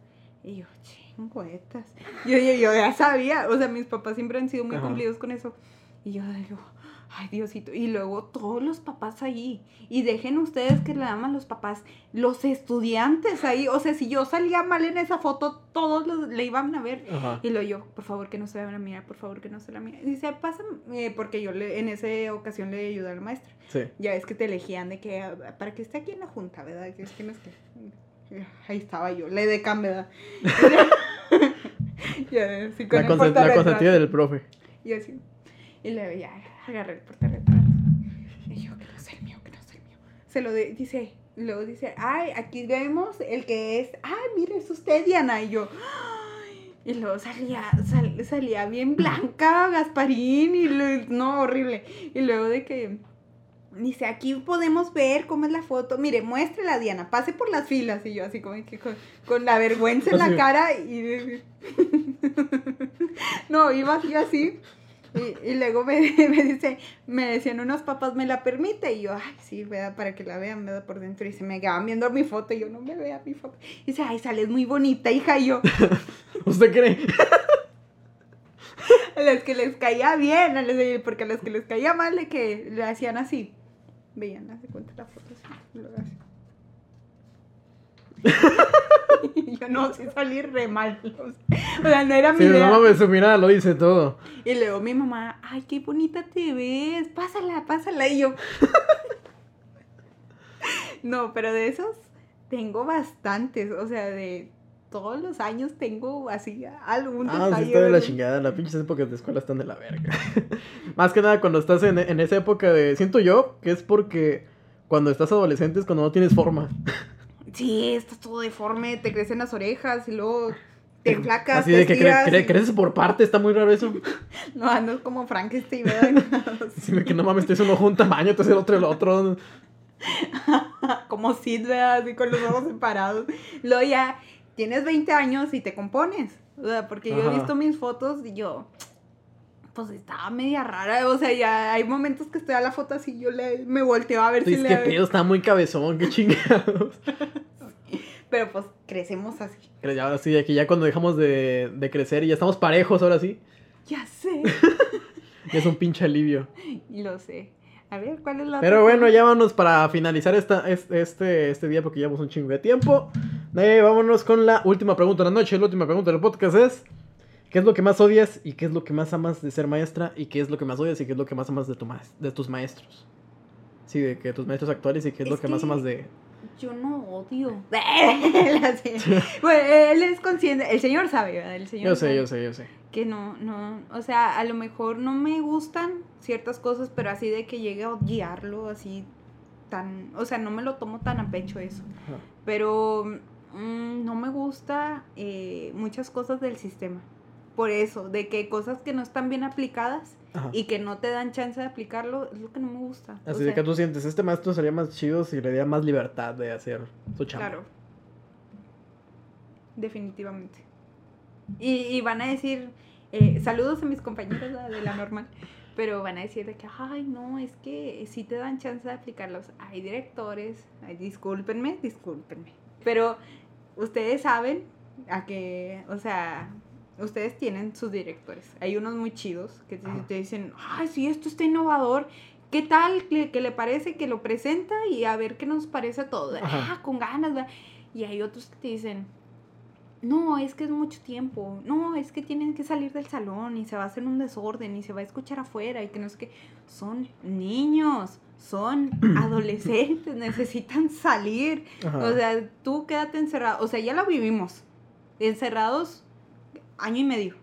Y yo, chingüetas. Yo, yo, yo ya sabía, o sea, mis papás siempre han sido muy cumplidos con eso. Y yo digo, Ay, Diosito. Y luego todos los papás ahí. Y dejen ustedes que le aman los papás, los estudiantes ahí. O sea, si yo salía mal en esa foto, todos le iban a ver. Y lo yo, por favor que no se la mirar, por favor que no se la miren. Dice, pásame, eh, porque yo le, en esa ocasión le ayudé al maestro. Sí. Ya es que te elegían de que, para que esté aquí en la junta, ¿verdad? Es que no es que... Ahí estaba yo, le de ¿verdad? ya, sí, con la, la consentida del profe. Y así. Y le ya, agarré el portarretrato. Y yo, que no es el mío, que no es el mío. Se lo dice, luego dice, ay, aquí vemos el que es, ay, mire, es usted, Diana. Y yo, ay, y luego salía, salía bien blanca, Gasparín, y no, horrible. Y luego de que, dice, aquí podemos ver cómo es la foto. Mire, muéstrela, Diana, pase por las filas. Y yo así como que con, con la vergüenza en la cara y... no, iba así así. Y, luego me, dice, me decían unos papás, ¿me la permite? Y yo, ay, sí, vea, para que la vean, vea por dentro. Y se me quedaban viendo mi foto y yo, no me vea mi foto. Y dice, ay, sales muy bonita, hija. Y yo, ¿usted cree? a los que les caía bien, porque a los que les caía mal, de que le hacían así. Veían, hace cuenta la foto así, lo así. yo no sé salir re mal. O sea, no era mi sí, idea. No mames, su mirada lo dice todo. Y luego mi mamá, ay, qué bonita te ves, pásala, pásala. Y yo. no, pero de esos tengo bastantes. O sea, de todos los años tengo así algún ah, detalle. Ah, sí está de la chingada. Las pinches épocas de escuela están de la verga. Más que nada cuando estás en, en esa época de. Siento yo que es porque cuando estás adolescente es cuando no tienes forma. Sí, estás todo deforme, te crecen las orejas y luego te flacas. Así de que creces por parte, está muy raro eso. no, andas como Frankenstein, ¿verdad? sí, que no mames, te un ojo un tamaño, entonces el otro el otro. como Sid, ¿verdad? Así con los ojos separados. Luego ya tienes 20 años y te compones. O sea, porque yo he visto mis fotos y yo pues estaba media rara, o sea, ya hay momentos que estoy a la foto así, yo le, me volteo a ver si le... que pedo, está muy cabezón, qué chingados. Pero pues crecemos así. Pero ya sí, aquí ya cuando dejamos de, de crecer y ya estamos parejos ahora sí. Ya sé. es un pinche alivio. Lo sé. A ver, ¿cuál es la Pero bueno, ya vámonos para finalizar esta, este, este día porque llevamos un chingo de tiempo. Eh, vámonos con la última pregunta de la noche. La última pregunta del podcast es... ¿Qué es lo que más odias y qué es lo que más amas de ser maestra y qué es lo que más odias y qué es lo que más amas de, tu de tus maestros? Sí, de que tus maestros actuales y qué es, lo que, más amas de... Yo no odio. bueno, él es consciente, el señor sabe, ¿verdad? El señor yo sé, yo sé, yo sé. Que no, no, o sea, a lo mejor no me gustan ciertas cosas, pero así de que llegue a odiarlo, así tan, o sea, no me lo tomo tan a pecho eso. Pero mm, no me gusta eh, muchas cosas del sistema por eso, de que cosas que no están bien aplicadas y que no te dan chance de aplicarlo, es lo que no me gusta. Así de que tú sientes, este maestro sería más chido si le diera más libertad de hacer su chamba. Claro. Definitivamente. Y, van a decir, eh, saludos a mis compañeros de la normal, pero van a decir de que, ay, no, es que sí te dan chance de aplicarlos. Hay directores, ay, discúlpenme, discúlpenme. Pero ustedes saben a que, o sea, ustedes tienen sus directores. Hay unos muy chidos que te, dicen, ay, sí, esto está innovador. ¿Qué tal que, le parece que lo presenta y a ver qué nos parece todo? Ah, con ganas. Y hay otros que te dicen, no, es que es mucho tiempo, no, es que tienen que salir del salón y se va a hacer un desorden y se va a escuchar afuera y que no es que son niños, son adolescentes, necesitan salir. O sea, tú quédate encerrado, o sea, ya la vivimos, encerrados año y medio.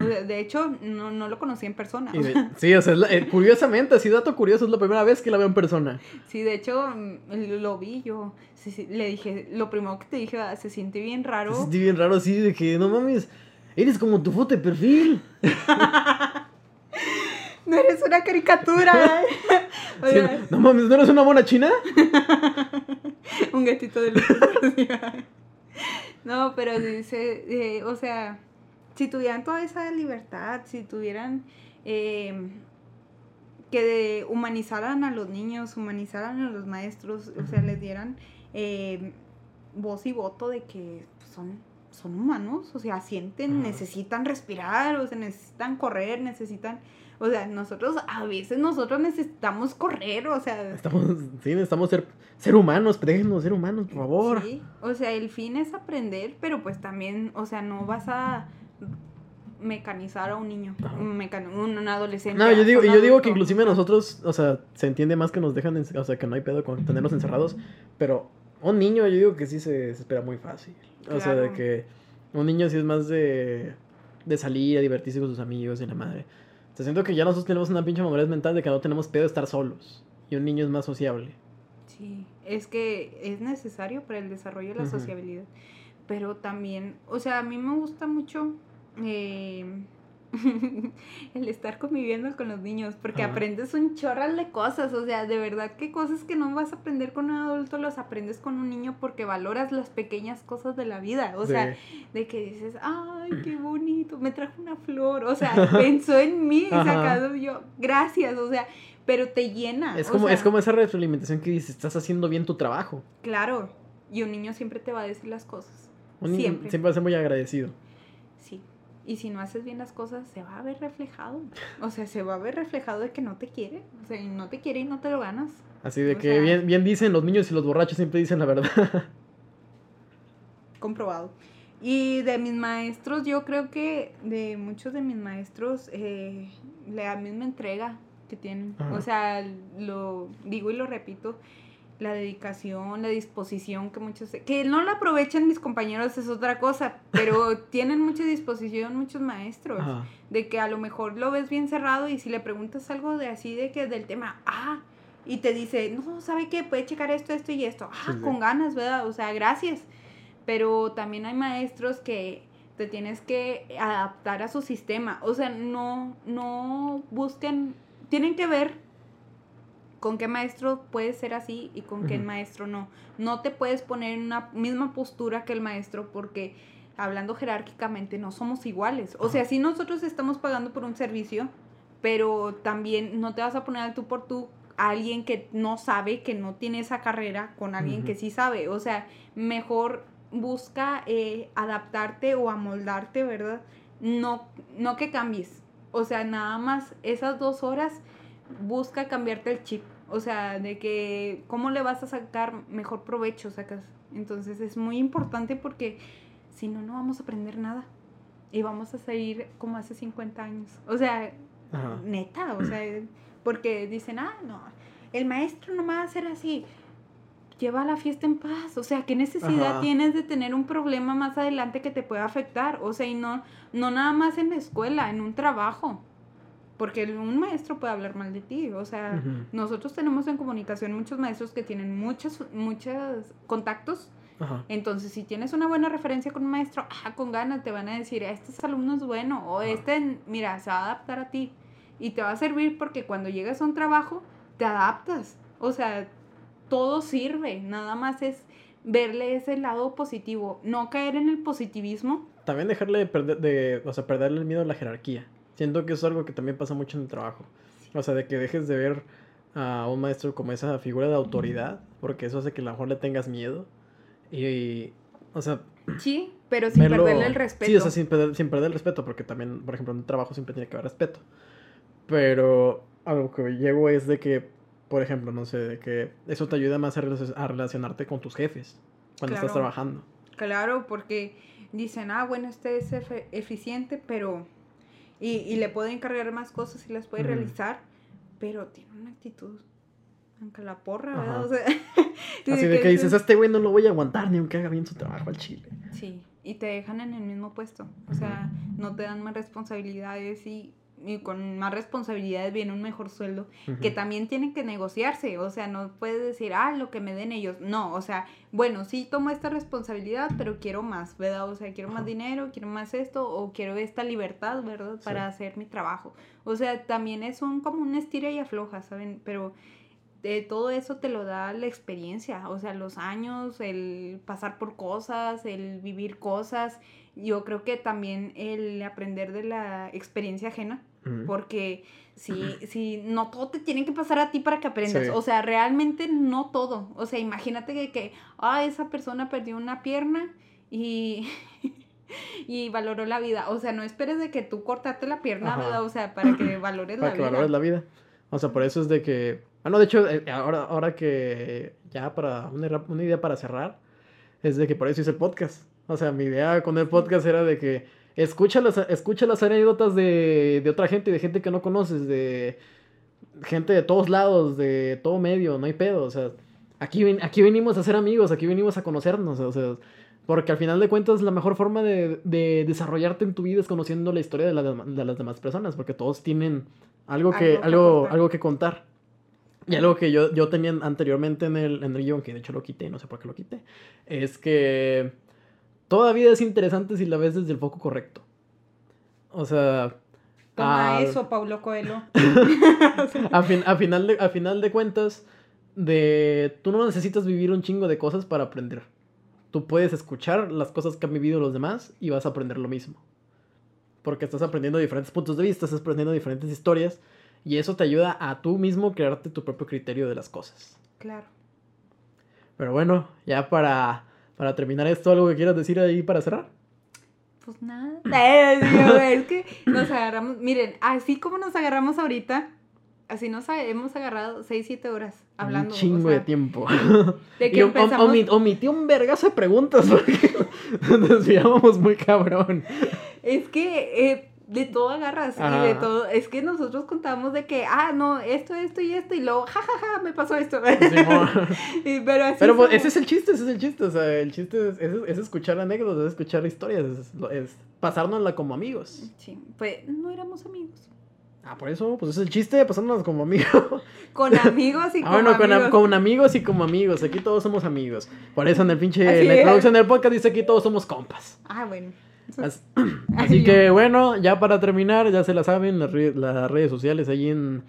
De hecho, no, no, lo conocí en persona. sí, o sea, eh, curiosamente, así dato curioso, es la primera vez que la veo en persona. Sí, de hecho, mm, lo vi yo. le dije, lo primero que te dije, ah, se siente bien raro. Se siente bien raro, sí, de que no mames, eres como tu foto de perfil. no eres una caricatura. ¿eh? no mames, ¿no eres una mona china? Un gatito de luz. No, pero dice, eh, o sea si tuvieran toda esa libertad, si tuvieran eh, que humanizaran a los niños, humanizaran a los maestros, o sea, les dieran eh, voz y voto de que son, son humanos, o sea, sienten, necesitan respirar, o sea, necesitan correr, necesitan... O sea, nosotros, a veces nosotros necesitamos correr, o sea... Estamos, sí, necesitamos ser, ser humanos, déjenos ser humanos, por favor. Sí, o sea, el fin es aprender, pero pues también, o sea, no vas a mecanizar a un niño, un, adolescente. No, yo digo, yo digo que inclusive nosotros, o sea, se entiende más que nos dejan, o sea, que no hay pedo con tenerlos encerrados, pero un niño yo digo que sí se, espera muy fácil. O sea, de que un niño sí es más de, de salir a divertirse con sus amigos y la madre. O sea, siento que ya nosotros tenemos una pinche madurez mental de que no tenemos pedo de estar solos. Y un niño es más sociable. Sí, es que es necesario para el desarrollo de la sociabilidad. Pero también, o sea, a mí me gusta mucho eh, el estar conviviendo con los niños, porque aprendes un chorral de cosas, o sea, de verdad que cosas que no vas a aprender con un adulto los aprendes con un niño porque valoras las pequeñas cosas de la vida, o sea, de que dices, ay, qué bonito, me trajo una flor, o sea, pensó en mí, sacado yo, gracias, o sea, pero te llena. Es como, es como esa retroalimentación que dices, estás haciendo bien tu trabajo. Claro, y un niño siempre te va a decir las cosas. Un niño siempre, siempre va a ser muy agradecido. Y si no haces bien las cosas, se va a ver reflejado. O sea, se va a ver reflejado de que no te quiere. O sea, y no te quiere y no te lo ganas. Así de que bien, bien dicen los niños y los borrachos siempre dicen la verdad. Comprobado. Y de mis maestros, yo creo que de muchos de mis maestros, eh, la misma entrega que tienen. O sea, lo digo y lo repito, la dedicación, la disposición que muchos... Que no la aprovechen mis compañeros es otra cosa, pero tienen mucha disposición muchos maestros. De que a lo mejor lo ves bien cerrado y si le preguntas algo de así, de que del tema, ah, y te dice, no, ¿sabe qué? Puede checar esto, esto y esto. Ah, con ganas, ¿verdad? O sea, gracias. Pero también hay maestros que te tienes que adaptar a su sistema. O sea, no, no busquen, tienen que ver con qué maestro puedes ser así y con qué maestro no. No te puedes poner en una misma postura que el maestro porque hablando jerárquicamente no somos iguales. O sea, si nosotros estamos pagando por un servicio, pero también no te vas a poner al tú por tú a alguien que no sabe, que no tiene esa carrera, con alguien que sí sabe. O sea, mejor busca eh, adaptarte o amoldarte, ¿verdad? No, no que cambies. O sea, nada más esas dos horas busca cambiarte el chip. O sea, de que cómo le vas a sacar mejor provecho, sacas. Entonces es muy importante porque si no, no vamos a aprender nada. Y vamos a seguir como hace 50 años. O sea, neta, o sea, porque dicen, ah, no, el maestro no va a hacer así. Lleva la fiesta en paz. O sea, ¿qué necesidad tienes de tener un problema más adelante que te pueda afectar? O sea, y no, no nada más en la escuela, en un trabajo porque un maestro puede hablar mal de ti. O sea, nosotros tenemos en comunicación muchos maestros que tienen muchos, muchos contactos. Entonces, si tienes una buena referencia con un maestro, ah, con ganas te van a decir, este alumno es bueno, o este, mira, se va a adaptar a ti. Y te va a servir porque cuando llegas a un trabajo, te adaptas. O sea, todo sirve, nada más es verle ese lado positivo, no caer en el positivismo. También dejarle de perder, de, o sea, perderle el miedo a la jerarquía. Siento que es algo que también pasa mucho en el trabajo. O sea, de que dejes de ver a un maestro como esa figura de autoridad, porque eso hace que a lo mejor le tengas miedo. Y, o sea... Sí, pero sin perderle el respeto. Sí, o sea, sin perder, sin perder el respeto, porque también, por ejemplo, en un trabajo siempre tiene que haber respeto. Pero algo que llego es de que, por ejemplo, no sé, de que eso te ayuda más a, relacionarte con tus jefes cuando estás trabajando. Claro, porque dicen, ah, bueno, este es eficiente, pero... Y, y, le puede encargar más cosas y las puede realizar, pero tiene una actitud aunque la porra, ¿verdad? O sea, Así de que, dices, a este güey no lo voy a aguantar ni aunque haga bien su trabajo al chile. Sí, y te dejan en el mismo puesto. O sea, no te dan más responsabilidades y, y, con más responsabilidades viene un mejor sueldo, que también tienen que negociarse. O sea, no puedes decir, ah, lo que me den ellos. No, o sea, bueno, sí tomo esta responsabilidad, pero quiero más, ¿verdad? O sea, quiero más dinero, quiero más esto, o quiero esta libertad, ¿verdad? Para hacer mi trabajo. O sea, también es un, como un estira y afloja, ¿saben? Pero de todo eso te lo da la experiencia, o sea, los años, el pasar por cosas, el vivir cosas. Yo creo que también el aprender de la experiencia ajena, porque si, si no todo te tiene que pasar a ti para que aprendas, o sea, realmente no todo. O sea, imagínate que, que ah, esa persona perdió una pierna y... y valoró la vida. O sea, no esperes de que tú cortaste la pierna, ¿verdad? O sea, para que valores la vida. Para que valores la vida. O sea, por eso es de que Ah, no, de hecho, eh, ahora, ahora que ya para una, una, idea para cerrar, es de que por eso hice el podcast. O sea, mi idea con el podcast era de que escucha las, escucha las anécdotas de, de otra gente, de gente que no conoces, de gente de todos lados, de todo medio, no hay pedo. O sea, aquí, aquí venimos a ser amigos, aquí venimos a conocernos. O sea, porque al final de cuentas la mejor forma de, de desarrollarte en tu vida es conociendo la historia de, la, de, las demás personas, porque todos tienen algo que, algo, algo que contar. Y algo que yo, yo tenía anteriormente en el, en el guion, que de hecho lo quité, no sé por qué lo quité, es que toda vida es interesante si la ves desde el foco correcto. O sea... Toma eso, Paulo Coelho. a, fin, a, final de, a final de cuentas, de, tú no necesitas vivir un chingo de cosas para aprender. Tú puedes escuchar las cosas que han vivido los demás y vas a aprender lo mismo. Porque estás aprendiendo diferentes puntos de vista, estás aprendiendo diferentes historias y eso te ayuda a tú mismo crearte tu propio criterio de las cosas. Claro. Pero bueno, ya para, para terminar esto, ¿algo que quieras decir ahí para cerrar? Pues nada. Eh, es que nos agarramos, miren, así como nos agarramos ahorita, así nos hemos agarrado 6, 7 horas hablando. Un chingo de tiempo. De que empezamos... omití un vergazo de preguntas porque nos desviábamos muy cabrón. Es que eh, de todo agarras y de todo. Es que nosotros contamos de que, ah, no, esto, esto y esto, y luego, jajaja, ja, ja, me pasó esto. pero así pero pues, ese es el chiste, ese es el chiste. O sea, el chiste es, es, escuchar anécdotas, es escuchar historias, es, es pasárnosla como amigos. Sí, pues no éramos amigos. Ah, por eso, pues es el chiste, pasándonos como amigos. Con amigos y ah, como bueno, amigos. Con, con, amigos y como amigos. Aquí todos somos amigos. Por eso en el pinche, en la introducción del podcast dice aquí todos somos compas. Ah, bueno. Así, que bueno, ya para terminar, ya se la saben, las, redes sociales ahí en...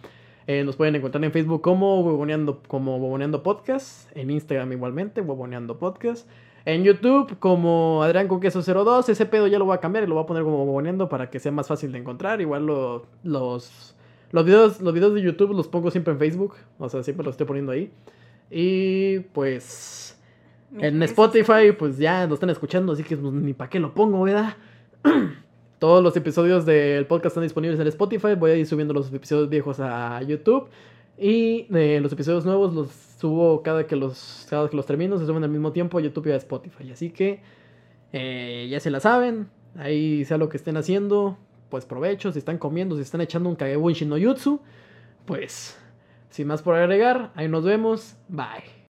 Eh, nos pueden encontrar en Facebook como Huevoneando, como Podcast, en Instagram igualmente, Huevoneando Podcast, en YouTube como Adrián Conqueso 02, ese pedo ya lo voy a cambiar y lo voy a poner como Huevoneando para que sea más fácil de encontrar, igual los, los, videos, los videos de YouTube los pongo siempre en Facebook, o sea, siempre los estoy poniendo ahí. Y pues en Spotify, pues ya lo están escuchando, así que pues, ni para qué lo pongo, ¿verdad? Todos los episodios del podcast están disponibles en Spotify. Voy a ir subiendo los episodios viejos a YouTube. Y eh, los episodios nuevos los subo cada que los, cada que los termino. Se suben al mismo tiempo a YouTube y a Spotify. Así que eh, ya se la saben. Ahí sea lo que estén haciendo. Pues provecho. Si están comiendo, si están echando un Kagebun no Jutsu. Pues sin más por agregar. Ahí nos vemos. Bye.